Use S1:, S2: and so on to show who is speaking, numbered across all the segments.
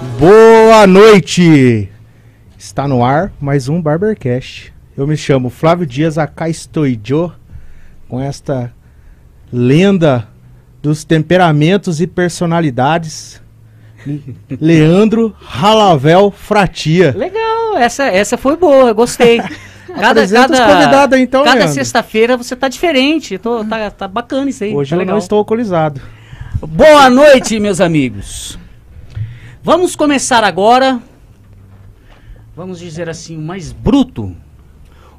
S1: Boa noite! Está no ar mais um Barbercast. Eu me chamo Flávio Dias, acá estou eu com esta lenda dos temperamentos e personalidades, Leandro Ralavel Fratia.
S2: Legal, essa, essa foi boa, gostei. Cada,
S1: aí, então,
S2: cada sexta-feira você tá diferente. Tô, tá, tá bacana isso aí.
S1: Hoje
S2: tá
S1: eu
S2: legal.
S1: não estou alcoolizado.
S2: Boa noite, meus amigos. Vamos começar agora. Vamos dizer assim, o mais bruto,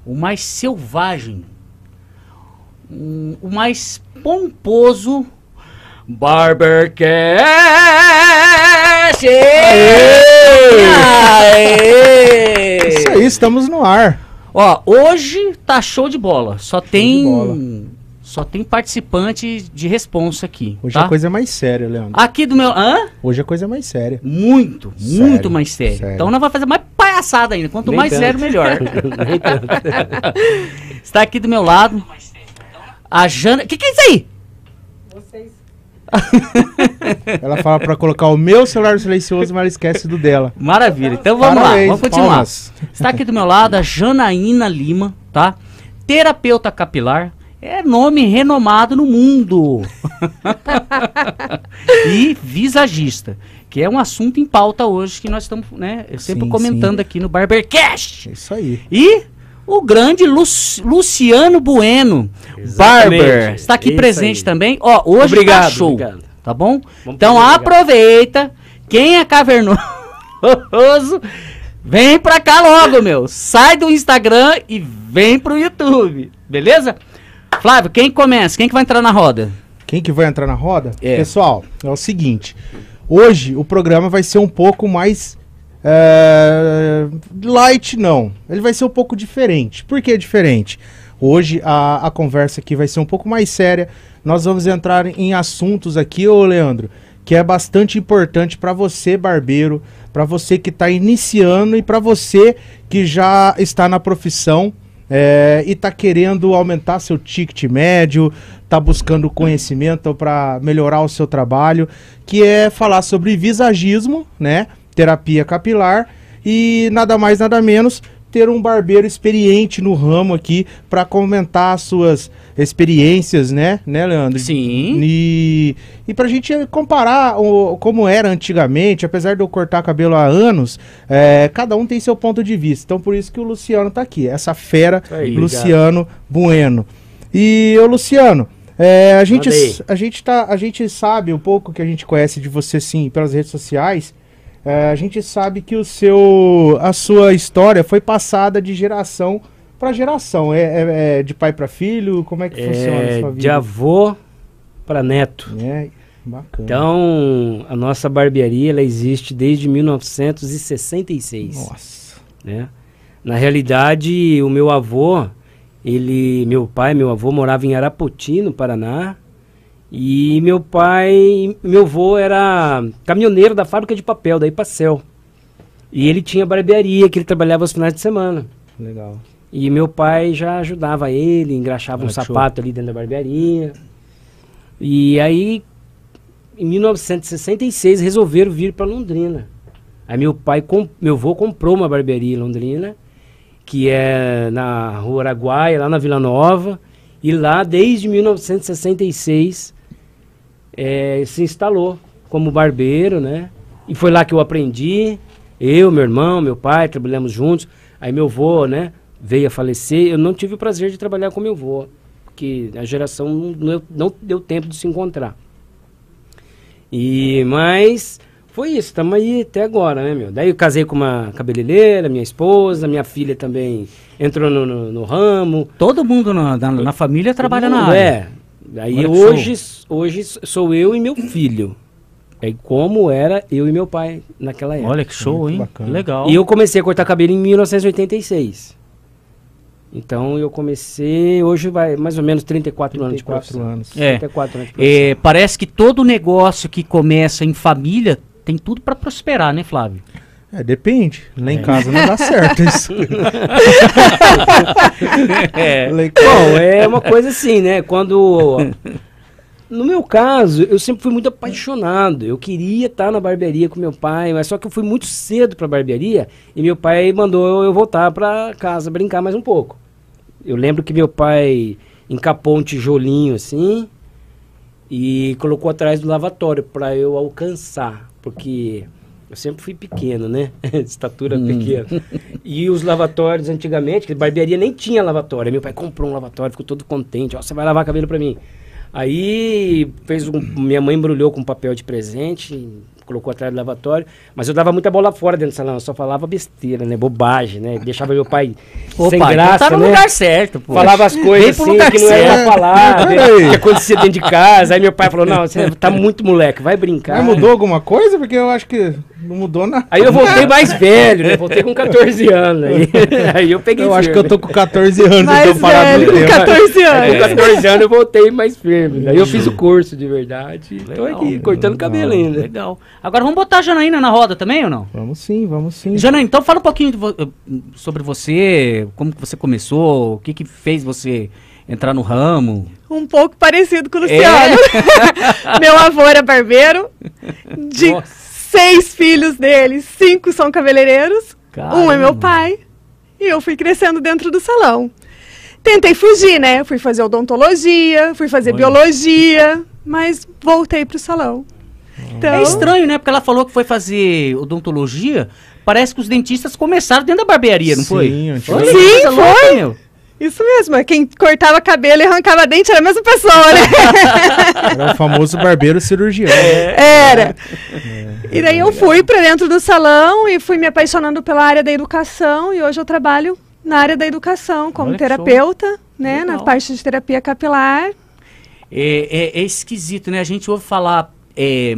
S2: o mais selvagem, um- o mais pomposo Barbercast! Aê!
S1: Isso aí, estamos no ar.
S2: Ó, hoje tá show de bola. Só
S1: de
S2: tem
S1: bola.
S2: Só tem participante de responsa aqui,
S1: Hoje
S2: tá?
S1: a coisa é mais séria, Leandro.
S2: Aqui do meu, hã?
S1: Hoje a coisa é mais séria.
S2: Muito,
S1: Sério,
S2: muito mais sério.
S1: sério.
S2: Então nós vamos fazer mais palhaçada ainda. Quanto
S3: Nem
S2: mais
S3: tanto.
S2: sério, melhor. Está aqui do meu lado a Jana. O que, que é isso aí?
S1: Ela fala pra colocar o meu celular silencioso, mas ela esquece do dela.
S2: Maravilha. Então vamos
S1: Parabéns,
S2: lá, vamos continuar.
S1: palmas.
S2: Está aqui do meu lado a Janaína Lima, tá? Terapeuta capilar. É nome renomado no mundo. e visagista, que é um assunto em pauta hoje que nós estamos, né, sempre
S1: Sim,
S2: comentando
S1: sim.
S2: aqui no Barbercast.
S1: É isso aí.
S2: E o grande Lu- Luciano Bueno,
S3: Exatamente.
S2: Barber, está aqui
S3: Isso
S2: presente
S3: aí.
S2: também. Ó, hoje tá
S3: Obrigado,
S2: show,
S3: obrigado.
S2: tá bom?
S3: Vamos
S2: então
S3: fazer, obrigado.
S2: aproveita, quem é cavernoso, vem pra cá logo, meu. Sai do Instagram e vem pro YouTube, beleza? Flávio, quem começa? Quem que vai entrar na roda?
S1: Quem que vai entrar na roda?
S2: É.
S1: Pessoal, é o seguinte. Hoje o programa vai ser um pouco mais. é, light, não. Ele vai ser um pouco diferente. Por que diferente? Hoje a, a conversa aqui vai ser um pouco mais séria. Nós vamos entrar em assuntos aqui, ô Leandro, que é bastante importante para você, barbeiro, para você que está iniciando e para você que já está na profissão é, e está querendo aumentar seu ticket médio, está buscando conhecimento para melhorar o seu trabalho, que é falar sobre visagismo, né? Terapia capilar e nada mais nada menos ter um barbeiro experiente no ramo aqui para comentar as suas experiências, né, né, Leandro?
S2: Sim.
S1: E, e pra gente comparar o, como era antigamente, apesar de eu cortar cabelo há anos, é, cada um tem seu ponto de vista. Então por isso que o Luciano tá aqui, essa fera,
S3: Aí,
S1: Luciano Bueno. E ô Luciano, é, a, gente, a, gente tá, a gente sabe um pouco que a gente conhece de você sim pelas redes sociais. É, a gente sabe que o seu, a sua história foi passada de geração para geração. É, é- é de pai para filho? Como é que funciona a
S3: É,
S1: sua vida?
S3: de avô para neto.
S1: É, bacana.
S3: Então, a nossa barbearia ela existe desde 1966.
S1: Nossa.
S3: né? Na realidade, o meu avô, ele, meu pai, meu avô morava em Arapoti, no Paraná. E meu pai, meu avô era caminhoneiro da fábrica de papel da Ipacel. E ele tinha barbearia que ele trabalhava aos finais de semana.
S1: Legal.
S3: E meu pai já ajudava ele, engraxava
S1: Ah,
S3: um
S1: que show.
S3: sapato ali dentro da barbearia. E aí, em 1966, resolveram vir para Londrina. Aí meu pai, meu avô comprou uma barbearia em Londrina, que é na Rua Araguaia, lá na Vila Nova. E lá, desde 1966, eh, se instalou como barbeiro, né? E foi lá que eu aprendi. Eu, meu irmão, meu pai, trabalhamos juntos. Aí meu avô, né, veio a falecer. Eu não tive o prazer de trabalhar com meu avô, porque a geração não, não- deu tempo de se encontrar. E, mas foi isso, estamos aí até agora, né, meu? Daí eu casei com uma cabeleireira, minha esposa, minha filha também entrou no, no- no ramo.
S2: Todo mundo na, na, na família trabalha na
S3: mundo,
S2: área.
S3: É. Aí
S2: Olha
S3: hoje, hoje sou eu e meu filho. É como era eu e meu pai naquela época.
S2: Olha que show,
S1: Muito
S2: hein?
S1: bacana.
S2: Legal.
S3: E eu comecei a cortar cabelo em 1986. Então eu comecei, hoje vai mais ou menos 34, anos de
S1: 34
S3: profissão.
S1: anos.
S2: É.
S3: 34 anos.
S2: É, parece que todo negócio que começa em família tem tudo pra prosperar, né, Flávio?
S1: É, depende. Lá em casa não dá certo isso.
S2: É.
S3: Bom, é uma coisa assim, né? Quando No meu caso, eu sempre fui muito apaixonado. Eu queria estar na barbearia com meu pai, mas só que eu fui muito cedo para a barbearia e meu pai mandou eu voltar para casa brincar mais um pouco. Eu lembro que meu pai encapou um tijolinho assim e colocou atrás do lavatório para eu alcançar, porque eu sempre fui pequeno, né? Estatura
S2: Hum.
S3: pequena. E os lavatórios antigamente, que barbearia nem tinha lavatório. Meu pai comprou um lavatório, ficou todo contente. Ó, você vai lavar cabelo pra mim. Aí fez um, minha mãe embrulhou com papel de presente, colocou atrás do lavatório. Mas eu dava muita bola fora dentro do salão, eu só falava besteira, né? Bobagem, né? Deixava meu pai
S2: Opa,
S3: sem
S2: então
S3: graça,
S2: tá no
S3: né?
S2: lugar certo, pô.
S3: Falava as coisas assim que não era pra falar, né? Que acontecia dentro de casa. Aí meu pai falou, não, você tá muito moleque, vai brincar.
S1: Mas mudou alguma coisa? Porque eu acho que não mudou nada.
S3: Aí eu voltei mais velho, né? Voltei com 14 anos. Aí, aí eu peguei
S1: Eu acho que eu
S3: firme.
S1: tô com 14 anos,
S4: Mais
S1: então parado no
S4: velho, com
S1: tempo.
S4: 14
S3: Aí
S4: anos.
S3: com 14 anos eu voltei mais firme. Aí eu fiz o curso de verdade. Tô
S2: Legal.
S3: aqui, cortando cabelo ainda.
S2: Legal. Agora vamos botar a Janaína na roda também ou não?
S1: Vamos sim, vamos sim.
S2: Janaína, então fala um pouquinho vo- sobre você, como que você começou, o que que fez você entrar no ramo.
S4: Um pouco parecido com o Luciano. Meu avô era barbeiro. De
S3: Nossa.
S4: Seis filhos dele, cinco são cabeleireiros. Um é meu
S2: Caramba.
S4: pai. E eu fui crescendo dentro do salão. Tentei fugir, né? Fui fazer odontologia, fui fazer
S2: Olha.
S4: biologia, mas voltei pro salão. Então,
S2: É estranho, né? Porque ela falou que foi fazer odontologia. Parece que os dentistas começaram dentro da barbearia, não foi?
S1: Sim.
S2: Olha,
S4: Sim,
S2: coisa louca,
S4: foi.
S2: meu.
S4: Isso mesmo. é Quem cortava cabelo e arrancava dente era a mesma pessoa, né?
S1: Era o famoso barbeiro cirurgião.
S4: Era. E daí eu fui para dentro do salão e fui me apaixonando pela área da educação e hoje eu trabalho na área da educação como
S2: Olha
S4: terapeuta, né, na
S2: Legal.
S4: parte de terapia capilar.
S2: É, é- é esquisito, né? A gente ouve falar é,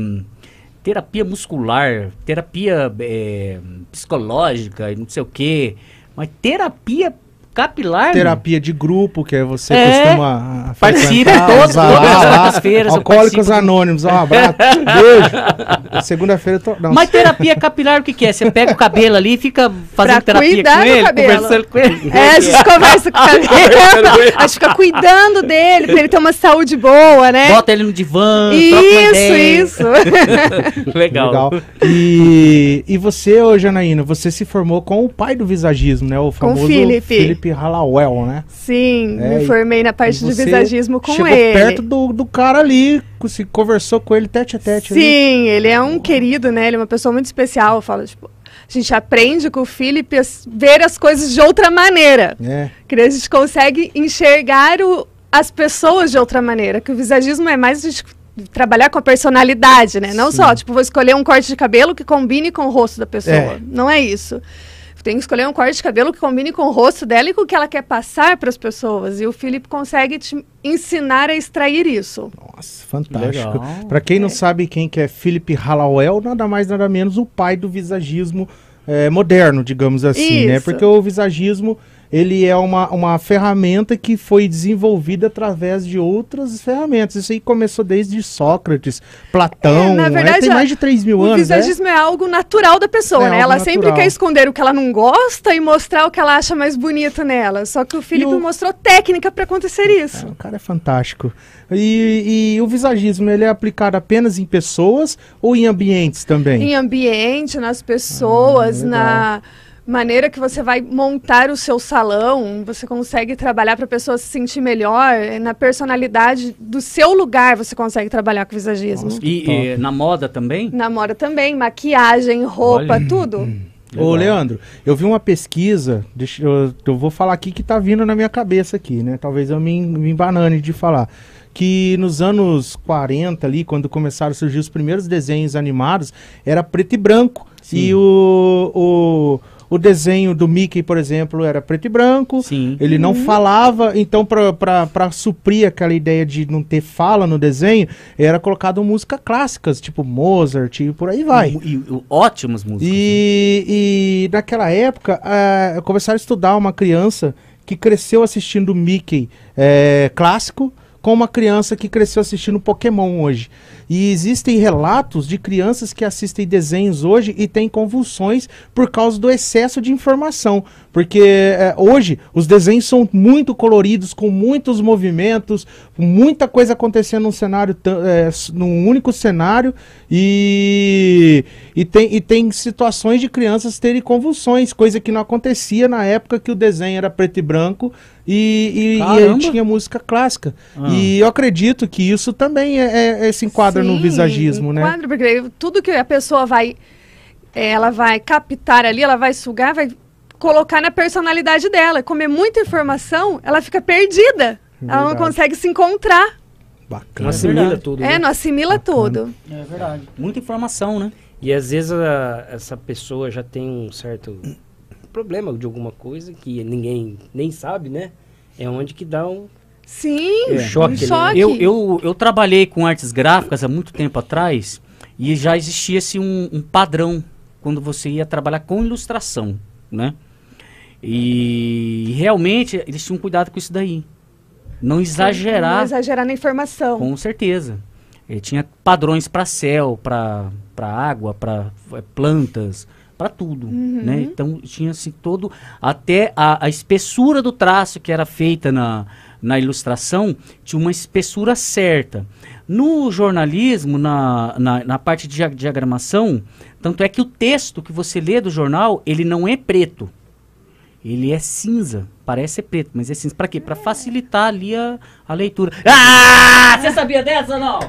S2: terapia muscular, terapia é, psicológica e não sei o quê. Mas terapia capilar.
S1: Terapia de grupo, que é você
S2: É.
S1: costuma ah,
S2: Participa
S1: frequentar,
S2: todas- as quartas-feiras,
S1: Alcoólicos Anônimos, um abraço, beijo. Segunda-feira eu tô... Não,
S2: Mas terapia capilar o que, que é? Você pega o cabelo ali e fica fazendo
S4: Pra
S2: terapia
S4: cuidar
S2: com
S4: do
S2: ele,
S4: cabelo.
S2: conversando com ele.
S4: É, a gente conversa com o cabelo, a gente fica cuidando dele para ele ter uma saúde boa, né?
S2: Bota ele no divã.
S4: Isso, isso.
S2: Legal.
S1: Legal. E, e você, ô Janaína, você se formou com o pai do visagismo, né? O famoso
S4: Felipe.
S1: Felipe Halawell, né?
S4: Sim,
S1: É,
S4: me formei na parte de visagismo com
S1: chegou
S4: ele.
S1: perto do, do cara ali, se conversou com ele tete a tete. ali.
S4: Sim, ele é um querido, né? Ele é uma pessoa muito especial. Eu falo, tipo, a gente aprende com o Felipe a ver as coisas de outra maneira.
S1: É.
S4: Que a gente consegue enxergar o- as pessoas de outra maneira. Que o visagismo é mais a gente trabalhar com a personalidade, né? Não
S1: Sim.
S4: só, tipo, vou escolher um corte de cabelo que combine com o rosto da pessoa.
S1: É.
S4: Não é isso. Tem que escolher um corte de cabelo que combine com o rosto dela e com o que ela quer passar para as pessoas. E o Felipe consegue te ensinar a extrair isso.
S1: Nossa, fantástico. Pra quem não sabe quem que é Philip Hallowell, nada mais nada menos o pai do visagismo eh, moderno, digamos assim, né?
S4: Isso.
S1: Porque o visagismo ele é uma, uma ferramenta que foi desenvolvida através de outras ferramentas. Isso aí começou desde Sócrates, Platão,
S4: É, na
S1: né?
S4: verdade,
S1: tem mais de 3 mil
S4: o
S1: anos, né?
S4: visagismo é algo natural da pessoa,
S1: É
S4: né? Ela sempre
S1: natural.
S4: quer esconder o que ela não gosta e mostrar o que ela acha mais bonito nela. Só que o Felipe
S1: o-
S4: mostrou técnica para acontecer isso.
S1: O cara é fantástico. E, e o visagismo, ele é aplicado apenas em pessoas ou em ambientes também?
S4: Em ambiente, nas pessoas,
S1: Ah,
S4: na maneira que você vai montar o seu salão, você consegue trabalhar para a pessoa se sentir melhor, eh, na personalidade do seu lugar você consegue trabalhar com visagismo.
S1: Nossa,
S2: E, e na moda também?
S4: Na moda também, maquiagem, roupa,
S2: Olha.
S4: tudo.
S1: Ô, Leandro, eu vi uma pesquisa, deixa, eu, eu vou falar aqui que tá vindo na minha cabeça aqui, né? Talvez eu me, me embanane de falar. Que nos anos 40 ali, quando começaram a surgir os primeiros desenhos animados, era preto e branco.
S2: Sim.
S1: E o, o, o desenho do Mickey, por exemplo, era preto e branco.
S2: Sim.
S1: Ele não falava, então para suprir aquela ideia de não ter fala no desenho, era colocado música clássicas, tipo Mozart e por aí vai.
S2: E, e- ótimas músicas. né?
S1: E, e naquela época, ah, começaram a estudar uma criança que cresceu assistindo Mickey eh, clássico com uma criança que cresceu assistindo Pokémon hoje. E existem relatos de crianças que assistem desenhos hoje e têm convulsões por causa do excesso de informação. Porque é, hoje os desenhos são muito coloridos, com muitos movimentos, muita coisa acontecendo num cenário, é, num único cenário, e, e, tem, e tem situações de crianças terem convulsões, coisa que não acontecia na época que o desenho era preto e branco e, e- e tinha música clássica.
S2: Ah.
S1: E eu acredito que isso também é, é- se enquadra no
S4: Sim,
S1: visagismo, né?
S4: enquadra, porque tudo que a pessoa vai, eh, ela vai captar ali, ela vai sugar, vai colocar na personalidade dela. Comer muita informação, ela fica perdida. Ela não
S1: Verdade.
S4: consegue se encontrar.
S3: Não
S1: Bacana.
S3: assimila
S2: verdade.
S3: tudo.
S4: É,
S3: né?
S4: não assimila tudo.
S2: É verdade. Muita informação, né?
S3: E às vezes a- essa pessoa já tem um certo problema de alguma coisa que ninguém nem sabe, né? É onde que dá um
S4: Sim,
S3: É. choque,
S4: um
S3: né?
S4: choque.
S2: Eu, eu, eu trabalhei com artes gráficas há muito tempo atrás e já existia assim, um, um padrão quando você ia trabalhar com ilustração, né? E realmente eles tinham cuidado com isso daí. Não
S4: Não
S2: exagerar,
S4: exagerar na informação.
S2: com certeza. Ele tinha padrões para céu, para água, para plantas, para tudo, né? Então tinha assim todo até a, a espessura do traço que era feita na, na ilustração tinha uma espessura certa. No jornalismo, na, na, na parte de dia- diagramação, tanto é que o texto que você lê do jornal, ele não é preto. Ele é cinza. Parece ser preto, mas é cinza. Pra quê? Pra facilitar ali a, a leitura. Ah! Você sabia dessa ou não?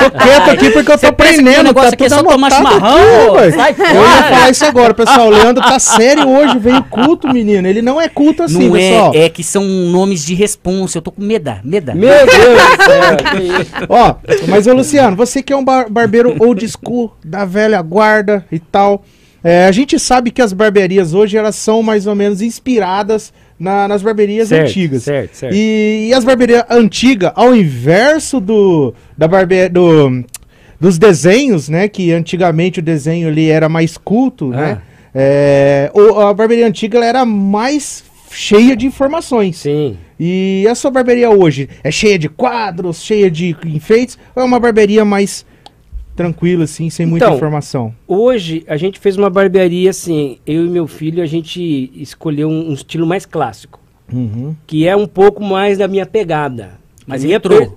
S1: Eu tô quieto aqui porque eu tô
S2: que o
S1: aprendendo.
S2: negócio
S1: tá
S2: aqui é só tomar chimarrão?
S1: aqui, ué.
S2: Sai
S1: Eu ia
S2: fora.
S1: falar isso agora, pessoal. O Leandro tá sério hoje, veio culto, menino. Ele não é culto assim,
S2: não
S1: pessoal.
S2: é, é que são nomes de responsa. Eu tô com meda, meda.
S3: Meu Deus do céu, que isso?
S1: Ó, mas ô Luciano, você que é um bar- barbeiro old school, da velha guarda e tal, é, a gente sabe que as barbearias hoje elas são mais ou menos inspiradas na- nas barbearias
S3: Certo,
S1: antigas.
S3: certo, certo.
S1: E, e as barbearias antigas, ao inverso do da barbe do dos desenhos, né, que antigamente o desenho ali era mais culto,
S3: Ah.
S1: né? É, a barbearia antiga era mais cheia de informações.
S3: Sim.
S1: E a sua barbearia hoje é cheia de quadros, cheia de enfeites, ou é uma barbearia mais tranquila, assim, sem muita
S3: Então,
S1: informação?
S3: Hoje a gente fez uma barbearia assim, eu e meu filho, a gente escolheu um, um estilo mais clássico,
S1: Uhum.
S3: que é um pouco mais da minha pegada.
S2: Mais
S3: minha
S2: retrô.
S3: per-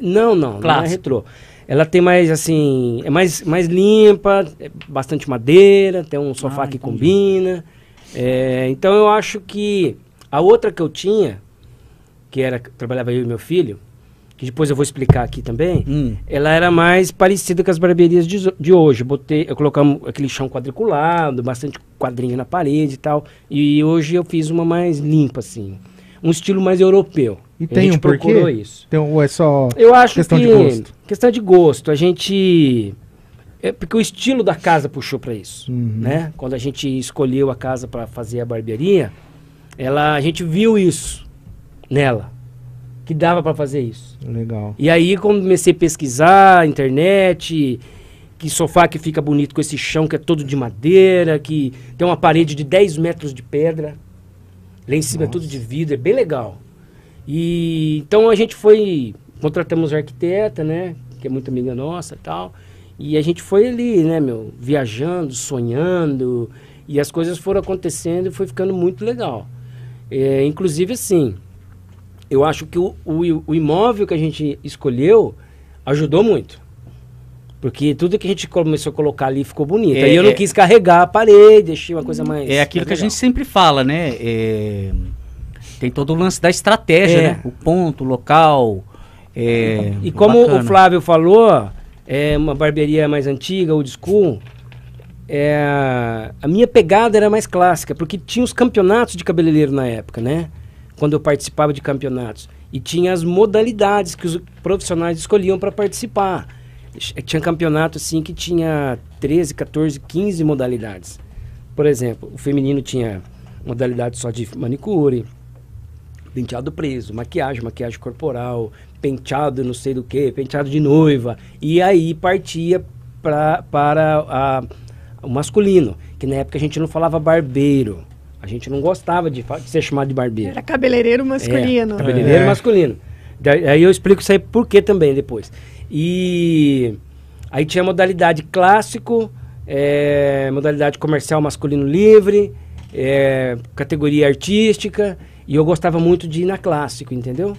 S3: Não, não, não é
S2: Clássico.
S3: retrô. Ela tem mais assim, é mais, mais limpa, é bastante madeira, tem um sofá
S2: Ah,
S3: que
S2: entendi.
S3: combina. É, então eu acho que a outra que eu tinha, que era trabalhava eu e meu filho, que depois eu vou explicar aqui também,
S2: Hum.
S3: ela era mais parecida com as barbearias de, de hoje. Botei, eu colocamos aquele chão quadriculado, bastante quadrinho na parede e tal. E hoje eu fiz uma mais limpa, assim. Um estilo mais europeu.
S1: E
S3: a
S1: tem
S3: gente
S1: um porquê?
S3: procurou isso.
S1: Então, ou é só.
S3: Eu acho
S1: Questão
S3: que
S1: de gosto.
S3: questão de gosto. A gente é porque o estilo da casa puxou para isso,
S1: Uhum.
S3: né? Quando a gente escolheu a casa para fazer a barbearia, ela a gente viu isso nela, que dava para fazer isso.
S1: Legal.
S3: E aí quando comecei a pesquisar, internet, que sofá que fica bonito com esse chão que é todo de madeira, que tem uma parede de 10 metros de pedra. Lá em cima é tudo de vidro, é bem legal. E então a gente foi, contratamos a arquiteta, né, que é muito amiga nossa, e tal. E a gente foi ali, né, meu, viajando, sonhando, e as coisas foram acontecendo e foi ficando muito legal. É, inclusive assim, eu acho que o, o, o imóvel que a gente escolheu ajudou muito. Porque tudo que a gente começou a colocar ali ficou bonito.
S2: É,
S3: Aí eu não
S2: é-
S3: quis carregar a parede, deixei uma coisa mais.
S2: É aquilo
S3: mais
S2: que a
S3: legal.
S2: gente sempre fala, né? É, tem todo o lance da estratégia,
S3: É.
S2: né? O ponto, o local. é,
S3: E como
S2: bacana.
S3: o Flávio falou, é uma barbearia mais antiga, old school, é, a minha pegada era mais clássica, porque tinha os campeonatos de cabeleireiro na época, né? Quando eu participava de campeonatos. E tinha as modalidades que os profissionais escolhiam para participar. Tinha campeonato assim que tinha 13, 14, 15 modalidades. Por exemplo, o feminino tinha modalidade só de manicure, penteado preso, maquiagem, maquiagem corporal, penteado não sei do que, penteado de noiva. E aí partia pra, para a- o masculino, que na época a gente não falava barbeiro. A gente não gostava de, de ser chamado de barbeiro.
S4: Era cabeleireiro masculino.
S3: É, cabeleireiro
S1: É.
S3: masculino. Daí- Aí eu explico isso aí por quê também depois. E aí tinha modalidade clássico, é, modalidade comercial masculino livre, é, categoria artística, e eu gostava muito de ir na clássico, entendeu?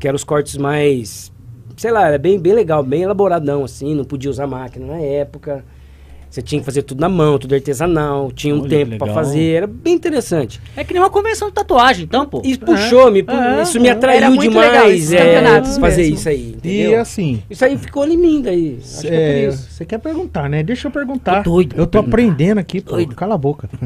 S3: Que eram os cortes mais, sei lá, era bem, bem legal, bem elaboradão, assim, não podia usar máquina na época. Você tinha que fazer tudo na mão, tudo artesanal, tinha um
S2: Olha
S3: tempo pra
S2: legal.
S3: fazer, era bem interessante.
S2: É que nem uma convenção de tatuagem, então, pô.
S3: Isso puxou, me, pu-
S2: é,
S3: isso me atraiu
S4: Era muito
S3: demais
S4: legal esses
S3: é,
S4: campeonatos
S3: fazer
S4: mesmo.
S3: isso aí,
S1: E
S3: entendeu?
S1: assim,
S3: Isso aí ficou em mim daí. Acho que é
S1: é,
S3: por isso.
S1: você quer perguntar, né? Deixa eu perguntar.
S2: Tô doido
S1: eu tô aprendendo aqui, pô.
S2: Doido.
S1: Cala a boca.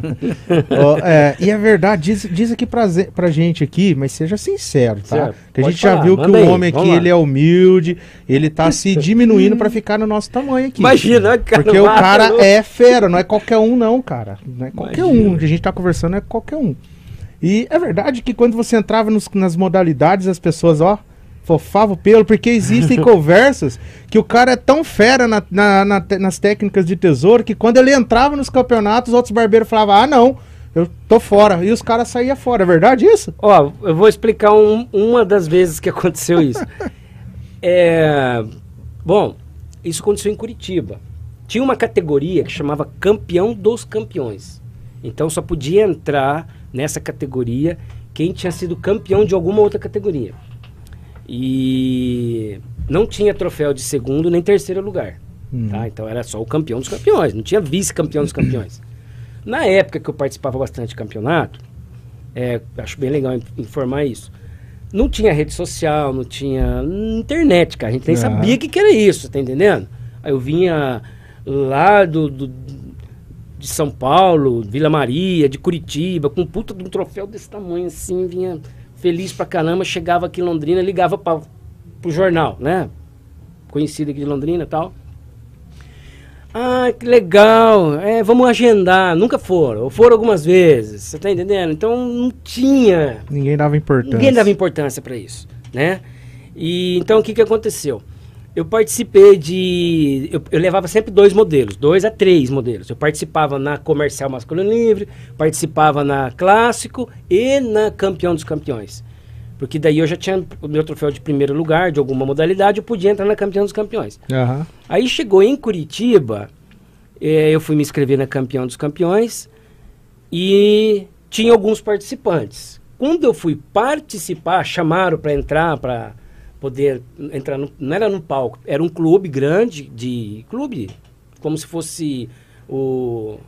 S1: É, e é verdade, diz, diz aqui pra, pra gente aqui, mas seja sincero, tá?
S3: Certo.
S1: Que a
S3: Pode
S1: gente já
S3: falar,
S1: viu que o
S3: aí,
S1: homem aqui, ele é humilde, ele tá se diminuindo pra ficar no nosso tamanho aqui.
S3: Imagina, cara.
S1: Porque o
S3: mata,
S1: cara é fera, não é qualquer um, não, cara. Não é qualquer
S3: Imagina.
S1: um. O que a gente tá conversando é qualquer um. E é verdade que quando você entrava nos- nas modalidades, as pessoas, ó, fofavam o pelo, porque existem conversas que o cara é tão fera na- na- na nas técnicas de tesouro que quando ele entrava nos campeonatos, os outros barbeiros falavam, ah, não, eu tô fora. E os caras saíam fora. É verdade isso?
S3: Ó, eu vou explicar um- uma das vezes que aconteceu isso. É, bom, isso aconteceu em Curitiba. Tinha uma categoria que chamava Campeão dos Campeões. Então só podia entrar nessa categoria quem tinha sido campeão de alguma outra categoria. E não tinha troféu de segundo nem terceiro lugar.
S1: Hum.
S3: tá? Então era só o campeão dos campeões, não tinha vice-campeão dos campeões. Na época que eu participava bastante de campeonato, é, acho bem legal in- informar isso. Não tinha rede social, não tinha internet, cara. A gente nem
S1: Ah.
S3: sabia o que, que era isso, tá entendendo? Aí eu vinha lá do, do- de São Paulo, Vila Maria, de Curitiba, com puta de um troféu desse tamanho assim, vinha feliz pra caramba, chegava aqui em Londrina, ligava pra, pro jornal, né? Conhecido aqui de Londrina e tal. Ah, que legal. É, vamos agendar. Nunca foram. Ou foram algumas vezes. Você tá entendendo? Então não tinha.
S1: Ninguém dava importância.
S3: Ninguém dava importância para isso, né? E então o que que aconteceu? Eu participei de. Eu, eu levava sempre dois modelos, dois a três modelos. Eu participava na comercial masculino livre, participava na clássico e na campeão dos campeões. Porque daí eu já tinha o meu troféu de primeiro lugar, de alguma modalidade, eu podia entrar na campeão dos campeões.
S1: Aham.
S3: Aí chegou em Curitiba, eh, eu fui me inscrever na Campeão dos Campeões e tinha alguns participantes. Quando eu fui participar, chamaram para entrar, para poder entrar, no, não era no palco, era um clube grande, de clube, como se fosse o,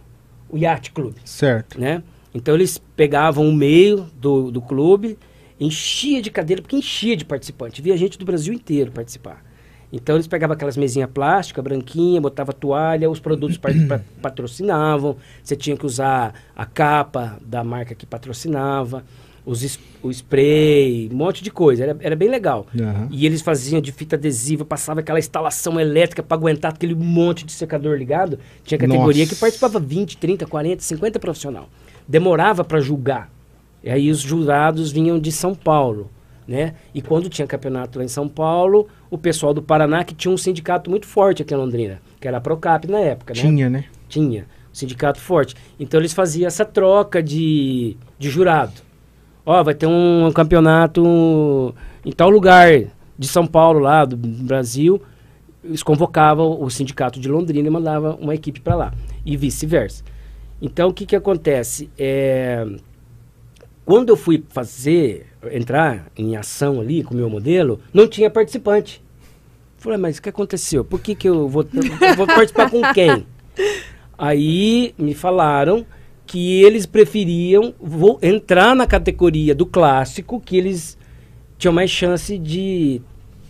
S3: o Yacht Club
S1: Certo.
S3: né? Então eles pegavam o meio do, do clube, enchia de cadeira, porque enchia de participante. Via gente do Brasil inteiro participar. Então eles pegavam aquelas mesinhas plásticas, branquinha, botava toalha, os produtos patrocinavam, você tinha que usar a capa da marca que patrocinava, os o spray, um monte de coisa, era, era bem legal.
S1: Aham.
S3: E eles faziam de fita adesiva, passava aquela instalação elétrica para aguentar aquele monte de secador ligado. Tinha categoria
S1: Nossa.
S3: que participava 20, 30, 40, 50 profissional. Demorava para julgar. E aí os jurados vinham de São Paulo, né? E quando tinha campeonato lá em São Paulo, o pessoal do Paraná, que tinha um sindicato muito forte aqui em Londrina, que era a Procap na época, né?
S1: Tinha, né?
S3: Tinha, um sindicato forte. Então eles faziam essa troca de, de jurado. Ó, vai ter um campeonato em tal lugar de São Paulo, lá do Brasil. Eles convocavam o sindicato de Londrina e mandavam uma equipe para lá. E vice-versa. Então o que, que acontece? É, quando eu fui fazer, entrar em ação ali com o meu modelo, não tinha participante. Falei, mas o que aconteceu? Por que, que eu vou, eu vou participar com quem? Aí me falaram que eles preferiam entrar na categoria do clássico, que eles tinham mais chance de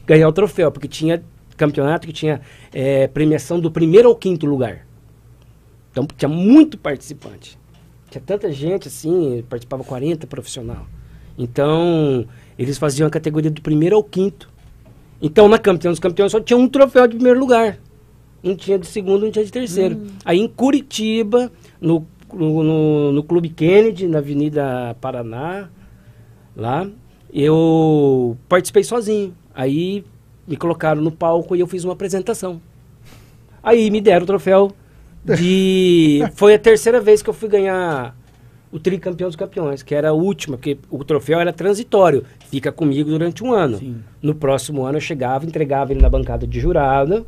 S3: ganhar o troféu, porque tinha campeonato que tinha eh, premiação do primeiro ao quinto lugar. Então tinha muito participante. Tinha tanta gente assim, participava 40 profissional. Então, eles faziam a categoria do primeiro ao quinto. Então, na campeão dos campeões só tinha um troféu de primeiro lugar. Não tinha de segundo, não tinha de terceiro. Aí em Curitiba, no, no, no- no Clube Kennedy, na Avenida Paraná, lá, eu participei sozinho. Aí me colocaram no palco e eu fiz uma apresentação. Aí me deram o troféu de. Foi a terceira vez que eu fui ganhar o tricampeão dos campeões, que era a última, porque o troféu era transitório, fica comigo durante um ano.
S2: Sim.
S3: No próximo ano eu chegava, entregava ele na bancada de jurado,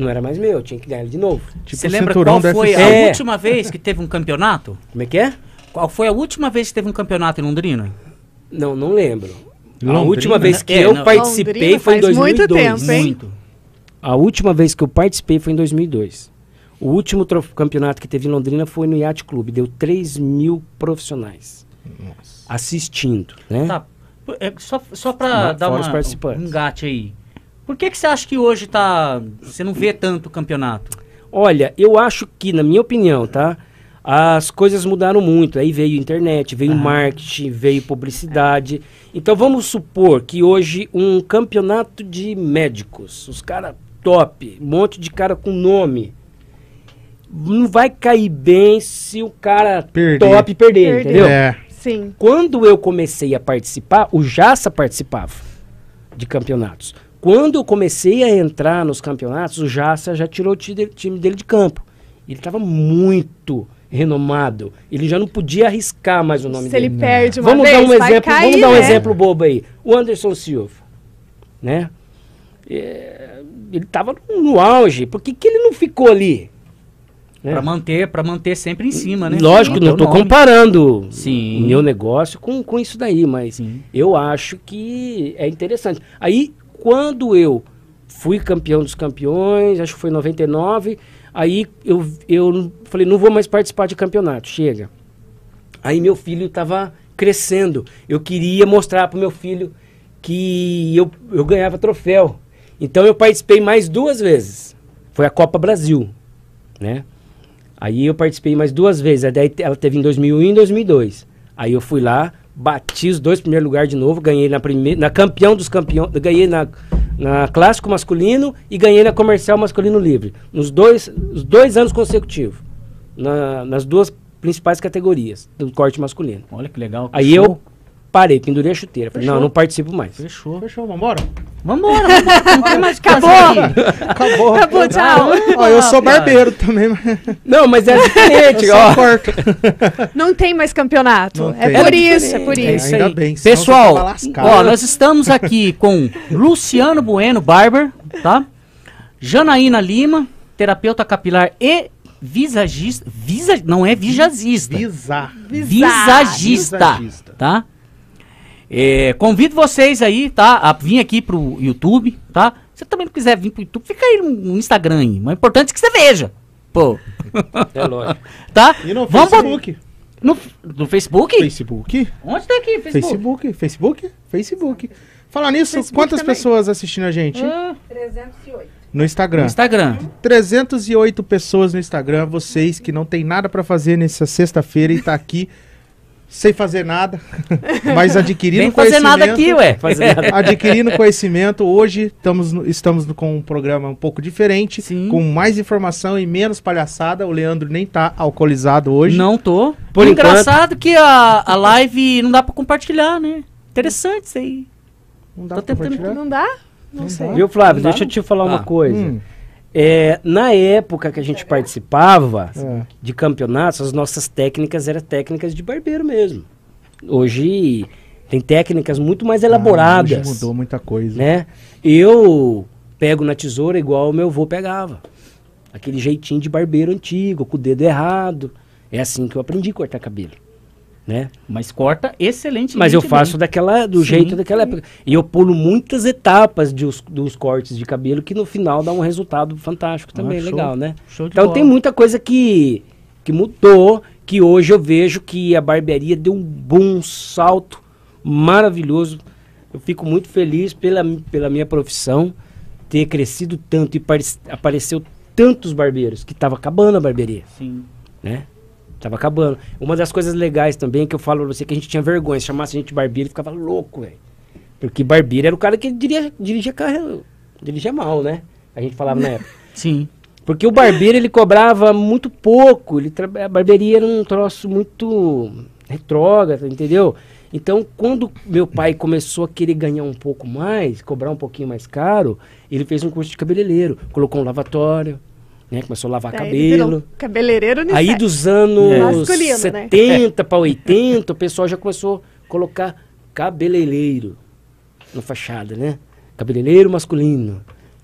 S3: não era mais meu, eu tinha que ganhar ele de novo.
S1: Tipo
S2: Você lembra qual foi a
S3: É.
S2: última vez que teve um campeonato?
S3: Como é que é?
S2: Qual foi a última vez que teve um campeonato em Londrina?
S3: Não, não lembro. A
S1: Londrina?
S3: última vez que
S2: É,
S3: eu
S2: não.
S3: participei
S4: Londrina
S3: foi em
S4: faz muito
S3: 2002.
S4: tempo, hein?
S2: Muito.
S3: A última vez que eu participei foi em 2002. O último campeonato que teve em Londrina foi no Yacht Clube. Deu 3 mil profissionais assistindo, né?
S2: Tá. É, só só para dar uma, um engate aí. Por que, que você acha que hoje tá. Você não vê tanto o campeonato?
S3: Olha, eu acho que, na minha opinião, tá? As coisas mudaram muito. Aí veio internet, veio marketing, veio publicidade. Então vamos supor que hoje um campeonato de médicos, os caras top, um monte de cara com nome. Não vai cair bem se o cara
S1: Perder.
S3: top perder,
S4: Perder.
S3: entendeu?
S1: É.
S4: Sim.
S3: Quando eu comecei a participar, o Jaça participava de campeonatos. Quando eu comecei a entrar nos campeonatos, o Jaça já tirou o time dele de campo. Ele estava muito renomado. Ele já não podia arriscar mais o nome
S4: Se
S3: dele.
S4: ele perde uma
S3: Vamos
S4: vez,
S3: dar um
S4: vai
S3: exemplo,
S4: cair,
S3: vamos dar um
S4: né?
S3: exemplo bobo aí. O Anderson Silva, né? É, ele estava no, auge. Por que, que ele não ficou ali? né?
S2: Pra manter, para manter sempre em cima, né?
S3: Lógico, não estou comparando
S2: Sim.
S3: o meu negócio com, com isso daí, mas
S2: Sim.
S3: eu acho que é interessante. Aí, quando eu fui campeão dos campeões, acho que foi em 99, aí eu, eu falei, não vou mais participar de campeonato, chega. Aí meu filho estava crescendo. Eu queria mostrar para meu filho que eu, eu ganhava troféu. Então eu participei mais duas vezes. Foi a Copa Brasil, né? Aí eu participei mais duas vezes. Aí daí ela teve em 2001 e em 2002. Aí eu fui lá, bati os dois primeiros lugares de novo, ganhei na primeira, na campeão dos campeões, ganhei na, na clássico masculino e ganhei na comercial masculino livre. Nos dois, os dois anos consecutivos. Na- nas duas principais categorias do corte masculino.
S2: Olha que legal. que
S3: Aí
S2: show.
S3: eu parei, pendurei a chuteira. Falei,
S1: Fechou.
S3: não, não participo mais.
S2: Fechou.
S1: Fechou, vambora?
S2: Vambora, vambora. Não tem mais que fazer aqui.
S1: Acabou.
S4: Acabou, tchau.
S1: Ó, eu sou barbeiro também, mas
S3: Não, mas é diferente,
S1: eu só
S3: ó.
S1: corto.
S4: Não tem mais campeonato.
S1: Não
S4: é
S1: tem.
S4: por
S3: É
S4: isso, é por isso.
S2: isso
S1: Ainda
S2: aí.
S1: bem, senão você
S2: Pessoal, ó, nós estamos aqui com Luciano Bueno Barber, tá? Janaína Lima, terapeuta capilar e visagista. Visa, não é visagista.
S1: Bizarro.
S2: Visagista,
S1: Visagista.
S2: tá? É, convido vocês aí, tá? A vir aqui pro YouTube, tá? Se você também não quiser vir pro YouTube, fica aí no, Instagram aí. Mas o importante é que você veja. Pô,
S3: É lógico.
S2: tá?
S1: E no
S2: Vamos
S1: Facebook?
S2: No, no Facebook?
S1: Facebook?
S2: Onde tá aqui, Facebook?
S1: Facebook? Facebook? Facebook. Falar nisso,
S4: Facebook
S1: quantas
S4: também.
S1: pessoas assistindo a gente?
S2: Ah,
S4: 308.
S1: No
S2: no
S1: Instagram.
S2: Instagram.
S1: 308 pessoas no Instagram, vocês que não tem nada pra fazer nessa sexta-feira e tá aqui sem fazer nada, mas adquirindo
S2: Vem fazer nada aqui, ué.
S3: Fazer nada.
S1: Adquirindo conhecimento, hoje estamos, estamos com um programa um pouco diferente,
S2: Sim.
S1: com mais informação e menos palhaçada. O Leandro nem tá alcoolizado hoje.
S2: Não tô.
S3: Por
S2: Engraçado que a, a live não dá pra compartilhar, né? Interessante isso aí.
S1: Não dá
S2: Tô
S1: pra
S2: tentando-
S1: compartilhar?
S4: Não dá? Não,
S1: Não
S4: sei.
S1: dá.
S3: Viu, Flávio?
S2: Não dá,
S3: Deixa eu te falar uma
S2: Ah.
S3: coisa.
S1: Hum,
S3: É, na época que a gente participava
S1: é.
S3: de campeonatos, as nossas técnicas eram técnicas de barbeiro mesmo. Hoje tem técnicas muito mais elaboradas.
S1: Ah, hoje mudou muita coisa.
S3: né? Eu pego na tesoura igual o meu avô pegava. Aquele jeitinho de barbeiro antigo, com o dedo errado. É assim que eu aprendi a cortar cabelo, né?
S2: Mas corta excelente.
S3: Mas eu faço daquela, do
S2: Sim.
S3: jeito daquela época. E eu pulo muitas etapas de os- dos cortes de cabelo que no final dá um resultado fantástico também,
S2: Ah, show.
S3: legal, né? Então
S2: bola.
S3: tem muita coisa que, que mudou, que hoje eu vejo que a barbearia deu um boom, um salto maravilhoso. Eu fico muito feliz pela, pela minha profissão ter crescido tanto e pare- apareceu tantos barbeiros que tava acabando a barbearia,
S2: Sim.
S3: né? Tava acabando. Uma das coisas legais também que eu falo pra você que a gente tinha vergonha, se chamasse a gente de barbeiro, ele ficava louco, velho. Porque barbeiro era o cara que dirigia, dirigia carro, dirigia mal, né? A gente falava na época.
S2: Sim.
S3: Porque o barbeiro ele cobrava muito pouco, ele a barbearia era um troço muito retrógrado, entendeu? Então, quando meu pai começou a querer ganhar um pouco mais, cobrar um pouquinho mais caro, ele fez um curso de cabeleireiro, colocou um lavatório, né? Começou a lavar
S4: Daí
S3: cabelo.
S4: Cabeleireiro unissex.
S3: Aí dos anos
S4: né?
S3: 70 para 80, o pessoal já começou a colocar cabeleireiro na fachada, né? Cabeleireiro masculino.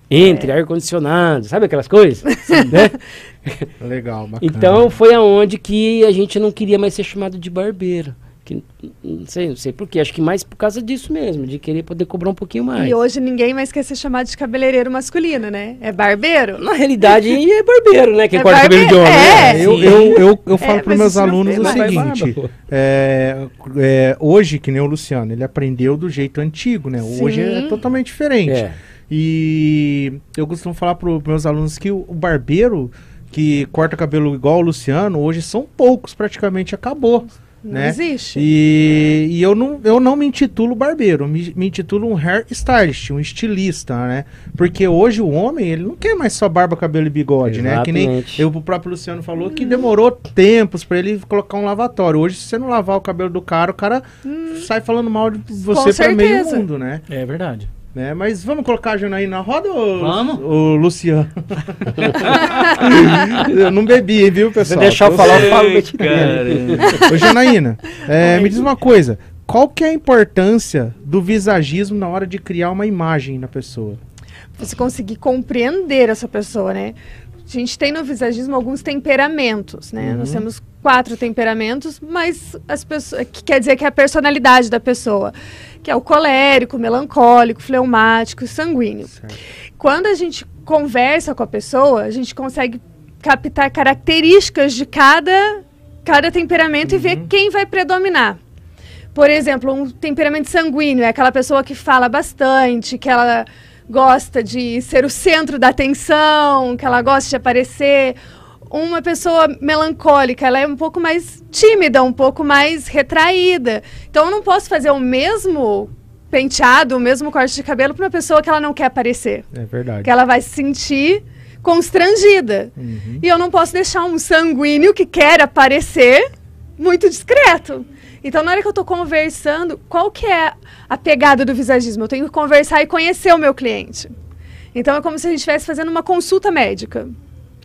S3: Entre ar-condicionado, sabe aquelas coisas? né?
S1: Legal, bacana.
S3: Então foi aonde que a gente não queria mais ser chamado de barbeiro. Que, não sei, não sei por quê. Acho que mais por causa disso mesmo, de querer poder cobrar um pouquinho mais.
S4: E hoje ninguém mais quer ser chamado de cabeleireiro masculino, né? É barbeiro.
S3: Na realidade é barbeiro, né? Quem
S4: É
S3: corta cabelo de homem.
S4: é.
S3: né?
S1: eu,
S2: Sim.
S1: eu, eu, eu falo
S4: É,
S1: para meus alunos o seguinte:
S3: barba,
S1: é, é, hoje, que nem o Luciano, ele aprendeu do jeito antigo, né? Hoje é
S4: Sim.
S1: totalmente diferente.
S3: É.
S1: E eu costumo falar para os meus alunos que o, o barbeiro que corta cabelo igual o Luciano, hoje são poucos, praticamente acabou.
S4: Não
S1: né?
S4: existe.
S1: E, e eu, não, eu não me intitulo barbeiro, eu me, me intitulo um hairstylist, um estilista, né? Porque hoje o homem, ele não quer mais só barba, cabelo e bigode, né? Que nem
S3: Exatamente.
S1: eu, o próprio Luciano falou que demorou tempos pra ele colocar um lavatório. Hoje, se você não lavar o cabelo do cara, o cara sai falando mal de você pra meio mundo, né?
S2: É verdade.
S1: Né? Mas vamos colocar a Janaína na roda ou
S2: Vamos.
S1: o Luciano? eu não bebi, viu, pessoal?
S3: Se deixar eu falar, eu falo.
S1: Ô, Janaína, é, me diz uma coisa. Qual que é a importância do visagismo na hora de criar uma imagem na pessoa?
S4: Você conseguir compreender essa pessoa, né? A gente tem no visagismo alguns temperamentos, né? Nós temos quatro temperamentos, mas as pessoas, que quer dizer que é a personalidade da pessoa, que é o colérico, melancólico, fleumático sanguíneo. Quando a gente conversa com a pessoa, a gente consegue captar características de cada, cada temperamento e ver quem vai predominar. Por exemplo, um temperamento sanguíneo é aquela pessoa que fala bastante, que ela gosta de ser o centro da atenção, que ela gosta de aparecer. Uma pessoa melancólica, ela é um pouco mais tímida, um pouco mais retraída. Então eu não posso fazer o mesmo penteado, o mesmo corte de cabelo para uma pessoa que ela não quer aparecer,
S1: É verdade.
S4: que ela vai se sentir constrangida.
S1: Uhum.
S4: E eu não posso deixar um sanguíneo que quer aparecer muito discreto. Então, na hora que eu estou conversando, qual que é a pegada do visagismo? Eu tenho que conversar e conhecer o meu cliente. Então, é como se a gente estivesse fazendo uma consulta médica.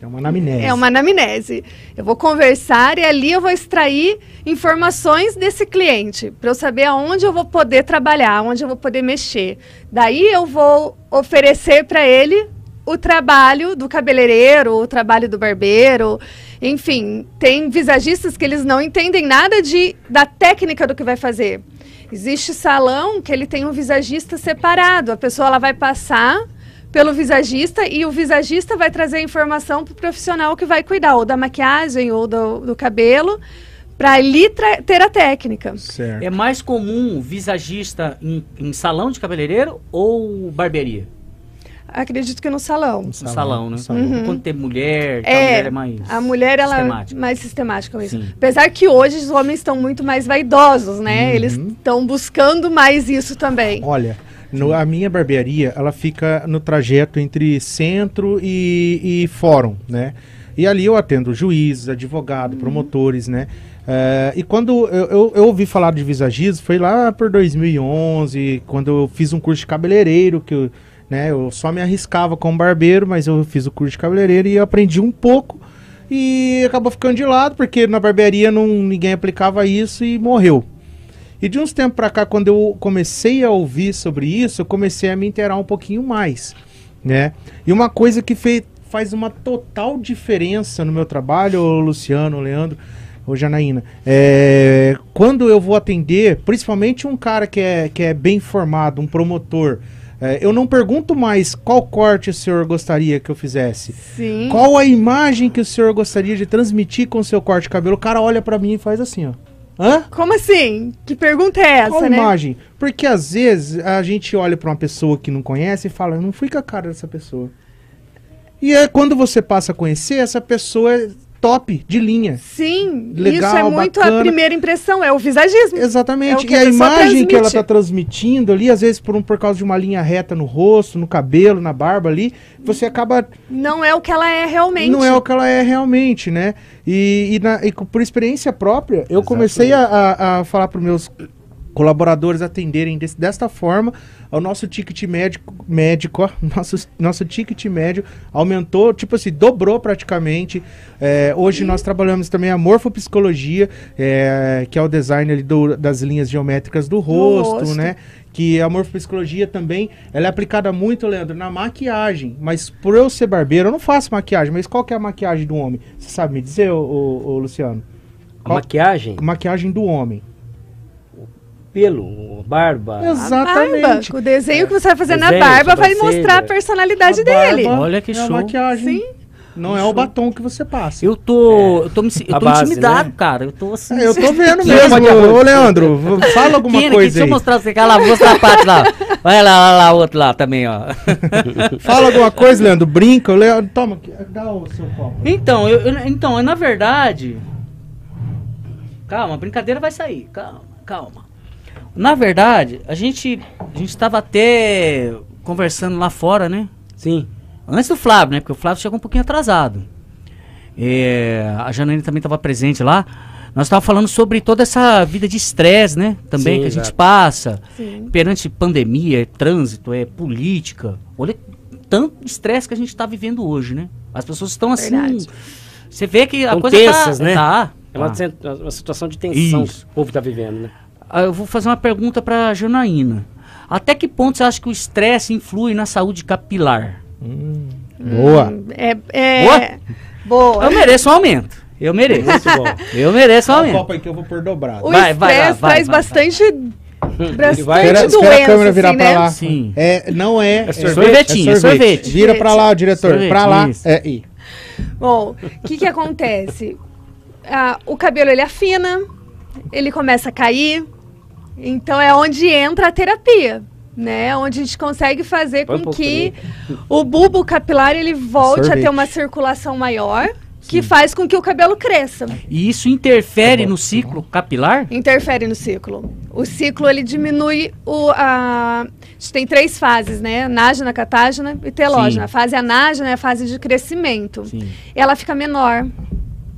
S1: É uma anamnese.
S4: É uma anamnese. Eu vou conversar e ali eu vou extrair informações desse cliente, para eu saber aonde eu vou poder trabalhar, onde eu vou poder mexer. Daí eu vou oferecer para ele o trabalho do cabeleireiro, o trabalho do barbeiro. Enfim, tem visagistas que eles não entendem nada de, da técnica do que vai fazer. Existe salão que ele tem um visagista separado. A pessoa ela vai passar pelo visagista e o visagista vai trazer a informação para o profissional que vai cuidar, ou da maquiagem ou do, do cabelo, para ali ter a técnica.
S1: Certo.
S2: É mais comum visagista em, em salão de cabeleireiro ou barbearia?
S4: Acredito que no salão.
S2: No salão, né?
S1: salão.
S2: Quando tem mulher, tal, a
S4: É,
S2: mulher é mais
S4: a mulher ela
S2: sistemática.
S4: é mais sistemática mesmo.
S2: Sim.
S4: Apesar que hoje os homens estão muito mais vaidosos, né? Eles estão buscando mais isso também.
S1: Olha, no- a minha barbearia, ela fica no trajeto entre centro e, e fórum, né? E ali eu atendo juízes, advogados, promotores, né? Eh, e quando eu, eu, eu ouvi falar de visagismo, foi lá por 2011, quando eu fiz um curso de cabeleireiro, que eu, né, eu só me arriscava como barbeiro, mas eu fiz o curso de cabeleireiro e aprendi um pouco. E acabou ficando de lado, porque na barbearia não, ninguém aplicava isso e morreu. E de uns tempos pra cá, quando eu comecei a ouvir sobre isso, eu comecei a me inteirar um pouquinho mais, né? E uma coisa que fez, faz uma total diferença no meu trabalho, ô Luciano, Leandro, ô Janaína, é, quando eu vou atender, principalmente um cara que é, que é bem formado, um promotor, é, eu não pergunto mais qual corte o senhor gostaria que eu fizesse.
S4: Sim.
S1: Qual a imagem que o senhor gostaria de transmitir com o seu corte de cabelo? O cara olha pra mim e faz assim, ó. Hã?
S4: Como assim? Que pergunta é essa,
S1: Qual
S4: né?
S1: imagem? Porque às vezes a gente olha pra uma pessoa que não conhece e fala, eu não fui com a cara dessa pessoa. E é quando você passa a conhecer, essa pessoa top, de linha.
S4: Sim,
S1: Legal,
S4: isso é muito
S1: bacana.
S4: a primeira impressão, é o visagismo.
S1: Exatamente.
S4: É o que
S1: e
S4: a
S1: a imagem que ela
S4: transmite.
S1: tá transmitindo ali, às vezes por, um, por causa de uma linha reta no rosto, no cabelo, na barba ali, você acaba
S4: Não é o que ela é realmente.
S1: não é o que ela é realmente, né? E, e, na- e por experiência própria, eu comecei a, a, a falar para meus colaboradores atenderem desse- desta forma, o nosso ticket médico, médico, ó, nosso, nosso ticket médio aumentou, tipo assim, dobrou praticamente. É, hoje nós trabalhamos também a morfopsicologia, é, que é o design ali do- das linhas geométricas do rosto,
S4: rosto.
S1: né? Que a morfopsicologia também, ela é aplicada muito, Leandro, na maquiagem. Mas por eu ser barbeiro, eu não faço maquiagem. Mas qual que é a maquiagem do homem? Você sabe me dizer, ô, ô- ô, Luciano? Qual-
S3: Maquiagem,
S1: Maquiagem do homem.
S3: Pelo, barba.
S1: Exatamente.
S4: Barba. O desenho que você vai fazer na
S3: Desenho,
S4: barba vai mostrar a personalidade
S1: A
S4: dele.
S2: Olha que
S1: é a
S2: show.
S1: maquiagem.
S4: Sim.
S1: Não é o batom que você passa.
S2: Eu tô, eu tô, me, eu
S3: A
S2: tô
S3: base,
S2: intimidado,
S3: né?
S2: cara. Eu tô assim.
S1: É, eu tô vendo
S3: Aqui,
S1: mesmo. Ô, Leandro, fala alguma
S2: aqui,
S1: coisa
S2: deixa eu
S1: aí.
S2: mostrar você, mostra a parte lá. Vai lá, lá, lá, outro lá também, ó.
S1: Fala alguma coisa, Leandro. Brinca. O Leandro, toma, dá o seu copo.
S2: Então, eu, eu- então, na verdade. Calma, a brincadeira vai sair. Calma, calma. Na verdade, a gente a gente estava até conversando lá fora, né?
S3: Sim.
S2: Antes do Flávio, né? Porque o Flávio chegou um pouquinho atrasado. É, a Janaína também estava presente lá. Nós estávamos falando sobre toda essa vida de estresse, né? Também
S3: Sim,
S2: que a gente passa.
S4: Sim.
S2: Perante pandemia, é trânsito, é política. Olha tanto estresse que a gente está vivendo hoje, né? As pessoas estão assim.
S4: Verdade.
S2: Você vê que a
S3: Tão
S2: coisa
S3: tensas,
S2: tá,
S3: né?
S2: tá,
S3: É uma,
S2: tá.
S3: uma situação de tensão
S2: Isso.
S3: que o povo está vivendo, né?
S2: Ah, Eu vou fazer uma pergunta para a Janaína. Até que ponto você acha que o estresse influi na saúde capilar?
S1: Boa.
S4: Hum, É, é...
S2: Boa?
S4: Boa.
S2: Eu mereço um aumento. Eu mereço. Eu mereço um aumento.
S1: copo aí que eu vou pôr dobrado.
S4: O
S2: Vai, vai lá, vai,
S4: traz
S2: vai,
S4: bastante, bastante
S3: vai-
S1: Espera,
S4: doença,
S1: espera a câmera virar
S4: assim,
S1: pra
S4: né?
S1: lá.
S2: Sim.
S1: É, não é.
S3: É
S1: sorvete,
S2: sorvetinho, é sorvete.
S1: Vira pra lá, diretor.
S2: Sorvete,
S1: pra lá.
S2: isso.
S1: É, e.
S4: Bom, o que que acontece? Ah, o cabelo ele afina, ele começa a cair, então é onde entra a terapia, né? Onde a gente consegue fazer com que o bulbo capilar ele volte a
S1: Sorvete.
S4: ter uma circulação maior, que faz com que o cabelo cresça.
S2: E isso interfere no ciclo capilar?
S4: Interfere no ciclo. O ciclo ele diminui o a, a gente tem três fases, né? Anágena, catágena e telógena.
S2: Sim.
S4: A fase anágena é a fase de crescimento.
S2: Sim.
S4: Ela fica menor.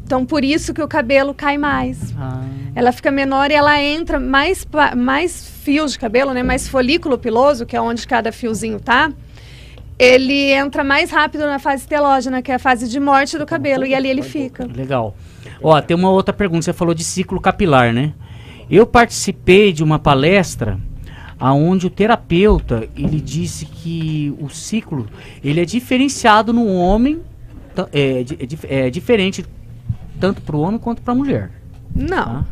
S4: Então por isso que o cabelo cai mais.
S2: Ah,
S4: Ela fica menor e ela entra mais mais fios de cabelo, né? Mais folículo piloso, que é onde cada fiozinho tá. Ele entra mais rápido na fase telógena, que é a fase de morte do cabelo, e ali ele fica.
S2: legal. Ó, tem uma outra pergunta. Você falou de ciclo capilar, né? Eu participei de uma palestra aonde o terapeuta ele disse que o ciclo ele é diferenciado no homem, é, é é diferente tanto para o homem quanto para a mulher.
S4: Não.
S2: Tá?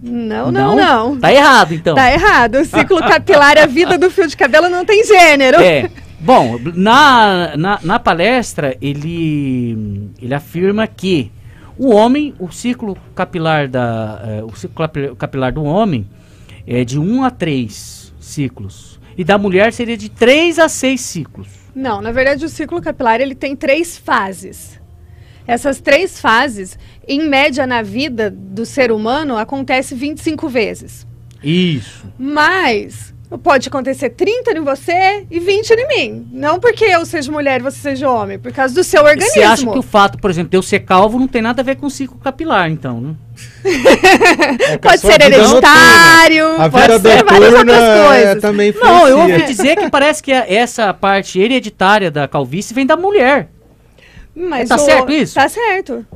S4: Não, não, não.
S2: Tá errado, então.
S4: Tá errado. O ciclo capilar, a vida do fio de cabelo não tem gênero.
S2: É. Bom, na, na, na palestra, ele, ele afirma que o homem, o ciclo capilar da eh, o ciclo capi- capilar do homem é de 1 a 3 ciclos e da mulher seria de 3 a 6 ciclos.
S4: Não, na verdade o ciclo capilar ele tem três fases. Essas três fases, em média na vida do ser humano, acontece 25 vezes.
S2: Isso.
S4: Mas pode acontecer 30 em você e 20 em mim. Não porque eu seja mulher e você seja homem, por causa do seu organismo.
S2: Você acha que o fato, por exemplo, de eu ser calvo não tem nada a ver com o ciclo capilar, então, né?
S1: É
S4: Pode ser
S1: vida
S4: hereditário,
S1: A
S4: pode ser várias outras
S1: é,
S4: coisas.
S1: também
S2: Não, eu ouvi dizer que parece que a- essa parte hereditária da calvície vem da mulher.
S4: Mas
S2: Tá
S4: o-
S2: certo isso?
S4: Tá certo.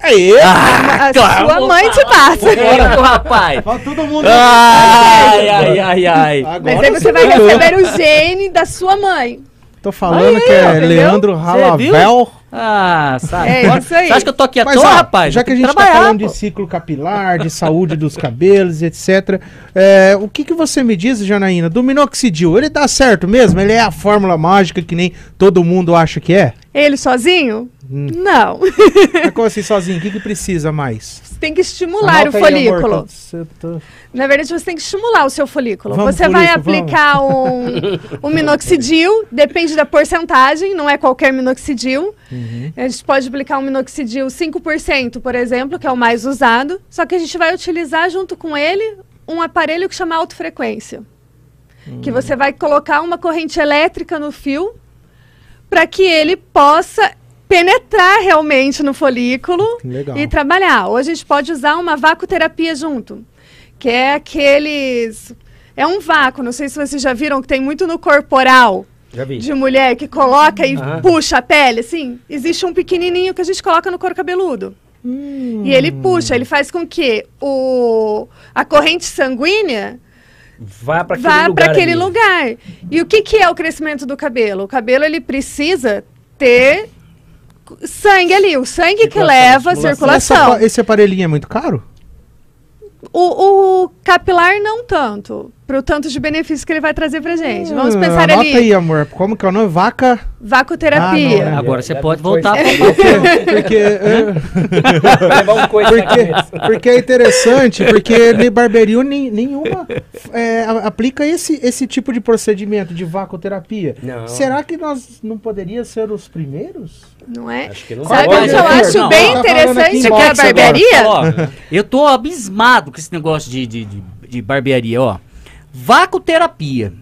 S1: Aí,
S4: a sua mãe te passa.
S2: Pro rapaz.
S1: Todo mundo.
S2: Ai, ai, ai, ai.
S1: Agora
S4: Mas aí você vai receber o gene da sua mãe.
S1: Tô falando
S4: Aí,
S1: que é
S4: entendeu?
S1: Leandro
S2: viu?
S1: Ralavel.
S2: Ah, sabe?
S4: É isso aí.
S2: Você acha que eu tô aqui à
S1: Mas,
S2: toa,
S1: ó,
S2: rapaz?
S1: já que a gente tá
S2: trabalhar,
S1: falando
S2: pô.
S1: de ciclo capilar, de saúde dos cabelos, etc. é, o que, que você me diz, Janaína, do minoxidil? Ele dá certo mesmo? Ele é a fórmula mágica que nem todo mundo acha que é?
S4: Ele sozinho?
S1: Hum.
S4: Não.
S1: É como assim, sozinho? O que, que precisa mais?
S4: Tem que estimular
S1: Anota
S4: o
S1: aí, amor,
S4: folículo.
S1: tô-
S4: Na verdade, você tem que estimular o seu folículo.
S1: Vamos
S4: você vai
S1: isso,
S4: aplicar um, um minoxidil, depende da porcentagem, não é qualquer minoxidil.
S1: Uhum.
S4: A gente pode aplicar um minoxidil 5%, por exemplo, que é o mais usado. Só que a gente vai utilizar junto com ele um aparelho que chama alta frequência. Que você vai colocar uma corrente elétrica no fio para que ele possa penetrar realmente no folículo
S1: Legal.
S4: e trabalhar. Hoje a gente pode usar uma vacoterapia junto, que é aqueles. É um vácuo, não sei se vocês já viram que tem muito no corporal de mulher que coloca e
S3: Aham.
S4: puxa a pele, assim. Existe um pequenininho que a gente coloca no couro cabeludo. E ele puxa, ele faz com que o, a corrente sanguínea
S3: Vá para aquele
S4: vá
S3: lugar.
S4: aquele lugar. E o que, que é o crescimento do cabelo? O cabelo ele precisa ter sangue ali, o sangue que leva a circulação.
S1: Essa- esse aparelhinho é muito caro?
S4: O, o capilar não tanto, pro tanto de benefício que ele vai trazer pra gente. Vamos
S1: Ah,
S4: pensar
S1: anota
S4: ali,
S1: aí, amor. Como que é o nome? Vaca?
S4: vacoterapia.
S1: Ah, não, é.
S2: Agora você pode voltar pro
S1: Porque, porque, é, porque, é interessante, porque nem barberio nem, nenhuma é, a- aplica esse, esse tipo de procedimento de vacoterapia.
S3: Não.
S1: Será que nós não poderíamos ser os primeiros?
S4: Não é?
S3: Acho que não
S4: Sabe o que eu
S3: né?
S4: acho
S2: Não,
S4: bem
S1: tá aqui
S4: interessante a
S2: que você
S4: barbearia?
S2: Ó, eu tô abismado com esse negócio de, de, de, de barbearia, ó. Vacoterapia.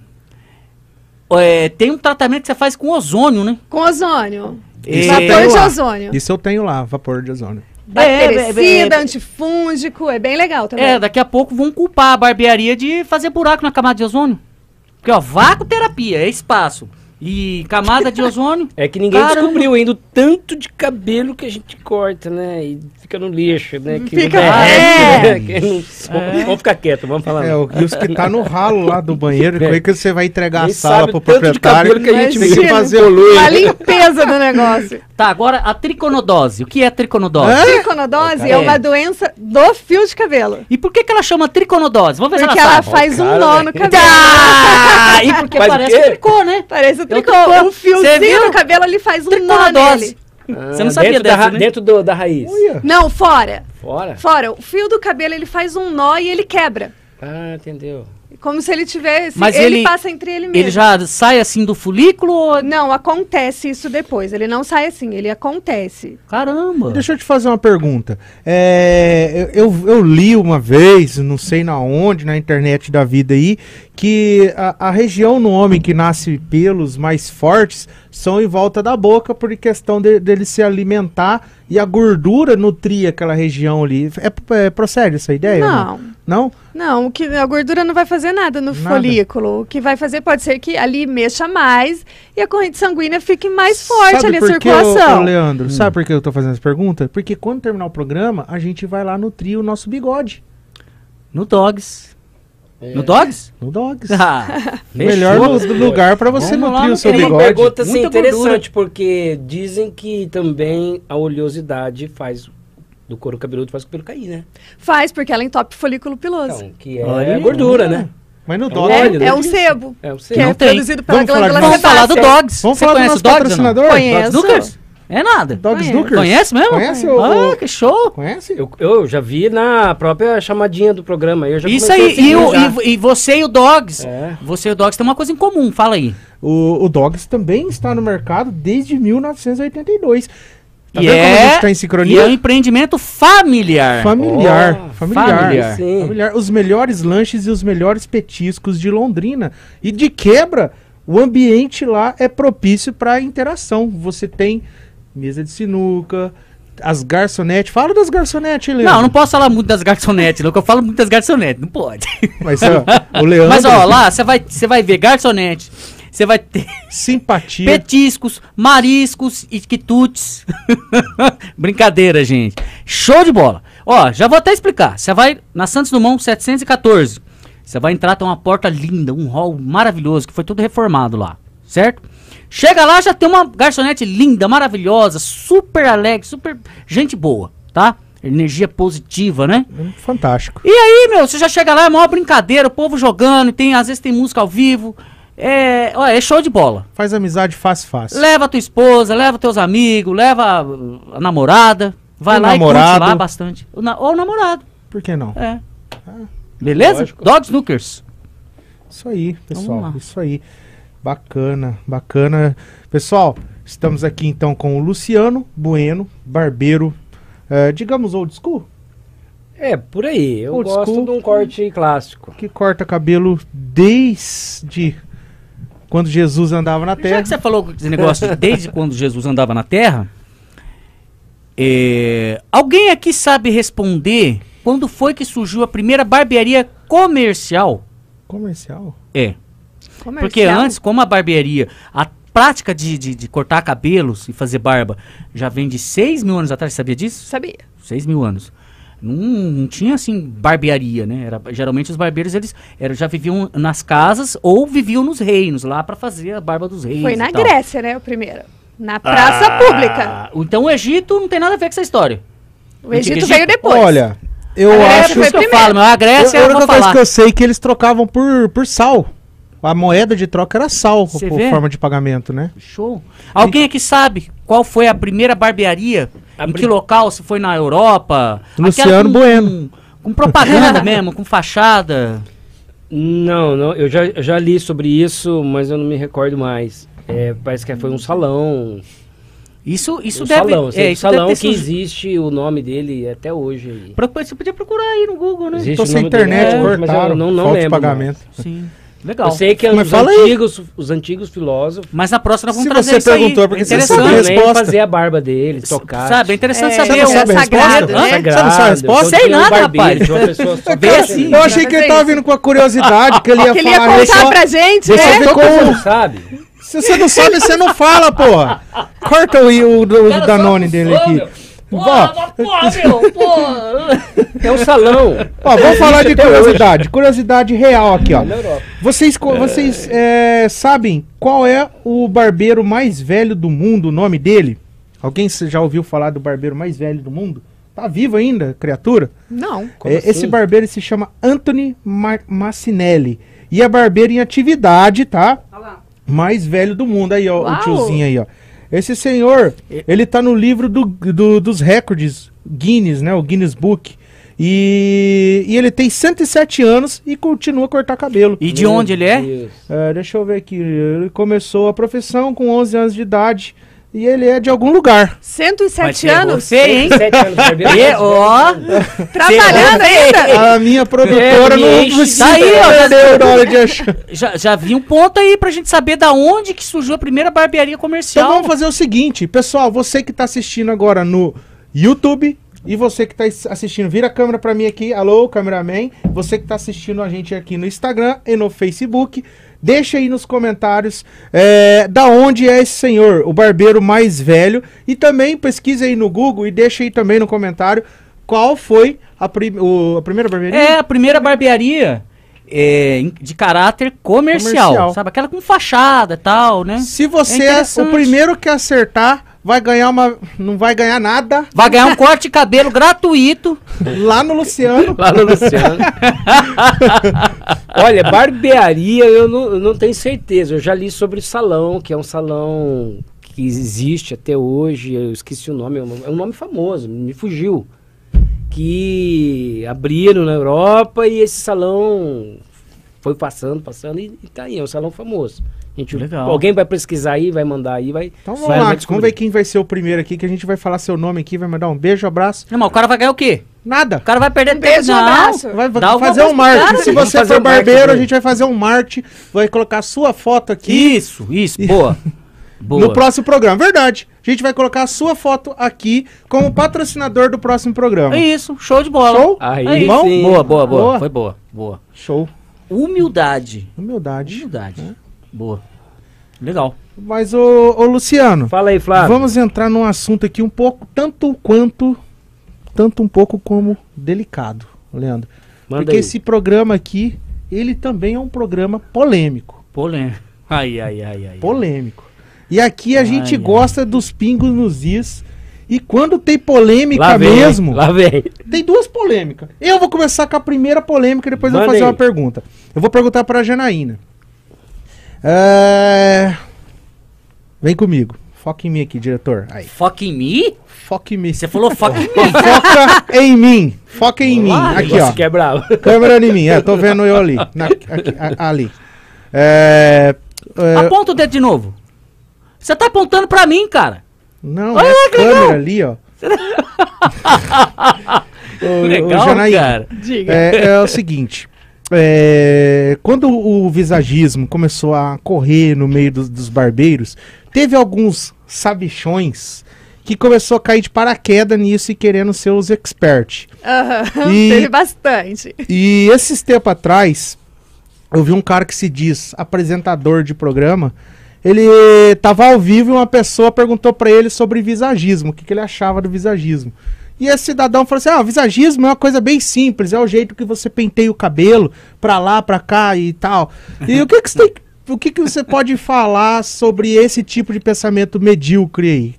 S2: É, tem um tratamento que você faz com ozônio, né?
S4: Com ozônio.
S2: É,
S4: Vapor de
S1: lá.
S4: ozônio.
S1: Isso eu tenho lá, vapor de ozônio.
S4: Bactericida,
S2: é, é,
S4: antifúngico, é bem legal também.
S2: É, daqui a pouco vão culpar a barbearia de fazer buraco na camada de ozônio. Porque, ó, vacoterapia é espaço. E camada de ozônio.
S3: É que ninguém
S2: Caramba.
S3: descobriu ainda o tanto de cabelo que a gente corta, né? E fica no lixo, né? Que
S4: Fica- é.
S3: né? Que não- Vamos ficar quieto, vamos falar.
S1: É, o, e os que tá no ralo lá do banheiro, como é que você vai entregar a
S3: Nem
S1: sala
S3: sabe
S1: pro
S3: o tanto de
S1: proprietário?
S3: cabelo que a gente
S1: tem que fazer o
S4: A limpeza do negócio.
S2: Tá, agora a triconodose. O que é triconodose?
S1: Hã?
S4: Triconodose é
S2: É.
S4: uma doença do fio de cabelo.
S2: E por que, que ela chama triconodose? Vamos ver
S4: Porque
S2: se ela
S4: ela
S2: sabe.
S4: faz um
S3: cara,
S4: nó
S3: velho.
S4: no cabelo.
S2: Tá! E porque parece um tricô, né?
S4: Parece tricô.
S2: viu?
S4: fiozinho no cabelo, ele faz um nó nele.
S3: Ah,
S2: Você não sabia
S3: dentro
S2: dessa,
S3: da,
S2: né?
S3: Dentro do- da raiz.
S1: Olha.
S4: Não, fora.
S3: Fora?
S4: Fora. O fio do cabelo, ele faz um nó e ele quebra.
S3: Ah, entendeu.
S4: Como se ele tivesse...
S2: Mas
S4: ele,
S2: ele-
S4: passa entre ele mesmo.
S2: Ele já sai assim do folículo ou...
S4: Não, acontece isso depois. Ele não sai assim, ele acontece.
S2: Caramba.
S1: Deixa eu te fazer uma pergunta. É, eu, eu- eu li uma vez, não sei na onde, na internet da vida aí, que a, a região no homem que nasce pelos mais fortes são em volta da boca por questão de- dele se alimentar e a gordura nutrir aquela região ali. É, é, procede essa ideia?
S4: Não.
S1: Não?
S4: Não, o que, a gordura não vai fazer nada no
S1: Nada.
S4: folículo. O que vai fazer pode ser que ali mexa mais e a corrente sanguínea fique mais forte
S1: Sabe
S4: ali, a circulação.
S1: ô, Leandro? Sabe por que eu tô fazendo essa pergunta? Porque quando terminar o programa, a gente vai lá nutrir o nosso bigode.
S2: No Dogs.
S3: É.
S2: No Dogs?
S1: No Dogs.
S2: Ah,
S1: Melhor lugar para você
S2: Vamos lá,
S1: nutrir
S2: meu
S1: o seu
S3: Tem uma
S1: bigode.
S3: pergunta assim,
S2: Muita
S3: interessante, porque dizem que também a oleosidade faz do couro cabeludo faz o cabelo cair, né?
S4: Faz, porque ela entope o folículo piloso.
S3: Então, que é
S2: Olha.
S3: gordura, né?
S1: Mas no
S3: É
S1: Dogs.
S4: é,
S3: né?
S4: é um sebo,
S3: É, eu
S4: que
S3: sei.
S2: Não
S4: é
S2: tem.
S4: produzido pela
S1: Vamos falar
S4: glândula
S2: Vamos falar do. Dogs.
S1: Vamos
S2: Você
S1: falar do nosso
S2: Dogs
S1: patrocinador?
S4: Conheço.
S2: Dogs? É nada.
S1: Dogs
S4: Conheço.
S2: Conhece mesmo?
S1: Conhece o-
S2: Ah,
S1: o-
S2: que show.
S1: Conhece?
S3: Eu, eu já vi na própria chamadinha do programa. Eu já
S2: Isso aí, e, o- e- e você e o Dogs.
S3: É.
S2: Você e o Dogs tem uma coisa em comum, fala aí.
S1: O, o Dogs também está no mercado desde 1982. Tá
S2: e
S1: vendo como a
S2: é,
S1: gente tá em
S2: e
S1: sincronia?
S2: é um empreendimento familiar.
S1: Familiar,
S3: Oh,
S1: familiar,
S2: familiar.
S3: Sim.
S1: familiar. Os melhores lanches e os melhores petiscos de Londrina. E de quebra, o ambiente lá é propício para interação. Você tem mesa de sinuca, as garçonetes. Fala das garçonetes, Leandro.
S2: Não, não posso falar muito das garçonetes, que eu falo muito das garçonetes, não pode.
S1: Mas ó, o Leandro,
S2: Mas ó, lá você vai, vai ver garçonete, você vai ter
S1: simpatia.
S2: petiscos, mariscos e quitutes. Brincadeira, gente. Show de bola. Ó, já vou até explicar. Você vai na Santos Dumont 714. Você vai entrar, tem uma porta linda, um hall maravilhoso, que foi tudo reformado lá, certo? Chega lá, já tem uma garçonete linda, maravilhosa, super alegre, super gente boa, tá? Energia positiva, né?
S1: Fantástico.
S2: E aí, meu, você já chega lá, é maior brincadeira, o povo jogando, tem, às vezes tem música ao vivo. É, ó, é show de bola.
S1: Faz amizade fácil, fácil.
S2: Leva a tua esposa, leva teus amigos, leva a, a namorada. Vai
S1: O
S2: lá e
S1: namorado.
S2: curte lá bastante. O na- ou o namorado,
S1: Por que não?
S2: é. Beleza?
S3: Lógico.
S2: Dog Snookers.
S1: Isso aí, pessoal. Isso aí. Bacana, bacana. Pessoal, estamos aqui então com o Luciano Bueno, barbeiro, eh, digamos old school,
S3: É, por aí. Eu
S1: Old
S3: gosto
S1: school.
S3: de um corte clássico.
S1: que corta cabelo desde quando Jesus andava na
S2: Já
S1: terra.
S2: que você falou esse negócio de desde quando Jesus andava na Terra, é, alguém aqui sabe responder quando foi que surgiu a primeira barbearia comercial?
S1: Comercial?
S2: É.
S4: Comercial.
S2: Porque antes, como a barbearia, a prática de, de, de cortar cabelos e fazer barba já vem de 6 mil anos atrás, sabia disso?
S4: Sabia.
S2: 6 mil anos. Não, não tinha assim barbearia, né? Era, geralmente os barbeiros eles eram, já viviam nas casas ou viviam nos reinos lá pra fazer a barba dos reis.
S4: Foi
S2: e
S4: na
S2: tal.
S4: Grécia, né? O primeiro. Na praça
S2: Ah,
S4: pública.
S2: Então o Egito não tem nada a ver com essa história.
S4: O Egito
S2: Egito?
S4: veio depois.
S1: Olha, eu acho.
S2: que eu falo, mas a Grécia
S1: Eu- a
S2: eu falar.
S1: que eu sei é que eles trocavam por, por sal. A moeda de troca era sal
S2: Você
S1: por
S2: vê?
S1: forma de pagamento, né?
S2: Show. Alguém aqui sabe qual foi a primeira barbearia?
S3: A
S2: em que local? Se foi na Europa?
S1: Luciano
S2: com-
S1: Bueno.
S2: Com, com propaganda mesmo, com fachada.
S3: Não, não, eu já, já li sobre isso, mas eu não me recordo mais. É, parece que foi um salão.
S2: Isso, isso
S3: um
S2: deve,
S3: salão,
S2: é,
S3: sei,
S2: isso
S3: salão
S2: deve
S3: que existe o nome dele até hoje. aí.
S2: Pro- Você podia procurar aí no Google, né?
S3: Existe
S1: Tô
S3: o
S1: sem internet,
S3: é, mas eu
S1: cortaram.
S3: não, não lembro
S1: pagamento.
S2: Sim. Legal.
S3: Eu sei que
S1: Mas
S3: os
S1: fala aí.
S3: antigos, os antigos filósofos
S2: Mas na próxima vamos
S1: Se
S2: trazer
S1: você
S2: isso aí.
S1: perguntou, é porque
S2: É
S1: você
S2: interessante.
S1: sabe a
S3: nem
S1: resposta.
S3: fazer a barba dele, tocar.
S2: Sabe, é interessante
S4: É,
S2: saber.
S1: Você não
S2: o-
S1: sabe a
S4: sagrado,
S1: resposta?
S4: né?
S1: Você não sabe a resposta?
S2: Sei nada,
S3: barbeiro,
S2: rapaz. Vê assim.
S1: Eu achei que ele tava vindo com a curiosidade, que ele ia
S4: Que ele ia
S1: falar.
S4: contar
S1: só-
S4: pra gente,
S1: Você
S4: né?
S1: ficou.
S3: Você não sabe?
S1: Se você não sabe, você não fala, porra. Corta o, o, o, Danone dele aqui. Ó,
S3: É um salão.
S1: ó, vamos falar de
S3: Existe até
S1: curiosidade. Curiosidade real aqui, ó. Vocês, co- vocês é, sabem qual é o barbeiro mais velho do mundo, o nome dele? Alguém se- já ouviu falar do barbeiro mais velho do mundo? Tá vivo ainda, criatura?
S4: Não.
S3: Como
S1: É, Esse
S3: assim?
S1: barbeiro se chama Anthony Ma- Massinelli. E é barbeiro em atividade, tá? Mais velho do mundo. Aí, ó, o
S4: Uau!
S1: tiozinho aí, ó. Esse senhor, ele tá no livro do, do- dos recordes Guinness, né? O Guinness Book. E, e ele tem 107 anos e continua a cortar cabelo.
S2: E de onde ele é?
S1: É, deixa eu ver aqui. Ele começou a profissão com 11 anos de idade. E ele é de algum lugar.
S4: 107
S2: Mas é
S4: anos?
S2: Você, hein?
S3: Sete anos, barbeiro.
S2: E, ó,
S4: Trabalhando ainda?
S1: A minha produtora
S3: É,
S1: não precisa
S2: Tá aí, ó.
S1: perder na hora de achar.
S2: já, já vi um ponto aí pra gente saber da onde que surgiu a primeira barbearia comercial.
S1: Então vamos fazer o seguinte, pessoal, você que tá assistindo agora no YouTube e você que tá es- assistindo, vira a câmera pra mim aqui, alô, cameraman, você que tá assistindo a gente aqui no Instagram e no Facebook, deixa aí nos comentários é, da onde é esse senhor, o barbeiro mais velho, e também pesquisa aí no Google e deixa aí também no comentário qual foi a, prim- o- a primeira barbearia.
S2: É, a primeira barbearia é, de caráter comercial,
S1: Comercial.
S2: sabe? Aquela com fachada e tal, né?
S1: Se você
S2: É
S1: é, o primeiro que acertar, vai ganhar uma. Não vai ganhar nada
S2: Vai ganhar um corte de cabelo gratuito.
S1: lá no Luciano.
S3: Lá no Luciano. Olha, barbearia eu não, eu não tenho certeza. Eu já li sobre o salão, que é um salão que existe até hoje. Eu esqueci o nome, é um- é um nome famoso, me fugiu. Que abriram na Europa e esse salão foi passando, passando e, e tá aí, é um salão famoso. A gente,
S2: Legal.
S3: Alguém vai pesquisar aí, vai mandar aí, vai.
S1: Então vamos
S3: vai-
S1: lá,
S3: vai
S1: vamos ver quem vai ser o primeiro aqui, que a gente vai falar seu nome aqui, vai mandar um beijo, abraço.
S2: Irmão, o cara vai ganhar o quê?
S1: Nada.
S2: O cara vai perder
S4: Um
S2: tempo.
S4: beijo,
S2: não.
S4: abraço.
S1: Vai, fazer um marketing.
S2: cara,
S1: Se você for
S3: um
S1: barbeiro, a gente vai fazer um marketing, vai colocar sua foto aqui
S2: Isso, isso, boa. boa.
S1: no próximo programa. Verdade. A gente vai colocar a sua foto aqui como patrocinador do próximo programa.
S2: É isso, show de bola.
S1: Show?
S3: Aí
S2: É.
S1: Bom?
S3: sim.
S2: Boa, boa, boa,
S1: Boa.
S2: Foi boa, boa.
S1: Show.
S2: Humildade.
S1: Humildade.
S2: Humildade. Boa. Legal.
S1: Mas, ô, ô Luciano,
S3: Fala aí, Flávio.
S1: vamos entrar num assunto aqui um pouco, tanto quanto, tanto um pouco como delicado, Leandro.
S3: Manda
S1: Porque
S3: aí.
S1: esse programa aqui, ele também é um programa polêmico.
S2: Polêmico. Ai, ai, ai, ai.
S1: Polêmico. E aqui a
S2: Ai,
S1: gente
S2: ai.
S1: gosta dos pingos nos is. E quando tem polêmica
S3: Lá vem,
S1: mesmo,
S3: Lá vem.
S1: tem duas polêmicas. Eu vou começar com a primeira polêmica e depois eu vou
S3: Manda
S1: fazer
S3: aí.
S1: uma pergunta. Eu vou perguntar pra Janaína. É... Vem comigo. Foca em mim aqui, diretor. Aí.
S2: Fuck em me?
S1: Foca em mim.
S2: Você falou fuck em me.
S1: Foca em mim. Foca em mim. Aqui, ó.
S3: que é bravo.
S1: Câmera em mim. É, tô vendo eu ali. Na- aqui, a- ali. É... é,
S2: Aponta o dedo de novo. Você tá apontando pra mim, cara.
S1: Não,
S2: Olha
S1: é
S2: lá,
S1: câmera
S2: legal.
S1: ali, ó. Ô,
S2: Legal,
S1: Janaína,
S2: cara.
S4: Diga.
S1: É, é o seguinte. É, quando o visagismo começou a correr no meio dos, dos barbeiros, teve alguns sabichões que começou a cair de paraquedas nisso e querendo ser os experts.
S4: Aham,
S1: E-
S4: Teve bastante.
S1: E esses tempos atrás, eu vi um cara que se diz apresentador de programa. Ele tava ao vivo e uma pessoa perguntou pra ele sobre visagismo, o que, que ele achava do visagismo. E esse cidadão falou assim: ah, visagismo é uma coisa bem simples, é o jeito que você penteia o cabelo pra lá, pra cá e tal. E o que, que você tem. O que, que você pode falar sobre esse tipo de pensamento medíocre aí?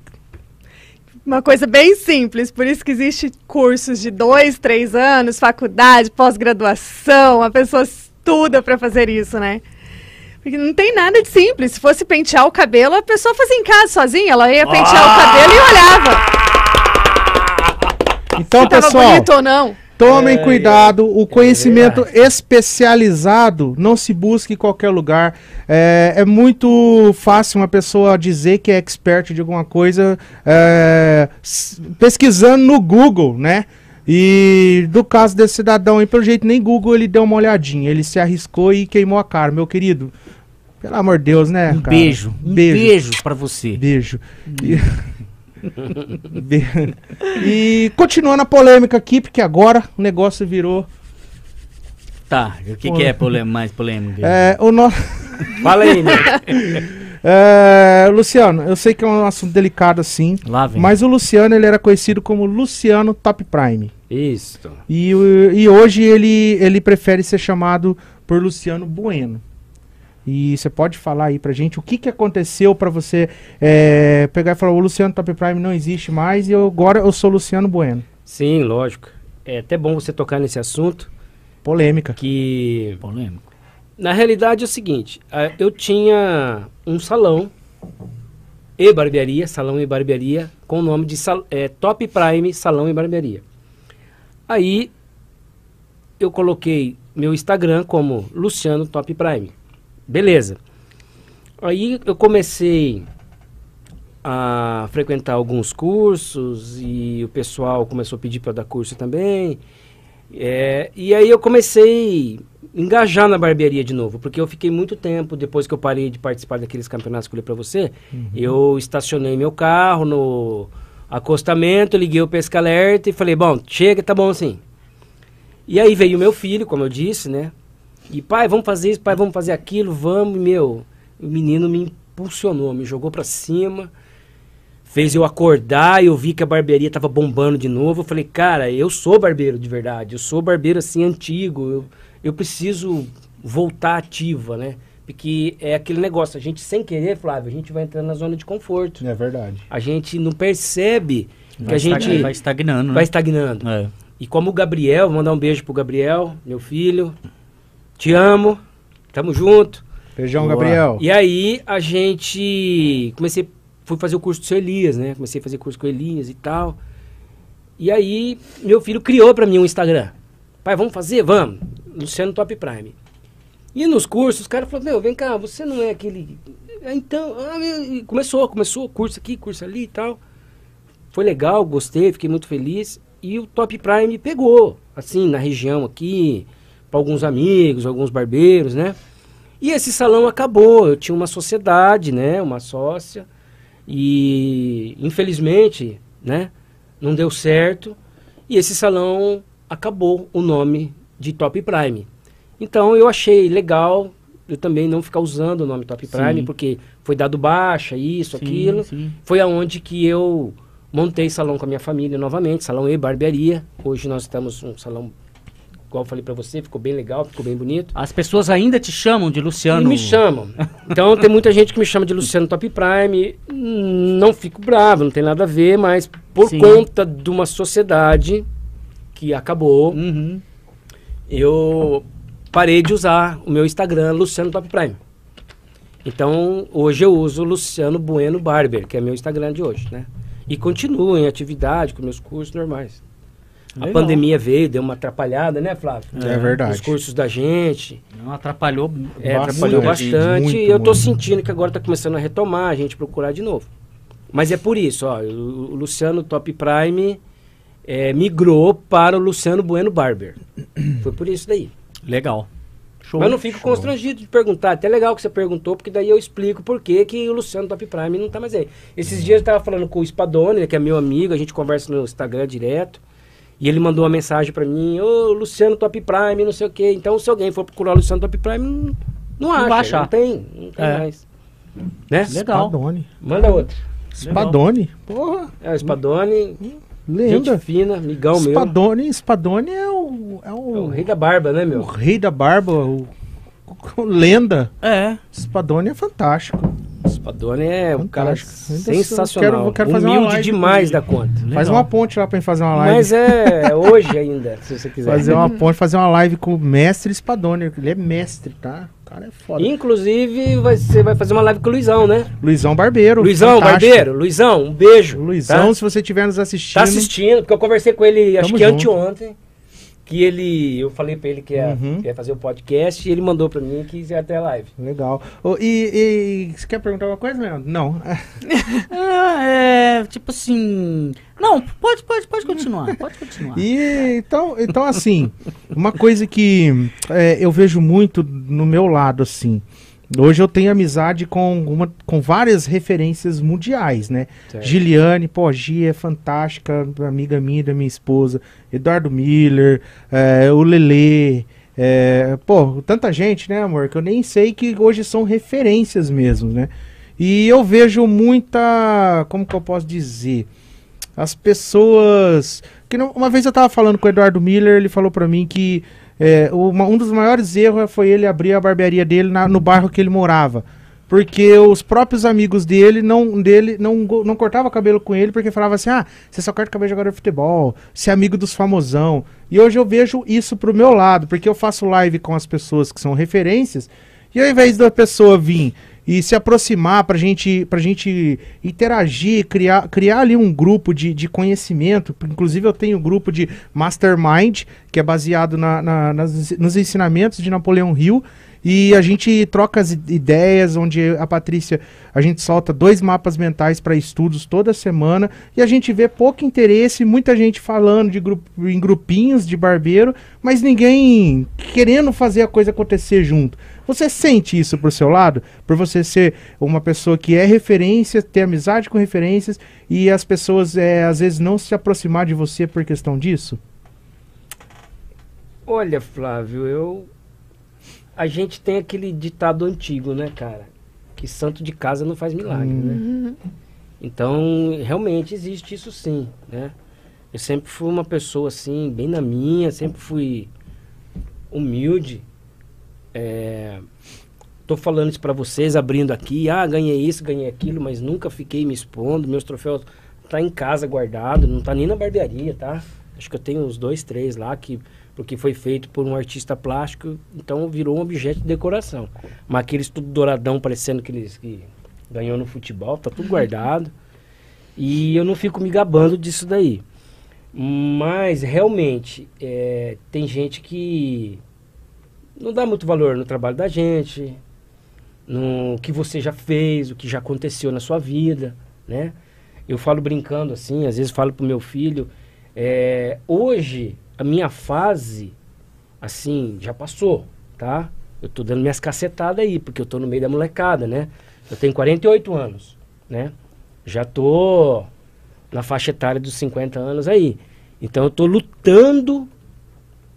S4: Uma coisa bem simples, por isso que existe cursos de dois, três anos, faculdade, pós-graduação, a pessoa estuda para fazer isso, né? Porque não tem nada de simples. Se fosse pentear o cabelo, a pessoa fazia em casa sozinha, ela ia pentear o cabelo e olhava
S1: Então,
S4: se tava
S1: pessoal.
S4: bonito ou não.
S1: Tomem cuidado, o conhecimento
S3: verdade.
S1: especializado não se busca em qualquer lugar. É, é muito fácil uma pessoa dizer que é expert de alguma coisa é, pesquisando no Google, né? E do caso desse cidadão aí, pelo jeito, nem Google ele deu uma olhadinha. Ele se arriscou e queimou a cara. Meu querido, pelo amor de Deus, né?
S2: Um
S1: cara?
S2: beijo. Um
S1: Beijo.
S2: beijo, pra você.
S1: Beijo. E... E continuando a polêmica aqui, porque agora o negócio virou.
S2: Tá, o que, que é polê- mais polêmico?
S1: É, o no...
S3: Fala aí, né?
S1: É, Luciano, eu sei que é um assunto delicado assim, mas o Luciano ele era conhecido como Luciano Top Prime.
S3: Isso.
S1: E, e hoje ele, ele prefere ser chamado por Luciano Bueno. E você pode falar aí pra gente o que, que aconteceu pra você é, pegar e falar: o Luciano Top Prime não existe mais e eu, agora eu sou Luciano Bueno.
S3: Sim, lógico. É até bom você tocar nesse assunto,
S1: Polêmica.
S3: que
S2: Polêmico.
S3: na realidade é o seguinte, eu tinha um salão e barbearia, salão e barbearia, com o nome de é, Top Prime Salão e Barbearia. Aí eu coloquei meu Instagram como Luciano Top Prime. Beleza. Aí eu comecei a frequentar alguns cursos e o pessoal começou a pedir para dar curso também. É, e aí eu comecei a engajar na barbearia de novo, porque eu fiquei muito tempo, depois que eu parei de participar daqueles campeonatos que eu falei para você, eu estacionei meu carro no acostamento, liguei o pesca alerta e falei, bom, chega, tá bom assim. E aí veio meu filho, como eu disse, né? E pai, vamos fazer isso, pai, vamos fazer aquilo, vamos, e, meu. O menino me impulsionou, me jogou pra cima, fez eu acordar, eu vi que a barbearia tava bombando de novo. Eu falei, cara, eu sou barbeiro de verdade, eu sou barbeiro assim antigo, eu, eu preciso voltar ativa, né? Porque é aquele negócio, a gente sem querer, Flávio, a gente vai entrando na zona de conforto.
S1: É verdade.
S3: A gente não percebe que
S2: Vai
S3: a gente
S2: vai estagnando,
S3: vai
S2: né?
S3: estagnando.
S2: É.
S3: E como o Gabriel, vou mandar um beijo pro Gabriel, meu filho. Te amo. Tamo junto.
S1: Feijão,
S2: Boa.
S1: Gabriel.
S3: E aí a gente comecei fui fazer o curso do seu Elias, né? Comecei a fazer curso com o Elias e tal. E aí meu filho criou pra mim um Instagram. Pai, vamos fazer? Vamos. Luciano Top Prime. E nos cursos, os caras falaram, meu, vem cá, você não é aquele. Ah, Então, ah, começou, começou, curso aqui, curso ali e tal. Foi legal, gostei, fiquei muito feliz. E o Top Prime pegou, assim, na região aqui, para alguns amigos, alguns barbeiros, né? E esse salão acabou. Eu tinha uma sociedade, né? Uma sócia. E infelizmente, né? Não deu certo. E esse salão acabou o nome de Top Prime. Então eu achei legal eu também não ficar usando o nome Top Prime,
S2: Sim.
S3: porque foi dado baixa, isso, aquilo.
S2: sim.
S3: Foi aonde que eu montei salão com a minha família novamente, salão e barbearia. Hoje nós estamos um salão, igual eu falei pra você, ficou bem legal, ficou bem bonito.
S2: As pessoas ainda te chamam de Luciano.
S3: E me chamam. Então tem muita gente que me chama de Luciano Top Prime. Não fico bravo, não tem nada a ver, mas por
S2: Sim.
S3: conta de uma sociedade que acabou,
S2: Uhum.
S3: eu parei de usar o meu Instagram Luciano Top Prime. Então, hoje eu uso Luciano Bueno Barber, que é meu Instagram de hoje, né? E continuo em atividade com meus cursos normais. A
S2: Legal.
S3: pandemia veio, deu uma atrapalhada, né, Flávio?
S1: É verdade.
S3: Os cursos da gente.
S2: Não atrapalhou.
S3: É,
S1: Bastante,
S3: atrapalhou bastante.
S1: muito,
S3: e eu tô
S1: muito.
S3: sentindo que agora tá começando a retomar, a gente procurar de novo. Mas é por isso, ó, o, Luciano Top Prime é, migrou para o Luciano Bueno Barber. Foi por isso daí.
S2: Legal. Show.
S3: Mas não fico
S1: show.
S3: constrangido de perguntar. Até legal que você perguntou, porque daí eu explico por que que o Luciano Top Prime não tá mais aí. Esses dias eu tava falando com o Spadone, né, que é meu amigo, a gente conversa no Instagram direto. E ele mandou uma mensagem pra mim, ô Luciano Top Prime, não sei o quê. Então se alguém for procurar o Luciano Top Prime, não, não acha.
S2: vai achar.
S3: Não tem, não tem
S2: É.
S3: mais. Né?
S2: Legal.
S1: Spadone.
S3: Manda outro.
S1: Spadone? Porra,
S3: É, o Spadone, gente
S1: lenda.
S3: fina, amigão meu.
S1: Spadone, Spadone é o, é
S3: É
S1: o,
S3: o rei da barba, né,
S1: o
S3: meu?
S1: rei da barba, o, o- lenda.
S2: É.
S1: Spadone é fantástico.
S3: Spadone é um cara sensacional.
S1: quero- quero fazer uma
S3: Humilde
S1: live
S3: demais da conta.
S1: Faz
S2: Legal.
S1: uma ponte lá pra gente fazer uma live.
S3: Mas é hoje ainda, se você quiser.
S1: Fazer uma ponte, fazer uma live com o mestre Spadone. Ele é mestre, tá? O cara é foda.
S3: Inclusive, vai, você vai fazer uma live com o Luizão, né?
S1: Luizão Barbeiro.
S3: Luizão,
S1: fantástico.
S3: Barbeiro, Luizão, um beijo.
S1: Luizão,
S3: tá?
S1: se você estiver nos assistindo.
S3: Tá assistindo, porque eu conversei com ele, acho
S1: Tamo
S3: que
S1: junto.
S3: anteontem, que ele, eu falei pra ele que ia,
S1: Uhum.
S3: que ia fazer o podcast e ele mandou pra mim que ia até a live.
S1: Legal. Ô, e, e você quer perguntar alguma coisa, Leandro? Não.
S2: Ah, é. Tipo assim. Não, pode, pode, pode continuar. Pode continuar.
S1: E então, então assim, uma coisa que é, eu vejo muito no meu lado, assim. Hoje eu tenho amizade com, uma, com várias referências mundiais, né?
S3: Certo.
S1: Giliane, pô, Gi é fantástica, amiga minha da minha esposa. Eduardo Miller, é, o Lelê. é, pô, tanta gente, né, amor? Que eu nem sei que hoje são referências mesmo, né? E eu vejo muita. Como que eu posso dizer? As pessoas. Que não- uma vez eu tava falando com o Eduardo Miller, ele falou pra mim que é, uma- um dos maiores erros foi ele abrir a barbearia dele na- no bairro que ele morava. Porque os próprios amigos dele não dele não, não cortavam cabelo com ele porque falava assim: ah, você só corta cabelo de jogador de futebol, você é amigo dos famosão. E hoje eu vejo isso pro meu lado, porque eu faço live com as pessoas que são referências, e ao invés da pessoa vir e se aproximar pra gente, pra gente interagir, criar, criar ali um grupo de, de conhecimento. Inclusive, eu tenho um grupo de Mastermind, que é baseado na, na- nas- nos ensinamentos de Napoleão Hill. E a gente troca as ideias, onde a Patrícia, a gente solta dois mapas mentais para estudos toda semana. E a gente vê pouco interesse, muita gente falando de grupo, em grupinhos de barbeiro, mas ninguém querendo fazer a coisa acontecer junto. Você sente isso pro seu lado? Por você ser uma pessoa que é referência, ter amizade com referências e as pessoas é, às vezes não se aproximar de você por questão disso?
S3: Olha, Flávio, eu. A gente tem aquele ditado antigo, né, cara? Que santo de casa não faz milagre,
S1: Hum.
S3: né? Então, realmente existe isso sim, né? Eu sempre fui uma pessoa assim, bem na minha, sempre fui humilde. É, tô falando isso pra vocês, abrindo aqui, ah, ganhei isso, ganhei aquilo, mas nunca fiquei me expondo. Meus troféus tá em casa guardado, não tá nem na barbearia, tá? Acho que eu tenho uns dois, três lá que porque foi feito por um artista plástico, então virou um objeto de decoração. Mas aqueles tudo douradão parecendo que eles que ganhou no futebol, tá tudo guardado. E eu não fico me gabando disso daí. Mas realmente é, tem gente que não dá muito valor no trabalho da gente, no que você já fez, o que já aconteceu na sua vida, né? Eu falo brincando assim, às vezes falo pro meu filho, é, hoje a minha fase, assim, já passou, tá? Eu tô dando minhas cacetadas aí, porque eu tô no meio da molecada, né? Eu tenho 48 anos, né? Já tô na faixa etária dos 50 anos aí. Então eu tô lutando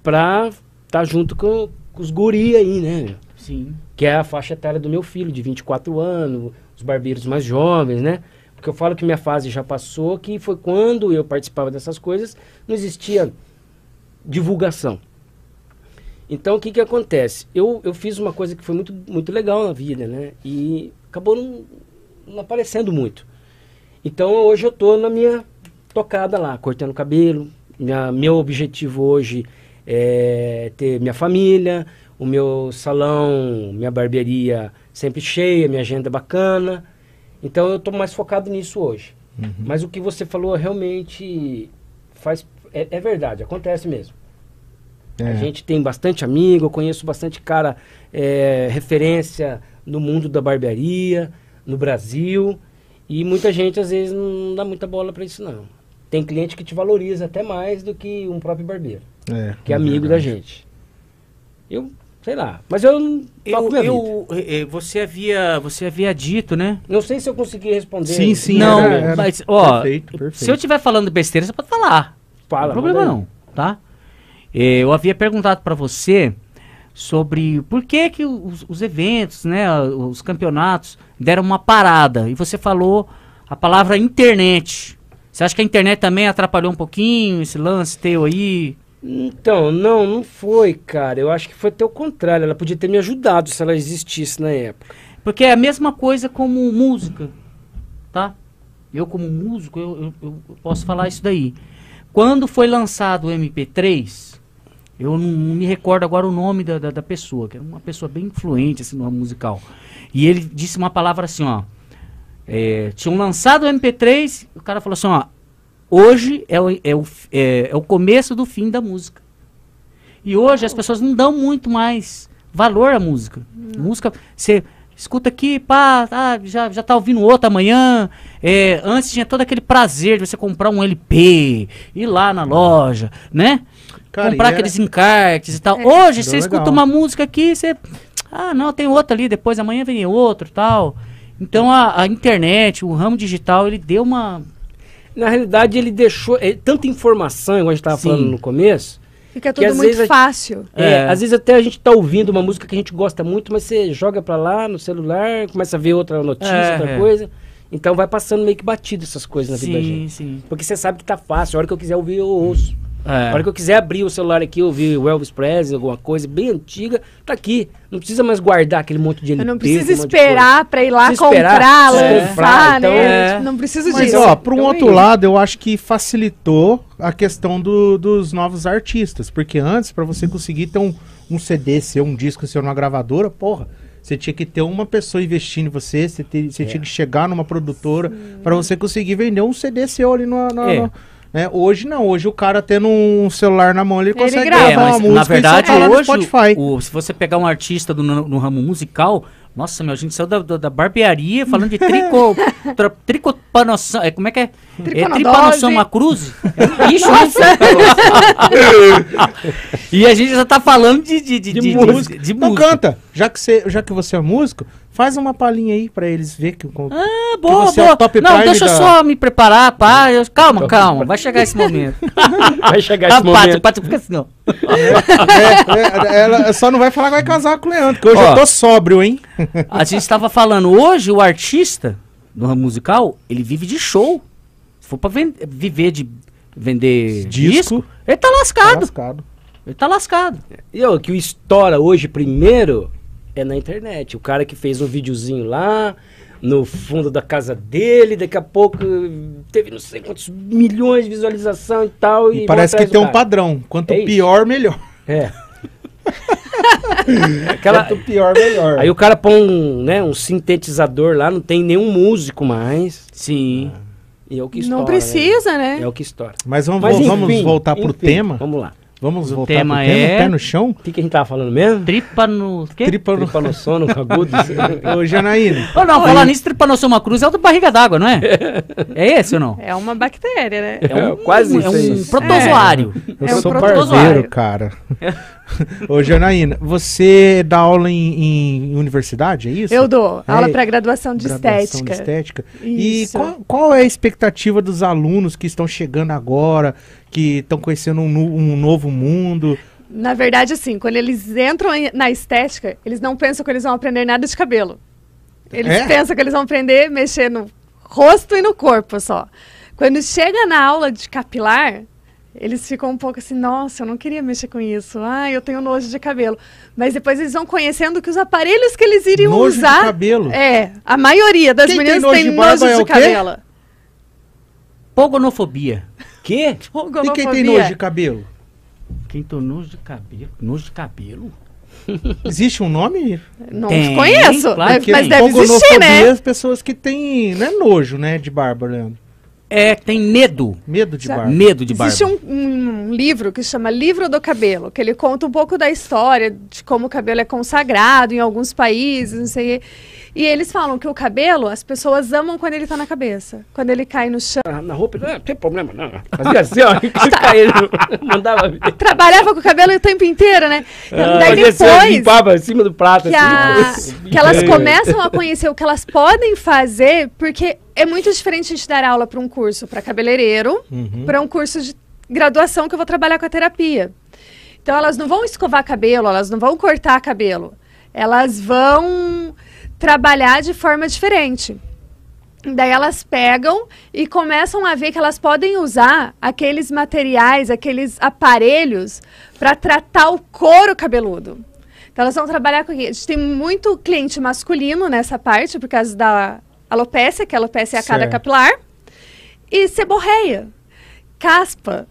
S3: pra estar tá junto com, com os guri aí, né? meu?
S2: Sim.
S3: que é a faixa etária do meu filho, de 24 anos, os barbeiros mais jovens, né? Porque eu falo que minha fase já passou, que foi quando eu participava dessas coisas, não existia divulgação. Então, o que que acontece? Eu, eu fiz uma coisa que foi muito, muito legal na vida, né? E acabou não, não aparecendo muito. Então, hoje eu tô na minha tocada lá, cortando cabelo. Minha, meu objetivo hoje é ter minha família, o meu salão, minha barbearia sempre cheia, minha agenda bacana. Então eu estou mais focado nisso hoje. Mas o que você falou realmente faz é, é verdade, acontece mesmo. A
S1: É.
S3: gente tem bastante amigo, eu conheço bastante cara é, referência no mundo da barbearia, no Brasil, e muita gente às vezes não dá muita bola para isso não. Tem cliente que te valoriza até mais do que um próprio barbeiro
S1: É,
S3: que é amigo da gente. Eu Sei lá. Mas eu não toco
S2: Eu,
S3: minha vida.
S2: eu, eh, eh, você havia, você havia dito, né?
S3: Não sei se eu consegui responder.
S1: Sim, sim.
S2: não,
S1: era- era
S2: mas ó,
S1: perfeito, perfeito.
S2: se eu estiver falando besteira, você pode falar.
S3: Fala,
S2: não tem problema não, tá? Eh, Eu havia perguntado pra você sobre por que que os, os eventos, né, os campeonatos deram uma parada e você falou a palavra internet. Você acha que a internet também atrapalhou um pouquinho esse lance teu aí?
S3: Então, não, não foi, cara. Eu acho que foi até o contrário. Ela podia ter me ajudado se ela existisse na época.
S2: Porque é a mesma coisa como música, tá? Eu como músico, eu, eu- eu posso falar isso daí. Quando foi lançado o MP3, eu não, não me recordo agora o nome da, da, da pessoa, que era uma pessoa bem influente assim, no musical. E ele disse uma palavra assim, ó. é, tinham lançado o MP3, o cara falou assim, ó. Hoje é o, é, o, é, é o começo do fim da música. E hoje as pessoas não dão muito mais valor à música. Música, você escuta aqui, pá, ah, já, já tá ouvindo outra amanhã. É, antes tinha todo aquele prazer de você comprar um LP, ir lá na loja, né?
S1: Cara,
S2: comprar
S1: era-
S2: aqueles encartes e tal.
S4: É.
S2: Hoje você
S1: legal.
S2: escuta uma música aqui, você. Ah, não, tem outra ali, depois amanhã vem outro tal. Então a, a internet, o ramo digital, ele deu uma.
S3: Na realidade, ele deixou é, tanta informação, igual a gente estava
S2: Sim.
S3: falando no começo.
S4: Fica
S3: Que
S4: tudo muito fácil.
S3: É,
S2: É.
S3: às vezes até a gente tá ouvindo uma música que a gente gosta muito, mas você joga pra lá no celular, começa a ver outra notícia,
S2: É,
S3: outra
S2: é.
S3: coisa. Então vai passando meio que batido essas coisas na vida da
S2: Sim,
S3: gente.
S2: sim.
S3: Porque você sabe que tá fácil. A hora que eu quiser ouvir, eu ouço.
S2: É.
S3: A hora que eu quiser abrir o celular aqui, ouvir o Elvis Presley, alguma coisa bem antiga, tá aqui. Não precisa mais guardar aquele monte de LP.
S4: Eu não
S3: coisa.
S4: esperar pra ir lá
S3: Precisa
S4: comprar,
S3: é.
S4: lançar,
S3: Comprar, então,
S4: né?
S2: é.
S4: Não preciso
S1: Mas,
S4: disso.
S1: ó, por um
S3: Então
S1: outro lado, eu acho que facilitou a questão do- dos novos artistas. Porque antes, pra você conseguir ter um, um CD seu, um disco seu numa gravadora, porra, você tinha que ter uma pessoa investindo em você, você, ter- você
S3: É.
S1: tinha que chegar numa produtora pra você conseguir vender um CD seu ali no. no-
S2: É.
S1: no- né? Hoje não, hoje o cara tendo um celular na mão, ele, consegue
S4: grava.
S1: gravar
S2: É,
S1: uma
S2: mas
S1: música
S2: na verdade,
S1: e
S2: hoje,
S1: Spotify.
S2: o- se você pegar um artista do, no, no ramo musical, nossa, meu, a gente saiu da, da, da barbearia falando de trico, tra, tricopanoção, é, como é que é? É tripanoção macruz? É um bicho, e a gente já tá falando de, de, de,
S1: De,
S2: de-
S1: música.
S2: de- de
S1: então
S2: música.
S1: canta. Já que, você, já que você é músico, faz uma palhinha aí pra eles ver que, o-
S2: Ah, boa,
S1: você é o
S2: boa.
S1: top
S2: Não,
S1: prime
S2: deixa eu
S1: da-
S2: só me preparar, pá. eu- calma, calma, vai chegar esse momento.
S3: Vai chegar
S2: Ah,
S3: esse
S2: Pátio,
S3: momento.
S2: Pátio, fica assim, ó.
S1: É, é, ela só não vai falar que vai casar com o Leandro, que hoje
S2: Ó.
S1: eu tô sóbrio, hein?
S2: A gente estava falando hoje, o artista do ramo musical, ele vive de show. Se for pra viver de vender
S1: Disco.
S2: disco, ele tá
S1: Tá
S2: lascado.
S1: lascado.
S2: Ele tá lascado.
S3: E o que o estoura hoje primeiro é na internet. O cara que fez um videozinho lá, no fundo da casa dele, daqui a pouco teve não sei quantos milhões de visualização e tal.
S1: E
S3: vão
S1: parece que tem um padrão. Quanto
S3: É
S1: pior, melhor.
S3: É. Aquela,
S1: Quanto pior, melhor.
S3: aí o cara põe um, né, um sintetizador lá, não tem nenhum músico mais.
S2: Sim.
S3: E é o que estoura.
S4: Não
S3: né?
S4: precisa, né?
S3: É o que estoura.
S1: Mas vamos,
S3: Mas
S1: vamos
S3: enfim,
S1: voltar pro
S3: enfim,
S1: tema.
S3: Vamos lá.
S1: Vamos
S2: O
S1: voltar
S2: tema
S1: pro tema.
S2: é-
S1: Pé no chão.
S3: O que, que a gente tava falando mesmo?
S2: Tripa no. Quê?
S1: Tripa no...
S3: Tripa no sono, agudo.
S1: Ô, Janaína.
S2: Ô, não, falar nisso, tripanossoma cruz é o do barriga d'água, não é? É esse ou não?
S4: É uma bactéria, né?
S2: É um,
S3: quase
S2: é
S3: isso
S2: um
S3: aí.
S2: protozoário.
S1: Eu
S4: É um
S1: sou
S4: protozoário.
S1: barbeiro, cara. Ô, Janaína, você dá aula em, em universidade, é isso?
S4: Eu dou
S1: É,
S4: aula para graduação de
S1: Graduação
S4: estética.
S1: de estética. E qual, qual é a expectativa dos alunos que estão chegando agora, que estão conhecendo um, um novo mundo?
S4: Na verdade, assim, quando eles entram na estética, eles não pensam que eles vão aprender nada de cabelo. Eles
S1: É?
S4: pensam que eles vão aprender a mexer no rosto e no corpo só. Quando chega na aula de capilar, eles ficam um pouco assim, nossa, eu não queria mexer com isso. Ah, eu tenho nojo de cabelo. Mas depois eles vão conhecendo que os aparelhos que eles iriam
S1: Nojo de
S4: usar.
S1: cabelo?
S4: É, a maioria das
S1: Quem tem
S4: meninas
S1: nojo
S4: tem
S1: de
S4: nojo
S1: barba
S4: de,
S1: é quê?
S4: cabelo.
S2: Pogonofobia.
S3: que?
S1: E quem tem nojo de cabelo?
S2: Quem tem nojo de cabelo? Nojo de cabelo?
S1: Existe um nome?
S4: Não
S2: Tem,
S4: conheço,
S2: claro
S4: mas
S2: tem.
S4: deve existir,
S1: Pogonofobia
S4: né?
S1: as pessoas que têm, não é nojo, né, de barba, Leandro?
S2: É, tem medo.
S1: Medo de barba.
S2: Medo de barba.
S4: Existe um, um livro que chama Livro do Cabelo, que ele conta um pouco da história de como o cabelo é consagrado em alguns países, não sei. E eles falam que o cabelo, as pessoas amam quando ele tá na cabeça. Quando ele cai no chão.
S3: Na, na roupa, não, não tem problema, não. Fazia assim, ó, caindo, mandava.
S4: Trabalhava com o cabelo o tempo inteiro, né?
S3: Ah,
S4: Daí
S3: fazia assim,
S4: depois
S3: limpava em cima do prato,
S4: que,
S3: assim.
S4: a- que elas começam a conhecer o que elas podem fazer, porque é muito diferente a gente dar aula para um curso para cabeleireiro,
S1: Uhum.
S4: para um curso de graduação que eu vou trabalhar com a terapia. Então elas não vão escovar cabelo, elas não vão cortar cabelo. Elas vão trabalhar de forma diferente. Daí elas pegam e começam a ver que elas podem usar aqueles materiais, aqueles aparelhos para tratar o couro cabeludo. Então elas vão trabalhar com. A gente tem muito cliente masculino nessa parte, por causa da alopécia, que a alopécia é a cada capilar, e seborreia, caspa.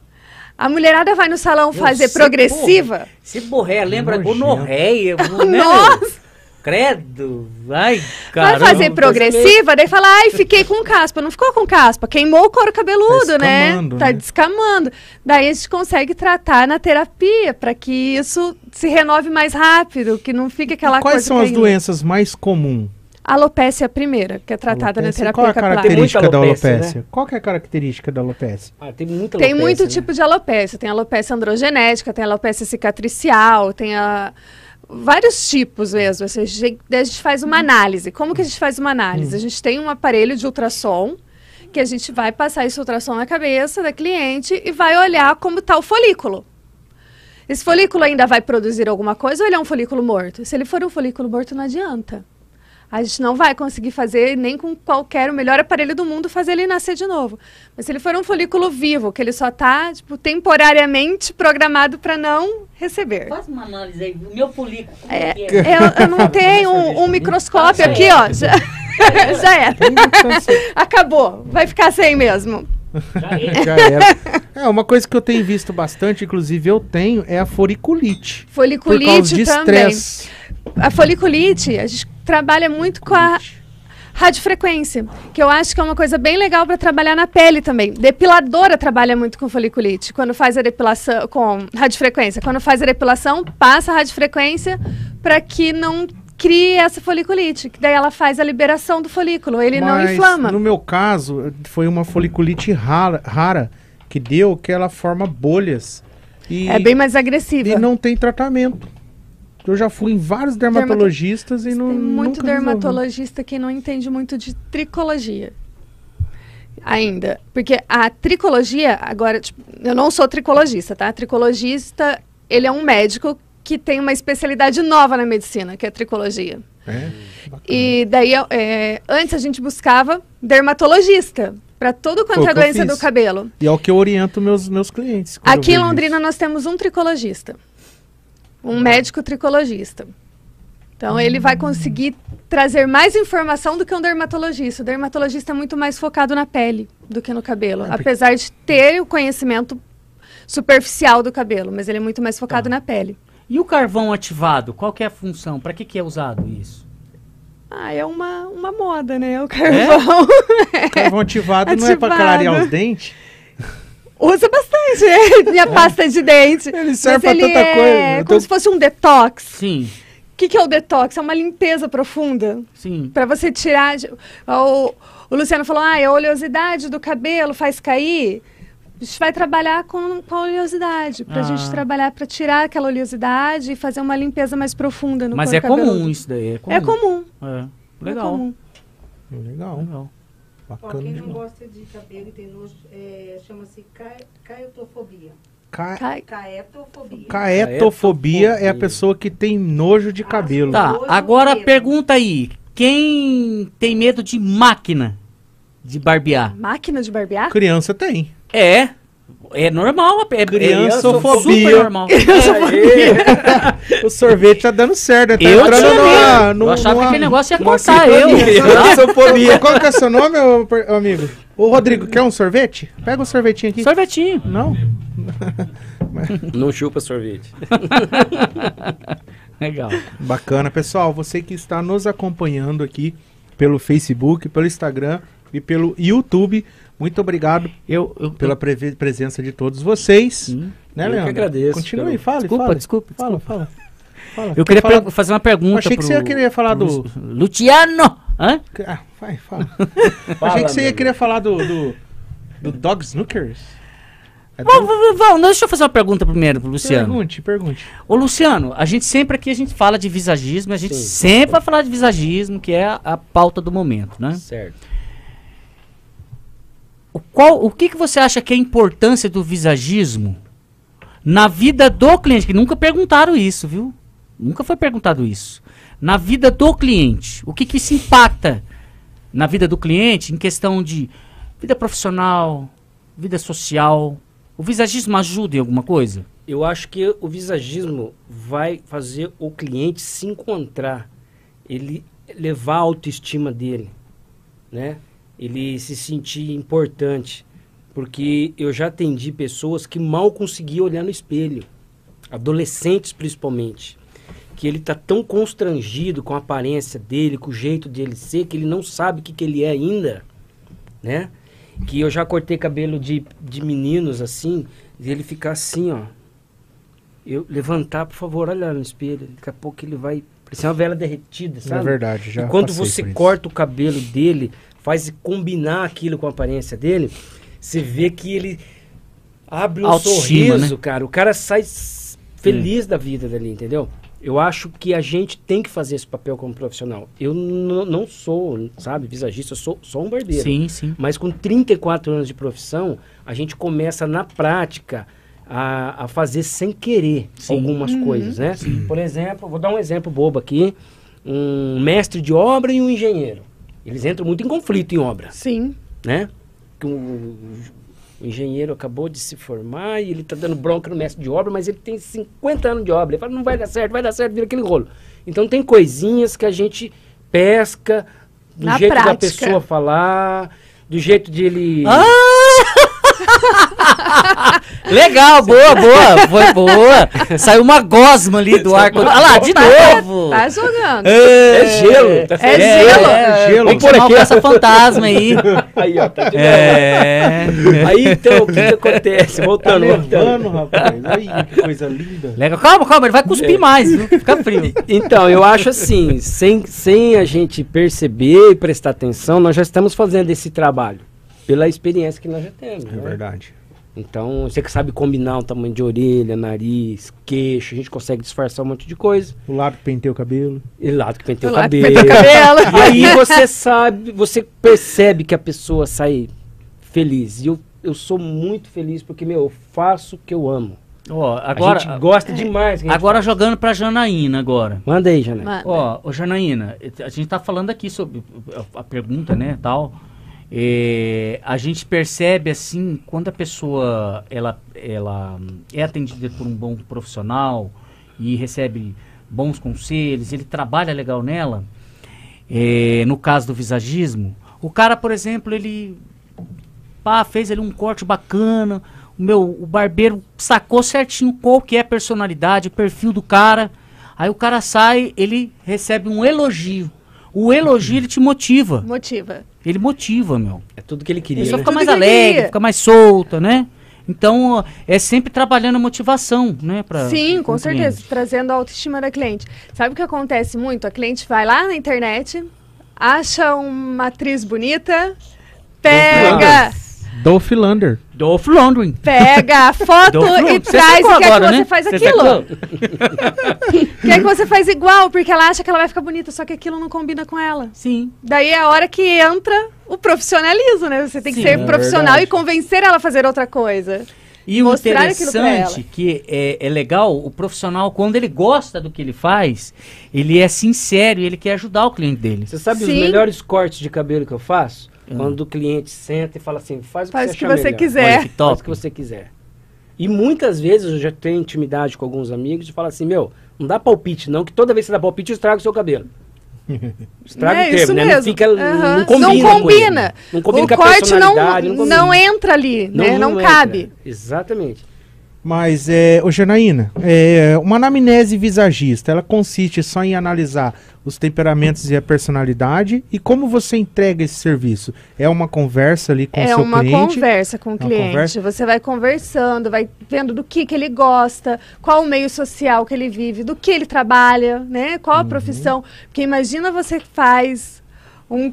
S4: A mulherada vai no salão fazer
S2: seborreia.
S4: progressiva.
S2: Seborreia, lembra gonorreia. né?
S4: Nossa!
S2: Credo. Ai,
S4: Vai
S2: caramba.
S4: fazer progressiva, daí fala, ai, fiquei com caspa. Não ficou com caspa, queimou o couro cabeludo,
S1: Tá
S4: né? Tá
S1: né?
S4: descamando. Daí a gente consegue tratar na terapia, para que isso se renove mais rápido, que não fique aquela
S1: Quais
S4: coisa
S1: são as doenças mais comuns?
S4: Alopecia é a primeira, que é tratada na
S1: Alopecia.
S4: terapia
S1: Qual é a
S4: capilar.
S1: característica
S3: Tem
S1: da
S3: alopecia,
S1: alopecia? Qual que é a característica da alopecia?
S3: Ah, tem muita
S4: Tem
S3: alopecia,
S4: muito
S3: né?
S4: tipo de alopecia. Tem alopecia androgenética, tem alopecia cicatricial, tem a... vários tipos mesmo. Assim, a, gente, a gente faz uma análise. Como que a gente faz uma análise? A gente tem um aparelho de ultrassom que a gente vai passar esse ultrassom na cabeça da cliente e vai olhar como está o folículo. Esse folículo ainda vai produzir alguma coisa ou ele é um folículo morto? Se ele for um folículo morto, não adianta. A gente não vai conseguir fazer, nem com qualquer, o melhor aparelho do mundo, fazer ele nascer de novo. Mas se ele for um folículo vivo, que ele só está tipo, temporariamente programado para não receber.
S2: Faz uma análise aí. O meu folículo. como
S4: É,
S2: que é?
S4: eu, eu não tenho um, um microscópio aqui, ó. Já, já era. Acabou. Vai ficar sem mesmo.
S1: Já era. É, uma coisa que eu tenho visto bastante, inclusive eu tenho, é a foliculite. Por causa
S4: Foliculite
S1: de
S4: também.
S1: estresse.
S4: A foliculite, a gente trabalha muito com a radiofrequência, que eu acho que é uma coisa bem legal para trabalhar na pele também. Depiladora trabalha muito com foliculite. Quando faz a depilação com radiofrequência, quando faz a depilação, passa a radiofrequência para que não crie essa foliculite, que daí ela faz a liberação do folículo, ele não
S1: Mas,
S4: inflama.
S1: No meu caso, foi uma foliculite rara, rara que deu, que ela forma bolhas. E,
S4: É bem mais agressiva.
S1: e não tem tratamento. Eu já fui em vários dermatologistas e não.
S4: Tem muito
S1: resolveu.
S4: dermatologista que não entende muito de tricologia. Ainda. Porque a tricologia, agora, tipo, eu não sou tricologista, tá? Tricologista, ele é um médico que tem uma especialidade nova na medicina, que é a tricologia.
S1: É.
S4: E daí, é, antes a gente buscava dermatologista para tudo
S1: Foi
S4: quanto é doença do cabelo.
S1: E é o que eu oriento meus, meus clientes.
S4: Aqui em Londrina
S1: isso.
S4: nós temos um tricologista. Um médico tricologista. Então ele vai conseguir trazer mais informação do que um dermatologista. O dermatologista é muito mais focado na pele do que no cabelo.
S1: É, porque-
S4: Apesar de ter o conhecimento superficial do cabelo, mas ele é muito mais focado
S1: Tá.
S4: na pele.
S2: E o carvão ativado? Qual que é a função? Para que, que é usado isso?
S4: Ah, é uma, uma moda, né? O carvão.
S1: Carvão ativado não é para
S4: Ativado.
S1: clarear os dentes?
S4: Usa bastante, né? Minha pasta de dente.
S1: Ele serve
S4: Mas
S1: pra
S4: ele
S1: tanta
S4: é
S1: coisa.
S4: como
S1: Então-
S4: se fosse um detox.
S2: Sim,
S4: O que, que é o detox? É uma limpeza profunda.
S2: sim.
S4: Pra você tirar. de- O, o Luciano falou: ah, a oleosidade do cabelo faz cair. A gente vai trabalhar com, com a oleosidade. Pra
S2: Ah.
S4: gente trabalhar pra tirar aquela oleosidade e fazer uma limpeza mais profunda no
S2: Mas é comum
S4: cabeludo.
S2: isso daí. É comum.
S4: É comum.
S2: É.
S4: é
S2: Legal.
S4: comum.
S1: Legal,
S2: Legal.
S5: Ó,
S1: bacana
S5: quem não
S1: demais.
S5: gosta de cabelo e tem nojo, é, chama-se ca- caetofobia.
S1: Ca-
S5: Caetofobia.
S1: Caetofobia é a pessoa que tem nojo de cabelo.
S2: Tá, agora pergunta aí. Quem tem medo de máquina de barbear?
S4: Máquina de barbear?
S1: Criança tem.
S2: É. É normal. É,
S1: Criançofobia.
S2: É super normal.
S1: O sorvete tá dando certo. né? Tá
S2: Eu
S1: entrando
S2: tinha
S1: numa, numa,
S2: Eu achava que
S1: numa-
S2: aquele negócio ia cortar eu.
S1: Criançofobia. Qual que é o seu nome, per- amigo? Ô, Rodrigo, quer um sorvete? Pega um sorvetinho aqui.
S2: Sorvetinho.
S1: Não?
S3: Não chupa sorvete.
S2: Legal.
S1: Bacana, pessoal. Você que está nos acompanhando aqui pelo Facebook, pelo Instagram e pelo YouTube, Muito obrigado
S2: Eu, eu,
S1: pela preve- presença de todos vocês.
S2: Sim.
S1: Né,
S3: Eu que
S1: Leandro?
S3: agradeço
S1: Continue,
S3: pelo-
S1: fale,
S2: Desculpa,
S1: fale.
S2: desculpa,
S1: Fala, fala. fala.
S2: Eu
S1: Quer
S2: queria
S1: falar-
S2: fazer uma pergunta
S1: Achei que você ia querer falar
S2: pro
S1: do-
S2: Lu- Luciano! Hã?
S1: Ah, vai, fala.
S3: Fala,
S1: Achei que você ia
S3: meu
S1: querer falar do, do, do Dog Snookers. É
S2: vamos, vamos, deixa eu fazer uma pergunta primeiro pro Luciano.
S1: Pergunte, pergunte.
S2: Ô Luciano, a gente sempre aqui a gente fala de visagismo, a gente
S3: Sim.
S2: sempre vai falar de visagismo, que é a, a pauta do momento, né?
S3: Certo.
S2: O, qual, o que, que você acha que é a importância do visagismo na vida do cliente? Que nunca perguntaram isso, viu? Nunca foi perguntado isso. Na vida do cliente, o que, que isso impacta na vida do cliente em questão de vida profissional, vida social? O visagismo ajuda em alguma coisa?
S3: Eu acho que o visagismo vai fazer o cliente se encontrar, ele levar a autoestima dele, né? Ele se sentir importante, porque eu já atendi pessoas que mal conseguiam olhar no espelho, adolescentes principalmente, que ele tá tão constrangido com a aparência dele, com o jeito dele ser, que ele não sabe o que, que ele é ainda, né? Que eu já cortei cabelo de, de meninos assim, e ele ficar assim, ó. Eu levantar, por favor, olha no espelho. Daqui a pouco ele vai. Parecer uma vela derretida,
S1: É
S3: sabe?
S1: verdade, já
S3: e quando você corta o cabelo dele, faz combinar aquilo com a aparência dele, você vê que ele abre um
S2: Autoestima,
S3: sorriso,
S2: né?
S3: cara. O cara sai feliz da vida dali, entendeu? Eu acho que a gente tem que fazer esse papel como profissional. Eu não sou, sabe, visagista, eu sou só um barbeiro.
S2: Sim, sim.
S3: Mas com 34 anos de profissão, a gente começa na prática a, a fazer sem querer
S2: Sim.
S3: algumas coisas, né? Por exemplo, vou dar um exemplo bobo aqui. Um mestre de obra e um engenheiro. Eles entram muito em conflito em obra,
S4: Sim.
S3: né? Que o, o engenheiro acabou de se formar e ele tá dando bronca no mestre de obra, mas ele tem 50 anos de obra. Ele fala, não vai dar certo, vai dar certo, vira aquele rolo. Então tem coisinhas que a gente pesca do
S4: Na
S3: jeito da
S4: prática.
S3: pessoa falar, do jeito de ele...
S2: Ah! Legal, boa, boa, foi boa. Saiu uma gosma ali do ar. Olha lá, de novo.
S4: Tá jogando.
S3: É gelo, tá
S4: É gelo.
S2: É,
S1: Gelo.
S2: Vamos
S3: por
S2: aqui essa fantasma aí.
S3: Aí, ó, tá de novo.
S2: É.
S3: Aí então, o que, que acontece?
S1: Tá
S3: Voltando, voltando.
S1: nevando, rapaz. Aí, que coisa linda.
S2: Legal. Calma, calma, ele vai cuspir mais, viu? Fica frio.
S3: Então, eu acho assim, sem, sem a gente perceber e prestar atenção, nós já estamos fazendo esse trabalho. Pela experiência que nós já temos.
S1: É
S3: né?
S1: verdade.
S3: Então, você que sabe combinar o tamanho de orelha, nariz, queixo, a gente consegue disfarçar um monte de coisa.
S1: O lado que pentei o cabelo.
S3: E lado que pentei o
S4: que
S3: cabelo.
S4: penteia o cabelo.
S3: E aí você sabe, você percebe que a pessoa sai feliz. E eu, eu sou muito feliz porque, meu, eu faço o que eu amo.
S2: Ó,
S3: a
S2: agora,
S3: gente gosta demais. a
S2: agora jogando pra Janaína agora.
S3: Manda aí.
S4: Manda.
S2: Ó, ô Janaína, a gente tá falando aqui sobre a, a pergunta, né, tal. É, a gente percebe assim, quando a pessoa ela, ela é atendida por um bom profissional e recebe bons conselhos, ele trabalha legal nela. é, no caso do visagismo, o cara, por exemplo, ele pá, fez ali um corte bacana, o meu o barbeiro sacou certinho qual que é a personalidade, o perfil do cara. Aí o cara sai, ele recebe um elogio. O elogio ele te motiva.
S4: Motiva.
S2: Ele motiva, meu.
S3: É tudo que ele
S2: A
S3: queria.
S2: pessoa
S3: né?
S2: fica
S4: Tudo
S2: mais
S4: que ele
S2: alegre,
S4: queria.
S2: fica mais solta, né? Então, é sempre trabalhando a motivação, né? Pra,
S4: Sim, com certeza.
S2: cliente.
S4: Trazendo a autoestima da cliente. Sabe o que acontece muito? A cliente vai lá na internet, acha uma atriz bonita, pega,
S1: Dolph Lander.
S2: Dolph Lundgren.
S4: pega a foto e traz
S2: sacou
S4: e quer
S2: agora,
S4: que
S2: né?
S4: você faz
S2: Você
S4: aquilo.
S2: sacou?
S4: Quer que você faz igual, porque ela acha que ela vai ficar bonita, só que aquilo não combina com ela.
S2: Sim.
S4: Daí é a hora que entra o profissionalismo, né? Você tem que
S2: Sim,
S4: ser
S2: é
S4: profissional
S1: verdade.
S4: e convencer ela a fazer outra coisa.
S2: E o
S4: aquilo
S2: interessante que é, é legal, o profissional, quando ele gosta do que ele faz, ele é sincero e ele quer ajudar o cliente dele.
S3: Você sabe os
S4: Sim.
S3: melhores cortes de cabelo que eu faço?
S2: Hum.
S3: Quando o cliente senta e fala assim, faz o que
S4: Faz
S3: você
S4: que você quiser.
S2: Top.
S3: Faz o que você quiser. E muitas vezes eu já tenho intimidade com alguns amigos e falo assim, meu, não dá palpite não, que toda vez que você dá palpite eu estrago o seu cabelo. Estraga
S4: é
S3: o termo, né?
S4: mesmo.
S3: Não, fica,
S4: Aham.
S3: não combina.
S4: Não combina.
S3: Não combina
S4: o
S3: com a
S4: corte não, não,
S3: combina.
S4: entra ali, né? Não,
S3: entra.
S4: cabe.
S3: Exatamente.
S1: Mas, é, ô Janaína, é, uma anamnese visagista, ela consiste só em analisar os temperamentos e a personalidade e como você entrega esse serviço? É uma conversa ali com o
S4: é
S1: seu
S4: uma
S1: cliente?
S4: conversa com o
S1: Uma
S4: cliente.
S1: conversa?
S4: Você vai conversando, vai vendo do que, que ele gosta, qual o meio social que ele vive, do que ele trabalha, né? Qual
S1: Uhum.
S4: a profissão. Porque imagina você faz um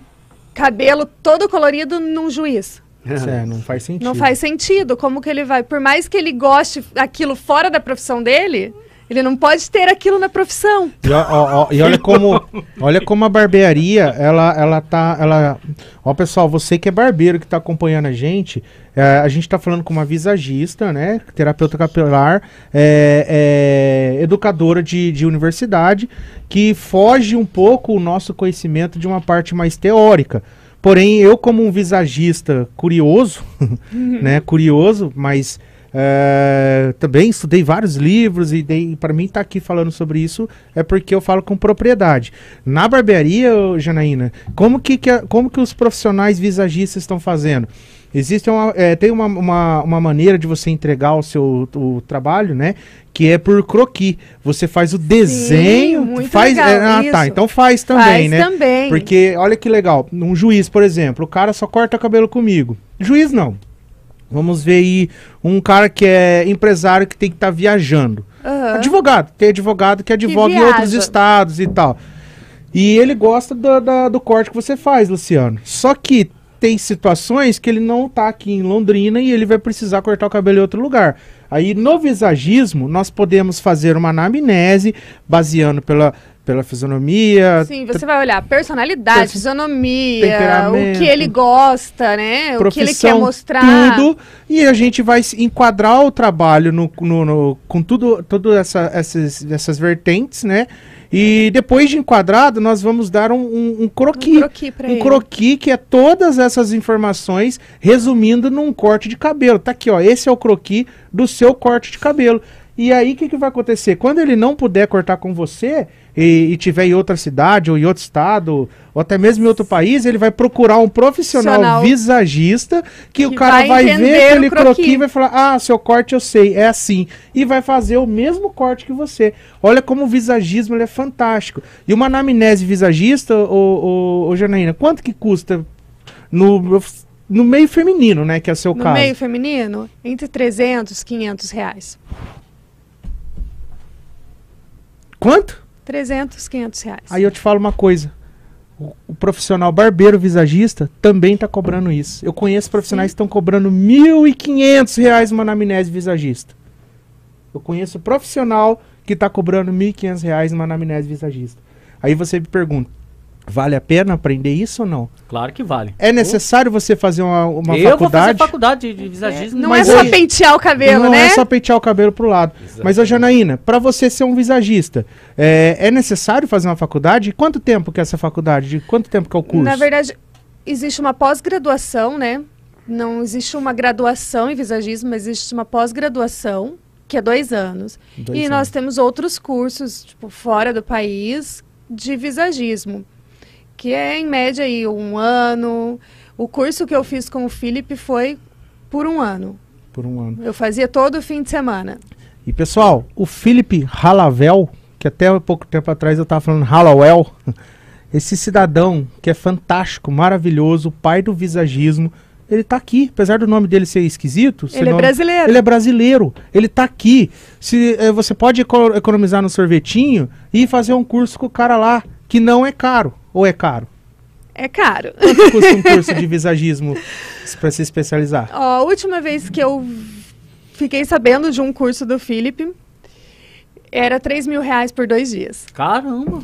S4: cabelo todo colorido num juiz.
S1: É, não faz sentido.
S4: Não faz sentido. Como que ele vai? Por mais que ele goste aquilo fora da profissão dele, ele não pode ter aquilo na profissão.
S1: E, ó- ó- ó, e olha como olha como a barbearia, ela, ela tá. Ela, ó, pessoal, você que é barbeiro que tá acompanhando a gente, é, a gente tá falando com uma visagista, né? Terapeuta capilar, é, é, educadora de, de universidade, que foge um pouco o nosso conhecimento de uma parte mais teórica. Porém, eu, como um visagista curioso, né? Curioso, mas é, também estudei vários livros e para mim estar aqui falando sobre isso é porque eu falo com propriedade. Na barbearia, Janaína, como que, que a- como que os profissionais visagistas estão fazendo? Existe uma, é, tem uma, uma, uma maneira de você entregar o seu o trabalho, né? Que é por croquis. Você faz o desenho.
S4: muito
S1: faz,
S4: legal,
S1: é, ah, tá. Então faz também,
S4: Faz
S1: né?
S4: também.
S1: Porque, olha que legal, um juiz, por exemplo, o cara só corta cabelo comigo. Juiz não. Vamos ver aí um cara que é empresário que tem que estar viajando.
S4: Aham.
S1: Advogado, tem advogado que advoga em
S4: viaja.
S1: outros estados e tal. E ele gosta do, da- do corte que você faz, Luciano. Só que tem situações que ele não tá aqui em Londrina e ele vai precisar cortar o cabelo em outro lugar. Aí no visagismo, nós podemos fazer uma anamnese baseando pela, pela fisionomia,
S4: Sim, você vai olhar personalidade,
S1: Perso-
S4: fisionomia, o que ele gosta, né? O que ele quer mostrar.
S1: tudo, e a gente vai enquadrar o trabalho no, no- no- com tudo, tudo essa, essas, essas vertentes, né? E depois de enquadrado, nós vamos dar um, um, um croquis.
S4: Um croquis pra
S1: Um
S4: ele.
S1: croquis que é todas essas informações resumindo num corte de cabelo. Tá aqui, ó. Esse é o croquis do seu corte de cabelo. E aí, o que, que vai acontecer? Quando ele não puder cortar com você e, e tiver em outra cidade, ou em outro estado, ou até mesmo em outro país, ele vai procurar um profissional visagista que, o
S4: Que
S1: cara
S4: vai
S1: vai, ver aquele
S4: o croquis.
S1: croquis e vai falar: Ah, seu corte eu sei, é assim. E vai fazer o mesmo corte que você. Olha como o visagismo ele é fantástico. E uma anamnese visagista, ô Janaína, quanto que custa no, no meio feminino, né? Que é o seu
S4: No
S1: caso.
S4: meio feminino, entre 300 e 500 reais.
S1: Quanto?
S4: 300, 500 reais.
S1: Aí eu te falo uma coisa. O, o profissional barbeiro visagista também está cobrando isso. Eu conheço profissionais que estão cobrando 1.500 reais uma anamnese visagista. Eu conheço profissional que está cobrando 1.500 reais uma anamnese visagista. Aí você me pergunta, vale a pena aprender isso ou não?
S2: Claro que vale.
S1: É necessário você fazer uma, uma
S2: eu vou fazer
S1: faculdade?
S2: faculdade de, de visagismo.
S4: Não
S1: mas
S4: é só
S1: aí-
S4: pentear o cabelo,
S1: não
S4: né?
S1: é só pentear o cabelo pro lado. Mas, ô Janaína, para você ser um visagista, é, é necessário fazer uma faculdade? Quanto tempo que é essa faculdade? De quanto tempo que é o curso?
S4: Na verdade, existe uma pós-graduação, né? Não existe uma graduação em visagismo, mas existe uma pós-graduação, que é dois anos.
S1: Dois
S4: e
S1: anos.
S4: nós temos outros cursos, tipo, fora do país, de visagismo, que é em média aí um ano. O curso que eu fiz com o Felipe foi por um ano.
S1: Por um ano.
S4: Eu fazia todo fim de semana.
S1: E pessoal, o Felipe Halavel, que até pouco tempo atrás eu tava falando Halawell, esse cidadão que é fantástico, maravilhoso, pai do visagismo, ele tá aqui, apesar do nome dele ser esquisito.
S4: Ele é brasileiro.
S1: Ele é brasileiro, ele tá aqui. Se eh, você pode eco- economizar no sorvetinho e fazer um curso com o cara lá, que não é caro, ou é caro?
S4: É caro.
S1: Quanto custa um curso de visagismo para se especializar?
S4: Ó, a última vez que eu fiquei sabendo de um curso do Felipe era 3 mil reais por dois dias.
S2: Caramba.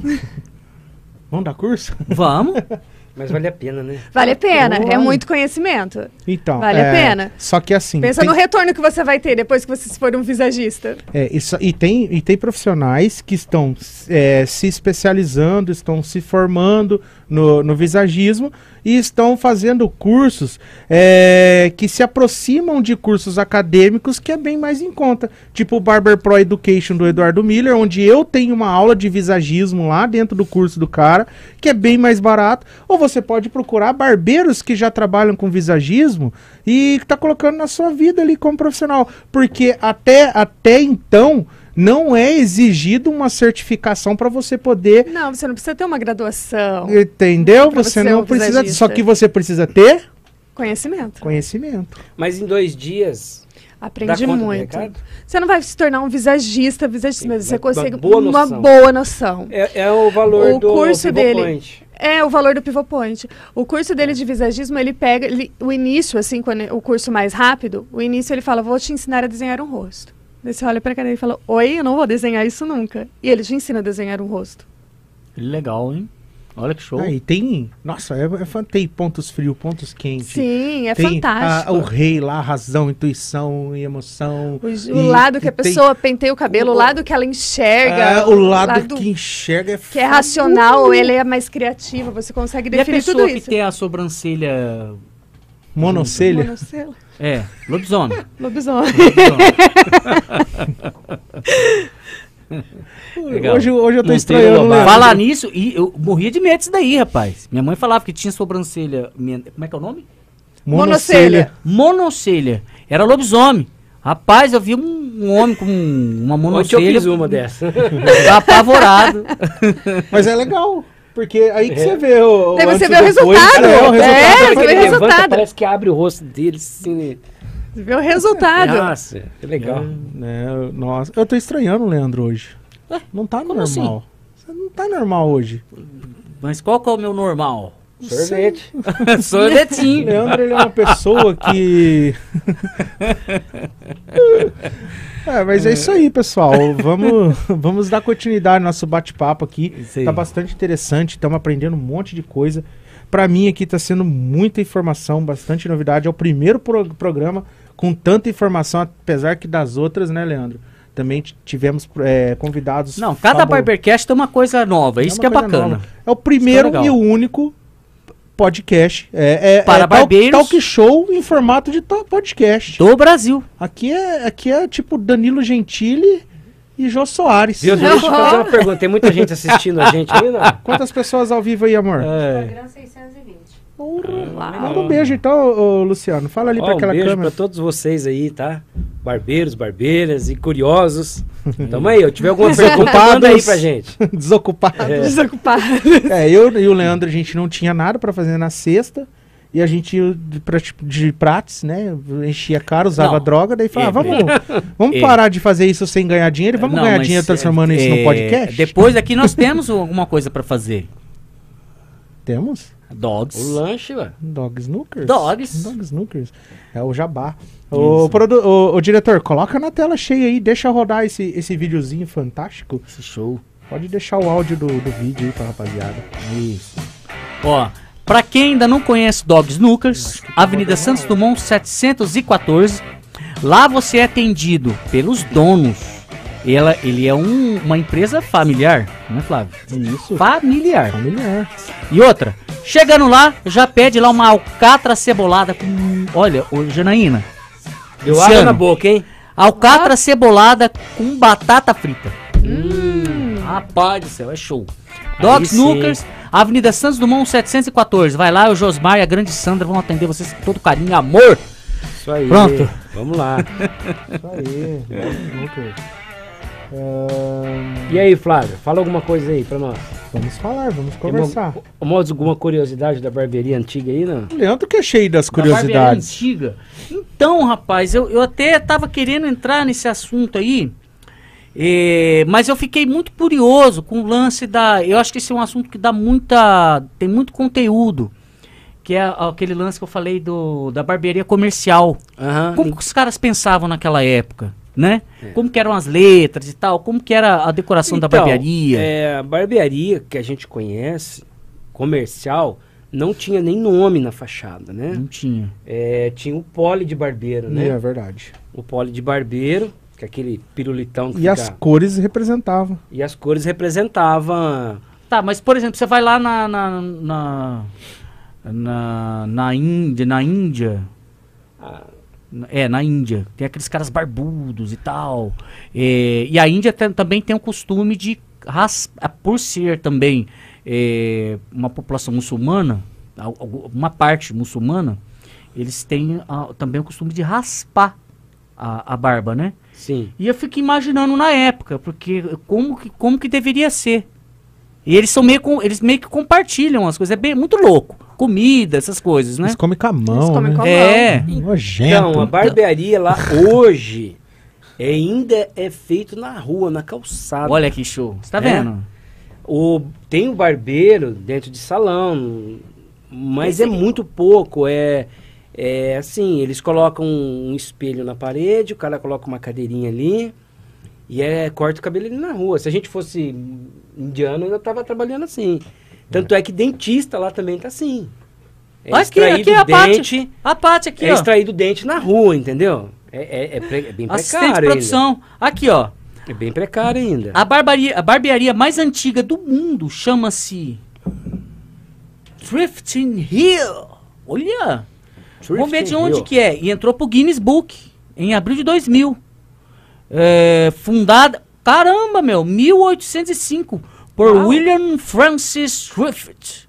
S1: Vamos dar curso?
S2: Vamos.
S3: Mas vale a pena, né?
S4: Vale a pena, é muito conhecimento.
S1: Então,
S4: Vale a
S1: é,
S4: pena.
S1: Só que assim,
S4: Pensa
S1: tem-
S4: no retorno que você vai ter depois que você for um visagista.
S1: É, isso, e, tem, e tem profissionais que estão é, se especializando, estão se formando no, no visagismo e estão fazendo cursos é, que se aproximam de cursos acadêmicos que é bem mais em conta. Tipo o Barber Pro Education do Eduardo Miller, onde eu tenho uma aula de visagismo lá dentro do curso do cara, que é bem mais barato. Ou você pode procurar barbeiros que já trabalham com visagismo e tá colocando na sua vida ali como profissional. Porque até, até então não é exigido uma certificação para você poder
S4: Não, você não precisa ter uma graduação.
S1: Entendeu? Você
S4: ser
S1: não precisa.
S4: visagista.
S1: Só que você precisa ter
S4: Conhecimento.
S1: conhecimento.
S3: Mas em dois dias. do
S4: muito. Você não vai se tornar um visagista, visagista, mas você consegue
S3: boa
S4: uma boa noção.
S3: É, é o valor
S4: O
S3: do
S4: curso
S3: Pivot
S4: dele.
S3: Point.
S4: É o valor do Pivot Point. O curso dele de visagismo, ele pega ele- o início, assim, quando o curso mais rápido, o início ele fala, vou te ensinar a desenhar um rosto. Daí você olha pra cara e fala, oi, eu não vou desenhar isso nunca. E ele te ensina a desenhar um rosto.
S2: Legal, hein? Olha que show.
S1: Aí tem. Nossa, é, é, tem pontos frios, pontos quentes.
S4: Sim, é
S1: tem
S4: fantástico.
S1: a- o rei lá, razão, intuição e emoção.
S4: O,
S1: E-
S4: o lado que
S1: e
S4: a
S1: tem-
S4: pessoa penteia o cabelo, o lado que ela enxerga.
S1: É, o lado, que enxerga é
S4: que é racional, ele é mais criativa, você consegue
S2: E a
S4: definir
S2: pessoa
S4: tudo
S2: que tem a sobrancelha.
S1: monocelha.
S4: Monocelo,
S2: É, lobisomem.
S4: Lobisomem.
S2: Legal.
S1: Hoje, hoje eu tô estranhando. Né?
S2: Falar nisso, e eu morria de medo disso daí, rapaz. Minha mãe falava que tinha sobrancelha. men- Como é que é o nome?
S4: Monocelha.
S2: Monocelha. Era lobisomem. Rapaz, eu vi um, um homem com uma
S3: eu
S2: monocelha.
S3: fiz uma dessa.
S2: apavorado.
S1: Mas é legal. Porque aí que você vê o.
S4: Daí você vê o
S1: depois,
S4: resultado.
S1: É, o
S4: É,
S1: resultado.
S4: você
S3: Quando
S4: vê o
S3: levanta,
S4: resultado.
S3: parece que abre o rosto dele assim.
S4: Você vê o resultado.
S3: Nossa, que legal.
S1: É, nossa, eu tô estranhando o Leandro hoje. Não tá
S2: como
S1: normal.
S2: assim?
S1: Você não tá normal hoje.
S2: Mas qual que é o meu normal?
S3: Sorvete.
S1: O
S2: Sorvetinho.
S1: Leandro ele é uma pessoa que. é, mas é isso aí, pessoal. Vamos, vamos dar continuidade ao nosso bate-papo aqui. Tá bastante interessante, estamos aprendendo um monte de coisa. Pra mim aqui tá sendo muita informação, bastante novidade. É o primeiro pro- programa com tanta informação, apesar que das outras, né, Leandro? Também tivemos é, convidados.
S2: Não, cada Barbercast tem uma coisa nova. Isso que é bacana.
S1: nova. É o primeiro
S2: é
S1: e o único podcast. É, é,
S2: Para
S1: é talk-
S2: barbeiros.
S1: talk show em formato de podcast.
S2: Do Brasil.
S1: Aqui é, aqui é tipo Danilo Gentili e Jô Soares.
S3: Viu? Deixa eu fazer uma pergunta. Tem muita gente assistindo a gente aí, não?
S1: Quantas pessoas ao vivo aí, amor?
S3: É.
S5: Instagram 620.
S1: Manda um beijo então, ô, Luciano. Fala ali
S3: Ó,
S1: pra
S3: um
S1: aquela
S3: beijo
S1: câmera.
S3: pra todos vocês aí, tá? Barbeiros, barbeiras e curiosos. Tamo aí, eu tiver alguma pergunta, manda aí pra gente.
S1: Desocupado.
S4: Desocupado.
S1: É, eu e o Leandro, a gente não tinha nada pra fazer na sexta. E a gente ia de, pra- tipo, de prates, né? Enchia a cara, usava
S2: Não.
S1: droga, daí falava,
S2: É,
S1: vamos, vamos
S2: É.
S1: parar de fazer isso sem ganhar dinheiro e vamos
S2: Não,
S1: ganhar
S2: mas,
S1: dinheiro
S2: é,
S1: transformando isso
S2: é,
S1: no podcast?
S2: Depois aqui nós temos alguma coisa pra fazer.
S1: Temos?
S2: Dogs.
S3: O lanche, ué.
S1: Dog Snookers?
S2: Dogs.
S1: Dog Snookers. É o jabá. O, produ- o, o diretor, coloca na tela cheia aí, deixa rodar esse, esse videozinho fantástico.
S2: Esse show.
S1: Pode deixar o áudio do, do vídeo aí pra rapaziada.
S2: Isso. Ó, pra quem ainda não conhece Dog Snookers, Avenida Santos Dumont 714. Lá você é atendido pelos donos. Ela, ele é um- uma empresa familiar, não é, Flávio?
S1: Isso.
S2: Familiar.
S1: Familiar.
S2: E outra, chegando lá, já pede lá uma alcatra cebolada com. Olha, ô Janaína. Luciano,
S3: água na boca, hein?
S2: Alcatra cebolada com batata frita. Rapaz do céu, é show. Dog
S3: sim.
S2: Snookers, Avenida Santos Dumont 714. Vai lá, o Josmar e a grande Sandra vão atender vocês com todo carinho e amor.
S3: Isso aí.
S2: Pronto.
S3: Vamos lá.
S1: Isso aí. Dog Snookers.
S3: E aí, Flávio, fala alguma coisa aí pra nós.
S1: vamos falar, vamos conversar.
S3: uma- mais alguma curiosidade da barbearia antiga aí, não?
S1: O Leandro que é cheio das
S2: Da barbearia
S1: curiosidades.
S2: antiga. Então, rapaz, eu, eu até tava querendo entrar nesse assunto aí. eh, mas eu fiquei muito curioso com o lance da. Eu acho que esse é um assunto que dá muita. tem muito conteúdo. Que é aquele lance que eu falei do, da barbearia comercial.
S3: Aham.
S2: Como que os caras pensavam naquela época, né?
S3: É.
S2: Como que eram as letras e tal, como que era a decoração da
S3: Então,
S2: barbearia.
S3: É, a barbearia que a gente conhece, comercial, não tinha nem nome na fachada, né?
S2: Não tinha.
S3: É, tinha o pole de barbeiro, né?
S1: É verdade.
S3: O pole de barbeiro, que é aquele pirulitão que
S1: E as
S3: fica-
S1: cores representavam.
S3: E as cores representavam
S2: Tá, mas por exemplo, você vai lá na. na. na, na, na Índia. Na Índia.
S3: Ah,
S2: É, na Índia. Tem aqueles caras barbudos e tal. É, e a Índia tem- também tem o costume de raspar, por ser também é, uma população muçulmana, uma parte muçulmana, eles têm ah, também o costume de raspar a, a barba, né?
S3: sim.
S2: E eu fico imaginando na época, porque como que, como que deveria ser. E eles são meio com, eles meio que compartilham as coisas, é bem muito louco. Comida, essas coisas, né?
S1: Eles comem com a mão,
S4: Eles comem
S1: né?
S4: com a
S2: É.
S1: Nojento.
S3: Então, a barbearia lá hoje é, ainda é feito na rua, na calçada.
S2: Olha que show. Você tá
S3: É?
S2: vendo?
S3: O, tem o barbeiro dentro de salão, mas é muito pouco. É, é assim, eles colocam um espelho na parede, o cara coloca uma cadeirinha ali e é corta o cabelo ali na rua. Se a gente fosse indiano, eu tava trabalhando assim. Tanto é que dentista lá também tá assim. É
S2: Aqui, aqui é a parte.
S3: dente,
S2: A parte aqui,
S3: é
S2: ó.
S3: extraído dente na rua, entendeu? É, é, é pre- é bem
S2: Assistente
S3: precário
S2: produção. Aqui, ó.
S3: É bem precário ainda.
S2: A, barbaria, a barbearia mais antiga do mundo chama-se Thrifting Hill. Olha! Vamos ver de onde
S3: Hill.
S2: que é. E entrou pro Guinness Book em abril de 2000. É, fundada, caramba, meu, 1805 por
S3: Uau.
S2: William Francis Thrift.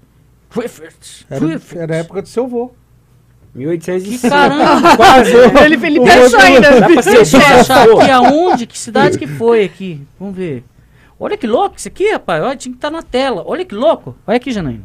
S2: Thrift.
S1: Era, era a época do seu vô.
S3: 1805.
S2: Que caramba!
S3: Quase. né?
S4: Ele, ele pensou ainda.
S3: Dá pra ser
S2: Deixa eu achar aqui aonde, que cidade que foi aqui. Vamos ver. Olha que louco isso aqui, rapaz. Olha, tinha que estar na tela. Olha que louco. Olha aqui, Janaína.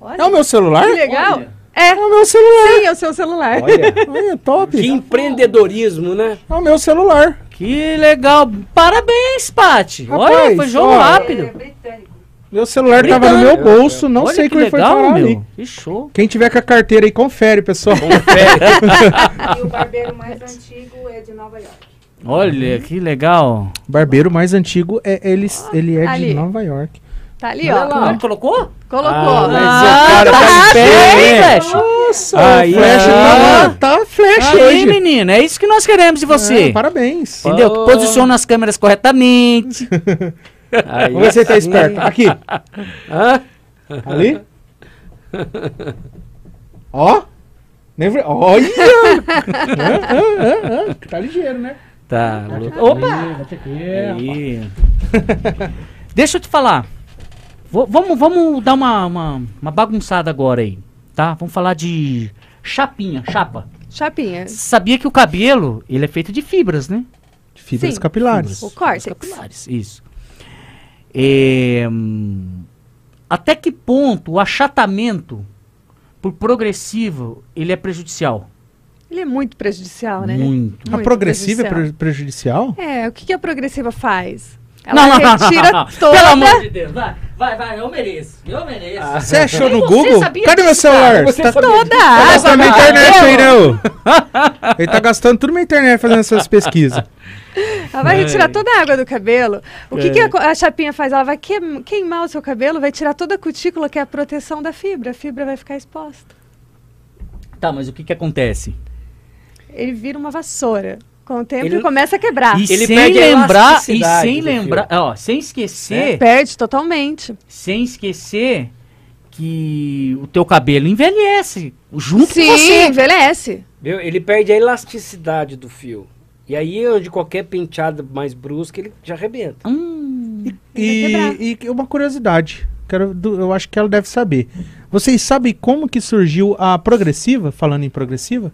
S4: Olha,
S1: É o meu celular?
S4: que legal.
S2: Olha.
S4: É,
S1: É o meu celular.
S4: sim, é o seu celular.
S3: Olha,
S1: Olha, top.
S3: que empreendedorismo, né?
S1: É o meu celular.
S2: Que legal. Parabéns, Pati. Olha, foi jogo
S1: ó,
S2: rápido.
S5: É britânico.
S1: Meu celular tava no meu
S3: Britânico.
S1: bolso, não
S2: Olha
S1: sei
S2: que
S1: ele foi
S2: legal,
S1: parar
S2: meu.
S1: ali.
S2: Que show.
S1: Quem tiver com a carteira aí, confere, pessoal.
S5: E o barbeiro mais antigo é de Nova York.
S2: Olha, que legal.
S1: Barbeiro mais antigo, é, ele, ele é de
S4: Ali.
S1: Nova York.
S4: Tá ali,
S3: Olha
S4: ó.
S3: lá.
S2: Colocou?
S4: Colocou.
S3: Ah, mas
S2: Ah,
S3: o cara
S2: tá
S3: tá em pé, hein?
S2: Flash.
S1: Nossa,
S3: Aí,
S1: o Flash
S2: ah.
S1: tá, tá Flash
S2: Aí,
S1: hoje.
S2: menina, é isso que nós queremos de você.
S1: É, parabéns.
S2: Entendeu?
S3: Oh.
S2: Posiciona as câmeras corretamente.
S3: Aí
S1: Vamos ver se ele tá esperto. Aqui,
S3: Hã?
S1: ali. Ó. Nem vre- Olha! Ah, ah, ah, ah. Tá ligeiro, né?
S2: Tá. louco. Opa! Aí. Deixa eu te falar. Vo- vamos, vamos dar uma, uma, uma bagunçada agora aí, tá? Vamos falar de chapinha, chapa.
S4: Chapinha.
S2: Sabia que o cabelo, ele é feito de fibras, né?
S1: Fibras
S4: Sim.
S1: capilares.
S4: O córtex.
S2: Capilares, isso. É, hum, até que ponto o achatamento por progressivo, ele é prejudicial?
S4: Ele é muito prejudicial, né?
S2: Muito.
S1: A
S4: Muito
S1: progressiva é
S4: prejudicial.
S1: pre- prejudicial?
S4: É, o que, que a progressiva faz? Ela retira
S2: Pelo
S4: toda.
S2: amor de Deus, vai, vai, vai, eu mereço, eu mereço.
S3: Ah,
S1: Você achou no Google?
S2: sabia
S1: Cadê meu celular?
S3: Você
S1: Tá-
S4: Toda a
S1: Gastando
S4: água.
S1: minha internet
S2: cabelo.
S1: aí, não. Ele tá gastando tudo minha internet fazendo essas pesquisas.
S4: Ela vai retirar toda a água do cabelo. O que,
S2: É.
S4: que a, co- a chapinha faz? Ela vai queim- queimar o seu cabelo, vai tirar toda a cutícula, que é a proteção da fibra. A fibra vai ficar exposta.
S2: Tá, mas o que que acontece?
S4: Ele vira uma vassoura. Com o tempo
S3: Ele-
S4: ele começa a quebrar.
S2: E
S3: Ele
S2: sem
S3: perde a
S2: lembrar, e sem lembrar, ó, sem esquecer,
S4: Perde totalmente.
S2: sem esquecer que o teu cabelo envelhece junto
S4: Sim,
S2: com você.
S4: envelhece.
S3: Viu? Ele perde a elasticidade do fio. E aí, onde qualquer penteada mais brusca, ele já arrebenta.
S2: Hum,
S1: E, e uma curiosidade, quero, eu acho que ela deve saber. Vocês sabem como que surgiu a progressiva, falando em progressiva?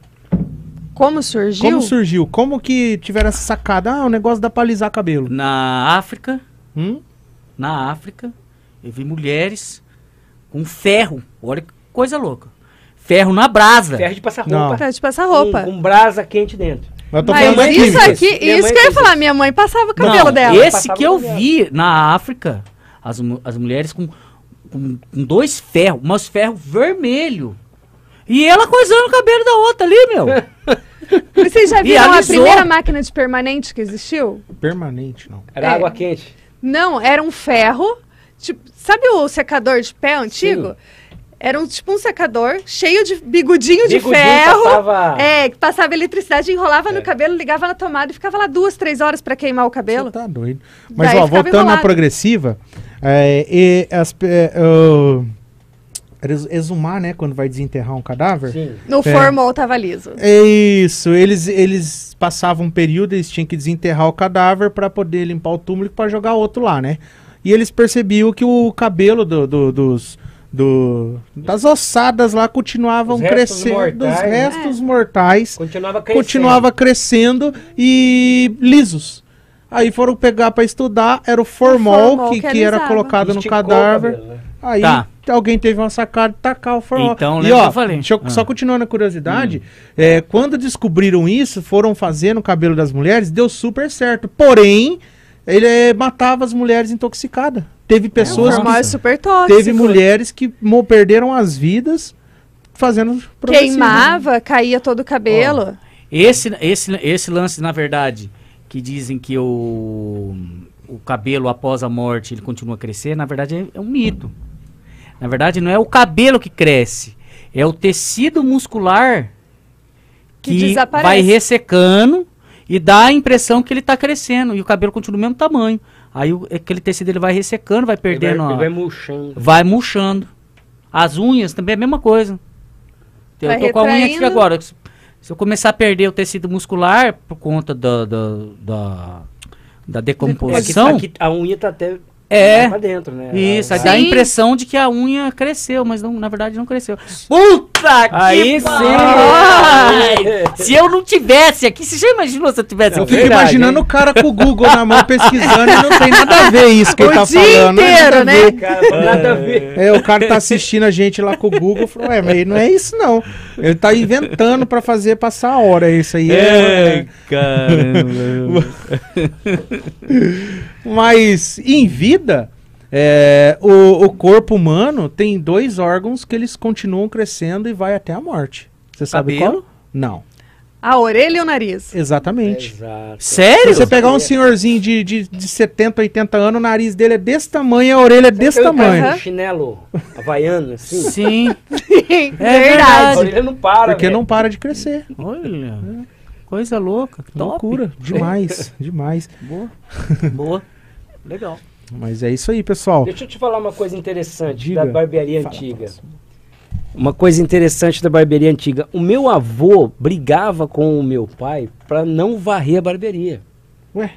S4: Como surgiu?
S1: Como surgiu? Como que tiveram essa sacada? Ah, o negócio dá pra alisar cabelo.
S2: na África,
S1: Hum?
S2: na África, eu vi mulheres com ferro. Olha que coisa louca. Ferro na brasa.
S3: Ferro de passar
S1: Não.
S3: roupa.
S4: Tá de passar roupa.
S3: Com, com brasa quente dentro.
S1: Eu tô
S4: Mas
S1: da
S3: mãe
S4: isso aqui,
S3: Minha
S4: isso que eu ia
S3: fez
S4: falar, minha mãe passava o cabelo
S2: Não,
S4: dela.
S2: Esse que eu vi na África, as, as mulheres com, com, com dois ferros, mas ferro vermelho. E ela coisando o cabelo da outra ali, meu.
S4: Vocês já viram a primeira máquina de permanente que existiu?
S1: Permanente, não.
S3: Era
S4: É.
S3: água quente.
S4: Não, era um ferro. Tipo, sabe o secador de pé antigo? Era um, tipo um secador cheio de bigudinho de
S3: Bigudinho
S4: ferro.
S3: passava-
S4: É, que passava eletricidade, enrolava
S3: É.
S4: no cabelo, ligava na tomada e ficava lá duas, três horas pra queimar o cabelo.
S1: Você tá doido. Mas,
S4: Daí
S1: ó, voltando na
S4: enrolado.
S1: progressiva, É, e as, é, eles- exumar, né? Quando vai desenterrar um cadáver.
S3: Sim.
S4: No
S1: É.
S4: formol tava liso.
S1: É isso, eles, eles passavam um período, eles tinham que desenterrar o cadáver para poder limpar o túmulo para jogar outro lá, né? E eles percebiam que o cabelo do, do- dos, do- das ossadas lá continuavam crescendo,
S3: mortais,
S1: os
S3: né?
S1: restos mortais
S3: Continuava crescendo.
S1: continuava crescendo e lisos. Aí foram pegar para estudar, era o formol,
S4: formol
S1: que,
S4: que
S1: que era colocado no
S3: Esticou o
S1: cadáver.
S3: cabelo, né?
S1: Aí
S2: Tá.
S1: alguém teve uma sacada de tacar o formol.
S2: Então,
S1: e ó,
S2: que eu falei?
S1: deixa eu-
S2: Ah.
S1: só continuando a curiosidade, é, quando descobriram isso, foram fazer no cabelo das mulheres, deu super certo. Porém, ele é, matava as mulheres intoxicadas. Teve
S4: O
S1: pessoas
S4: é
S1: que,
S4: super tóxico.
S1: teve mulheres que mo- perderam as vidas fazendo.
S4: Queimava, caía todo o cabelo.
S2: Esse, esse, esse lance, na verdade, que dizem que o, o cabelo após a morte ele continua a crescer, na verdade é, é um mito. Na verdade, não é o cabelo que cresce, é o tecido muscular
S4: Que
S2: que, vai ressecando e dá a impressão que ele está crescendo e o cabelo continua do mesmo tamanho. Aí o- aquele tecido ele vai ressecando, vai
S3: Ele
S2: perdendo,
S3: vai,
S2: a-
S3: ele vai murchando.
S2: vai murchando. As unhas também é a mesma coisa. Eu
S4: Vai
S2: tô com a unha aqui
S4: retraindo.
S2: agora. Se se eu começar a perder o tecido muscular por conta da, da, da, da
S3: Aqui,
S2: decomposição,
S3: aqui a unha tá até
S2: É.
S3: pra dentro, né?
S2: isso, aí
S3: A-
S2: dá a impressão de que a unha cresceu, mas não, na verdade não cresceu. Puta
S3: Aí sim!
S2: Ai, Se eu não tivesse aqui, você já imaginou se eu tivesse
S3: Não,
S1: Eu
S2: aqui?
S1: fico imaginando o cara com o Google na mão pesquisando e não tem nada a ver isso que ele
S4: O
S1: tá
S4: dia
S1: falando. não é
S4: inteiro, né?
S1: ver.
S3: Cara, nada a ver.
S1: É, o cara tá assistindo a gente lá com o Google, falou, ué, mas não é isso não. Ele tá inventando pra fazer passar a hora, isso aí é...
S2: caramba.
S1: Mas em vida, é, o, o corpo humano tem dois órgãos que eles continuam crescendo e vai até a morte. Você sabe
S2: Cabelo?
S1: qual? Não,
S4: A orelha e o nariz.
S1: exatamente.
S3: Exato.
S1: Se
S2: Sério?
S1: você pegar um senhorzinho de, de, de 70, 80 anos, o nariz dele é desse tamanho, a orelha é desse tamanho.
S3: com Chinelo havaiano, assim.
S2: Sim.
S3: A
S2: verdade.
S3: orelha não para,
S1: Porque
S3: velho.
S1: não para de crescer.
S2: Olha, coisa louca. Top.
S1: Loucura, demais, demais.
S2: Boa. Boa. Legal.
S1: Mas é isso aí, pessoal.
S3: Deixa eu te falar uma coisa interessante
S1: Diga.
S3: da barbearia
S1: Fala,
S3: antiga. Uma coisa interessante da barbearia antiga. O meu avô brigava com o meu pai pra não varrer a barbearia.
S1: Ué,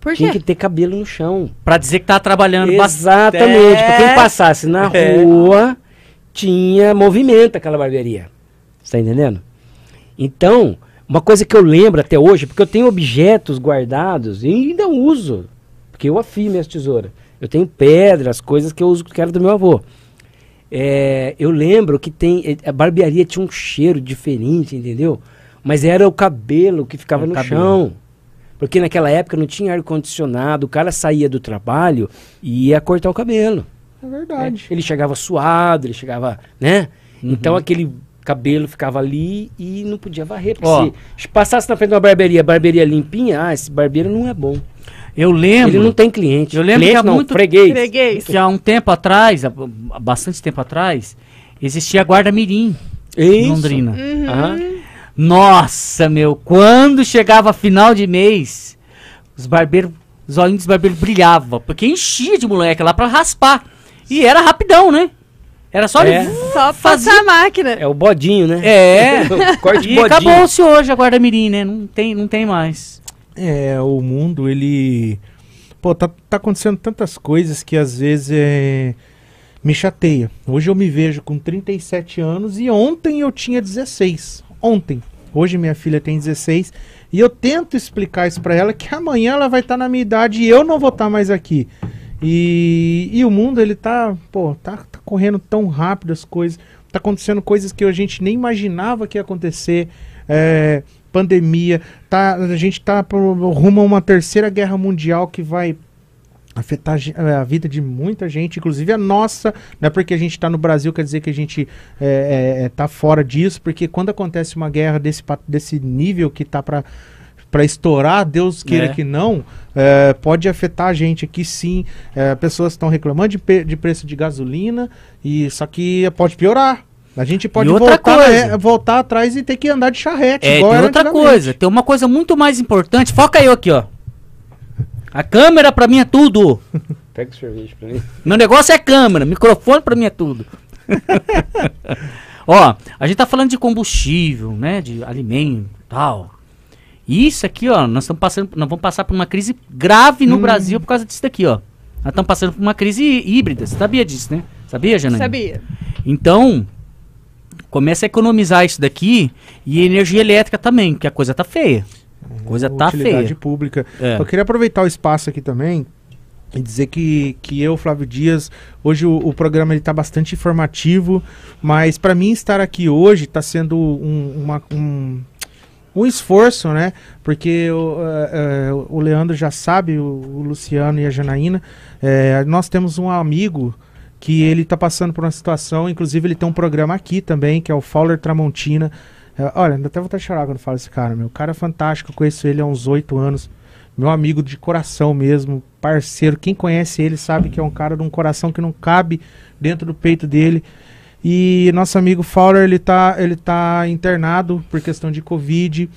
S4: Por
S3: Tinha
S4: quê?
S3: que ter cabelo no chão.
S2: Pra dizer que tá trabalhando
S3: Exatamente. Pra quem
S2: É.
S3: passasse na
S2: É.
S3: rua, tinha movimento aquela barbearia. Você tá entendendo? Então, uma coisa que eu lembro até hoje, porque eu tenho objetos guardados e ainda uso, porque eu afio minhas tesouras. Eu tenho pedras, coisas que eu uso que era do meu avô. É, eu lembro que tem eh, a barbearia tinha um cheiro diferente, entendeu? Mas era o cabelo que ficava
S2: o
S3: no
S2: cabelo.
S3: chão. Porque naquela época não tinha ar-condicionado, o cara saía do trabalho e ia cortar o cabelo.
S1: é verdade.
S3: Ele chegava suado, ele chegava, né? Então aquele cabelo ficava ali e não podia varrer. Porque
S2: Ó.
S3: se passasse na frente de uma barbearia, barbearia limpinha, ah, esse barbeiro não é bom.
S2: Eu lembro.
S3: Ele não tem cliente.
S2: Eu lembro
S3: cliente
S2: que há
S3: não,
S2: muito-
S3: freguês.
S4: Freguês.
S2: que há um tempo atrás, há há bastante tempo atrás, existia a Guarda Mirim em. Londrina.
S4: Uhum.
S3: Aham.
S2: Nossa, meu, quando chegava final de mês, os barbeiros, os olhinhos dos barbeiros brilhavam, porque enchia de moleque lá pra raspar. E era rapidão, né? Era só
S3: É.
S2: ele
S4: Só passar a máquina.
S3: É o bodinho, né?
S2: É.
S3: Corte
S2: E
S3: bodinho.
S2: acabou-se hoje a Guarda Mirim, né? Não tem, não tem mais.
S1: É, o mundo, ele. Pô, tá, tá acontecendo tantas coisas que às vezes é. Me chateia. Hoje eu me vejo com 37 anos e ontem eu tinha 16. Ontem. Hoje minha filha tem 16. E eu tento explicar isso pra ela que amanhã ela vai estar na minha idade e eu não vou estar mais aqui. E, e o mundo, ele tá. Pô, tá, tá correndo tão rápido as coisas. Tá acontecendo coisas que a gente nem imaginava que ia acontecer. É, pandemia, tá, a gente tá pro, rumo a uma terceira guerra mundial que vai afetar a a vida de muita gente, inclusive a nossa, não é porque a gente está no Brasil quer dizer que a gente é, é, é, fora disso, porque quando acontece uma guerra desse, desse nível que tá para para estourar, Deus queira
S2: É.
S1: que não, é, pode afetar a gente aqui sim. É, pessoas estão reclamando de, de preço de gasolina, e só que pode piorar. A gente pode
S2: outra
S1: voltar,
S2: coisa.
S1: é, voltar atrás e ter que andar de charrete.
S2: É,
S1: igual
S2: tem outra coisa. Tem uma coisa muito mais importante. Foca eu aqui, ó. A câmera pra mim é tudo.
S3: Pega o sorvete pra mim.
S2: Meu negócio é câmera, microfone pra mim é tudo. Ó, a gente tá falando de combustível, né? De alimento e tal. E Isso aqui, ó, nós estamos passando, nós vamos passar por uma crise grave no Brasil por causa disso daqui, ó. Nós estamos passando por uma crise híbrida. Você sabia disso, né? Sabia, Janaína?
S4: Sabia.
S2: Então, começa a economizar isso daqui e energia elétrica também, que a coisa tá feia. A coisa tá
S1: utilidade
S2: feia.
S1: pública.
S2: É.
S1: Eu queria aproveitar o espaço aqui também e dizer que, que eu, Flávio Dias, hoje o, o programa ele está bastante informativo, mas para mim estar aqui hoje está sendo um, uma- um, um esforço, né? Porque o, eh, eh, o Leandro já sabe, o, o Luciano e a Janaína, eh, nós temos um amigo que ele está passando por uma situação, inclusive ele tem um programa aqui também, que é o Fowler Tramontina. Eh, olha, ainda até vou até chorar quando falo esse cara, meu. O cara é fantástico, conheço ele há uns oito anos. Meu amigo de coração mesmo, parceiro. Quem conhece ele sabe que é um cara de um coração que não cabe dentro do peito dele. E nosso amigo Fowler, ele tá, ele tá internado por questão de Covid.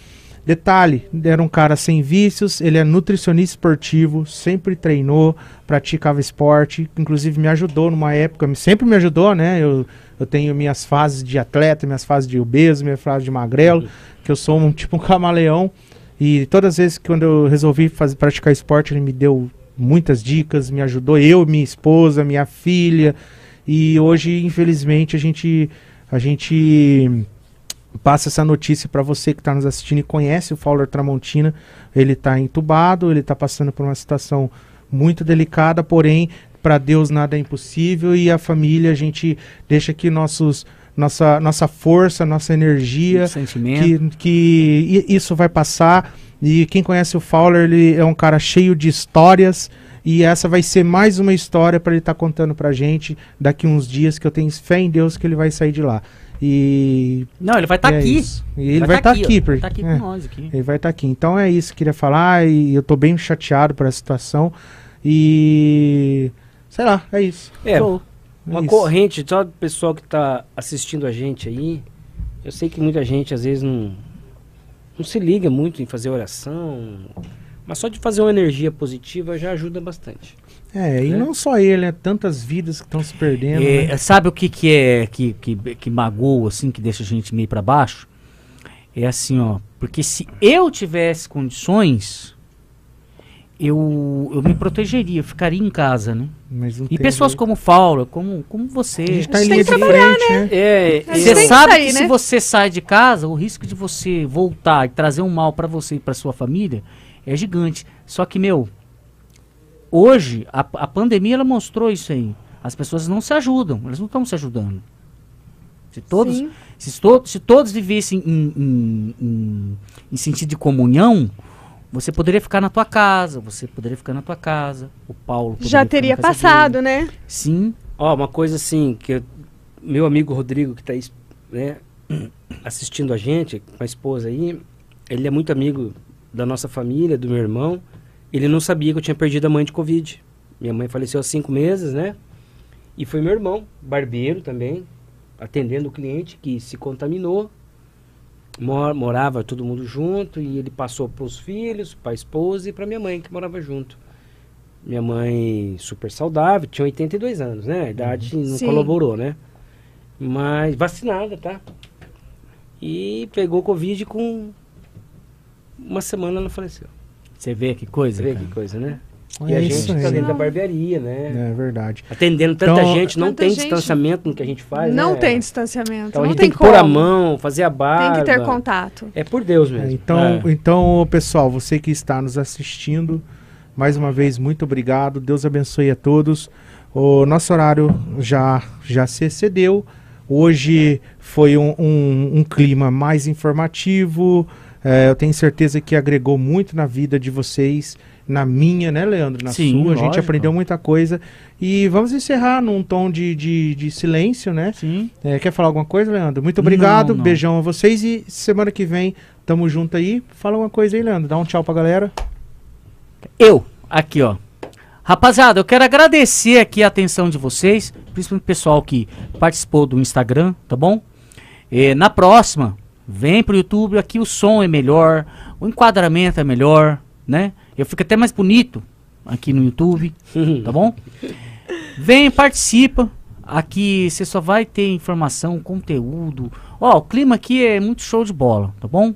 S1: Detalhe, era um cara sem vícios, ele é nutricionista esportivo, sempre treinou, praticava esporte, inclusive me ajudou numa época, sempre me ajudou, né? Eu, eu tenho minhas fases de atleta, minhas fases de obeso, minha fase de magrelo, que eu sou um tipo um camaleão. E todas as vezes que quando eu resolvi fazer, praticar esporte, ele me deu muitas dicas, me ajudou, eu, minha esposa, minha filha. E hoje, infelizmente, a gente, a gente passa essa notícia para você que está nos assistindo e conhece o Fowler Tramontina. Ele está entubado, ele está passando por uma situação muito delicada, porém, para Deus nada é impossível e a família, a gente deixa aqui nossos, nossa, nossa força, nossa energia que, que isso vai passar. E quem conhece o Fowler, ele é um cara cheio de histórias. E essa vai ser mais uma história para ele estar contando pra gente daqui uns dias, que eu tenho fé em Deus que ele vai sair de lá. E,
S2: Não, ele vai estar
S1: e é
S2: aqui.
S1: ele vai estar
S2: tá
S1: aqui,
S2: ó.
S1: porque,
S2: Tá aqui
S1: é,
S2: com nós aqui.
S1: ele vai estar aqui. Então é isso que queria falar e eu tô bem chateado por essa situação. E sei lá, é isso.
S3: É,
S2: Show.
S3: uma
S1: isso.
S3: corrente, só do pessoal que tá assistindo a gente aí. Eu sei que muita gente às vezes não, não se liga muito em fazer oração. Mas só de fazer uma energia positiva já ajuda bastante.
S1: É, e
S3: Né?
S1: não só ele, né? Tantas vidas que estão se perdendo.
S2: É,
S1: né?
S2: Sabe o que, que é que, que, que magoa, assim, que deixa a gente meio pra baixo? É assim, ó. Porque se eu tivesse condições, eu, eu me protegeria, eu ficaria em casa, né? E pessoas como Fowler, como, como você.
S1: A gente tá em linha de frente, né?
S3: É,
S4: A gente
S2: Você sabe
S4: sair,
S2: que
S4: né?
S2: se você sai de casa, o risco de você voltar e trazer um mal pra você e pra sua família é gigante. Só que, meu, hoje a, a pandemia ela mostrou isso aí. As pessoas não se ajudam, elas não estão se ajudando. Se todos,
S4: Sim.
S2: se, to, se todos vivessem em, em, em, em sentido de comunhão, você poderia ficar na tua casa, você poderia ficar na tua casa. O Paulo
S4: Já teria passado,
S2: dele.
S4: né?
S2: Sim,
S3: Ó, uma coisa assim, que eu- meu amigo Rodrigo, que está né, assistindo a gente, com a esposa aí, ele é muito amigo da nossa família, do meu irmão. Ele não sabia que eu tinha perdido a mãe de Covid. Minha mãe faleceu há cinco meses, né? E foi meu irmão, barbeiro também, atendendo o cliente que se contaminou. Mor- morava todo mundo junto e ele passou para os filhos, para a esposa e para minha mãe, que morava junto. Minha mãe super saudável, tinha 82 anos, né? A idade não
S4: Sim.
S3: colaborou, né? Mas vacinada, tá? E pegou Covid com uma semana ela faleceu.
S2: Você vê que coisa.
S3: Você vê
S2: cara.
S3: que coisa, né?
S1: É
S3: e a
S1: isso
S3: gente
S1: aí.
S3: tá dentro da barbearia, né?
S1: É verdade.
S3: Atendendo tanta
S1: Então-
S3: gente, não
S4: Tanta
S3: tem
S4: gente.
S3: distanciamento no que a gente faz,
S4: não
S3: né?
S4: tem distanciamento.
S3: Então a
S4: não
S3: gente
S4: tem
S3: tem que pôr a
S4: como.
S3: mão, fazer a barba.
S4: Tem que ter contato.
S3: É por Deus mesmo.
S1: É, então,
S2: É.
S1: então, pessoal, você que está nos assistindo, mais uma vez, muito obrigado. Deus abençoe a todos. O nosso horário já, já se excedeu. Hoje foi um, um- um clima mais informativo. É, eu tenho certeza que agregou muito na vida de vocês, na minha, né, Leandro? Na
S2: Sim,
S1: sua. A gente
S2: lógico.
S1: aprendeu muita coisa. E vamos encerrar num tom de, de, de silêncio, né?
S2: Sim.
S1: É, quer falar alguma coisa, Leandro? Muito obrigado,
S2: Não, não.
S1: beijão a vocês e semana que vem tamo junto aí. Fala uma coisa aí, Leandro. Dá um tchau pra galera.
S2: Eu, aqui, ó. Rapaziada, eu quero agradecer aqui a atenção de vocês, principalmente o pessoal que participou do Instagram, tá bom? E na próxima, vem pro YouTube, aqui o som é melhor, o enquadramento é melhor, né? Eu fico até mais bonito, aqui no YouTube, tá bom? Vem, participa. Aqui você só vai ter informação, conteúdo. Ó, o clima aqui é muito show de bola, tá bom?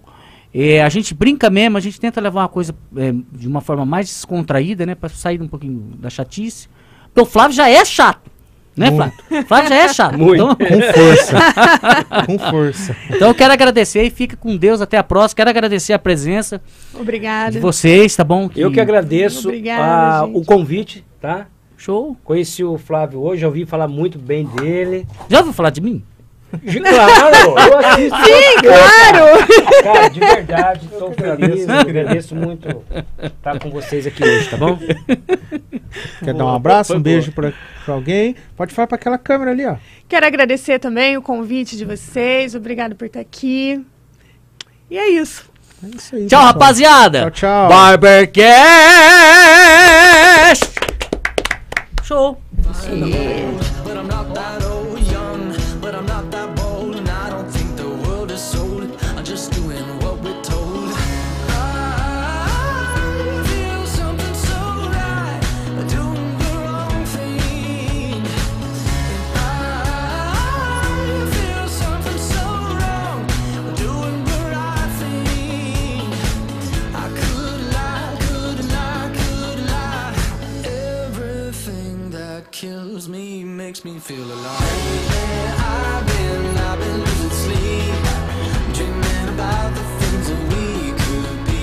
S2: É, a gente brinca mesmo, a gente tenta levar uma coisa é, de uma forma mais descontraída, né? Pra sair um pouquinho da chatice. Porque o Flávio já é chato, né,
S1: Muito.
S2: Flávio? Flávio já é chato.
S3: Muito.
S2: Então,
S1: Com força. Com força.
S2: então eu quero agradecer e fica com Deus até a próxima. Quero agradecer a presença
S4: Obrigada.
S2: de vocês, tá bom?
S3: Eu que agradeço
S4: Obrigada,
S3: a- o convite, tá?
S2: Show.
S3: Conheci o Flávio hoje, já ouvi falar muito bem dele.
S2: Já ouviu falar de mim?
S3: Claro! Eu assisto.
S4: Sim, claro!
S3: Cara, de verdade, estou feliz, agradeço muito estar com vocês aqui hoje, tá bom?
S1: Quer dar um abraço, um beijo pra, pra alguém? Pode falar pra aquela câmera ali, ó.
S4: Quero agradecer também o convite de vocês. Obrigado por estar aqui. E é isso.
S1: É isso aí.
S2: Tchau,
S1: pessoal.
S2: rapaziada.
S1: Tchau, tchau.
S2: Barbercast. Show.
S6: But makes me feel alive.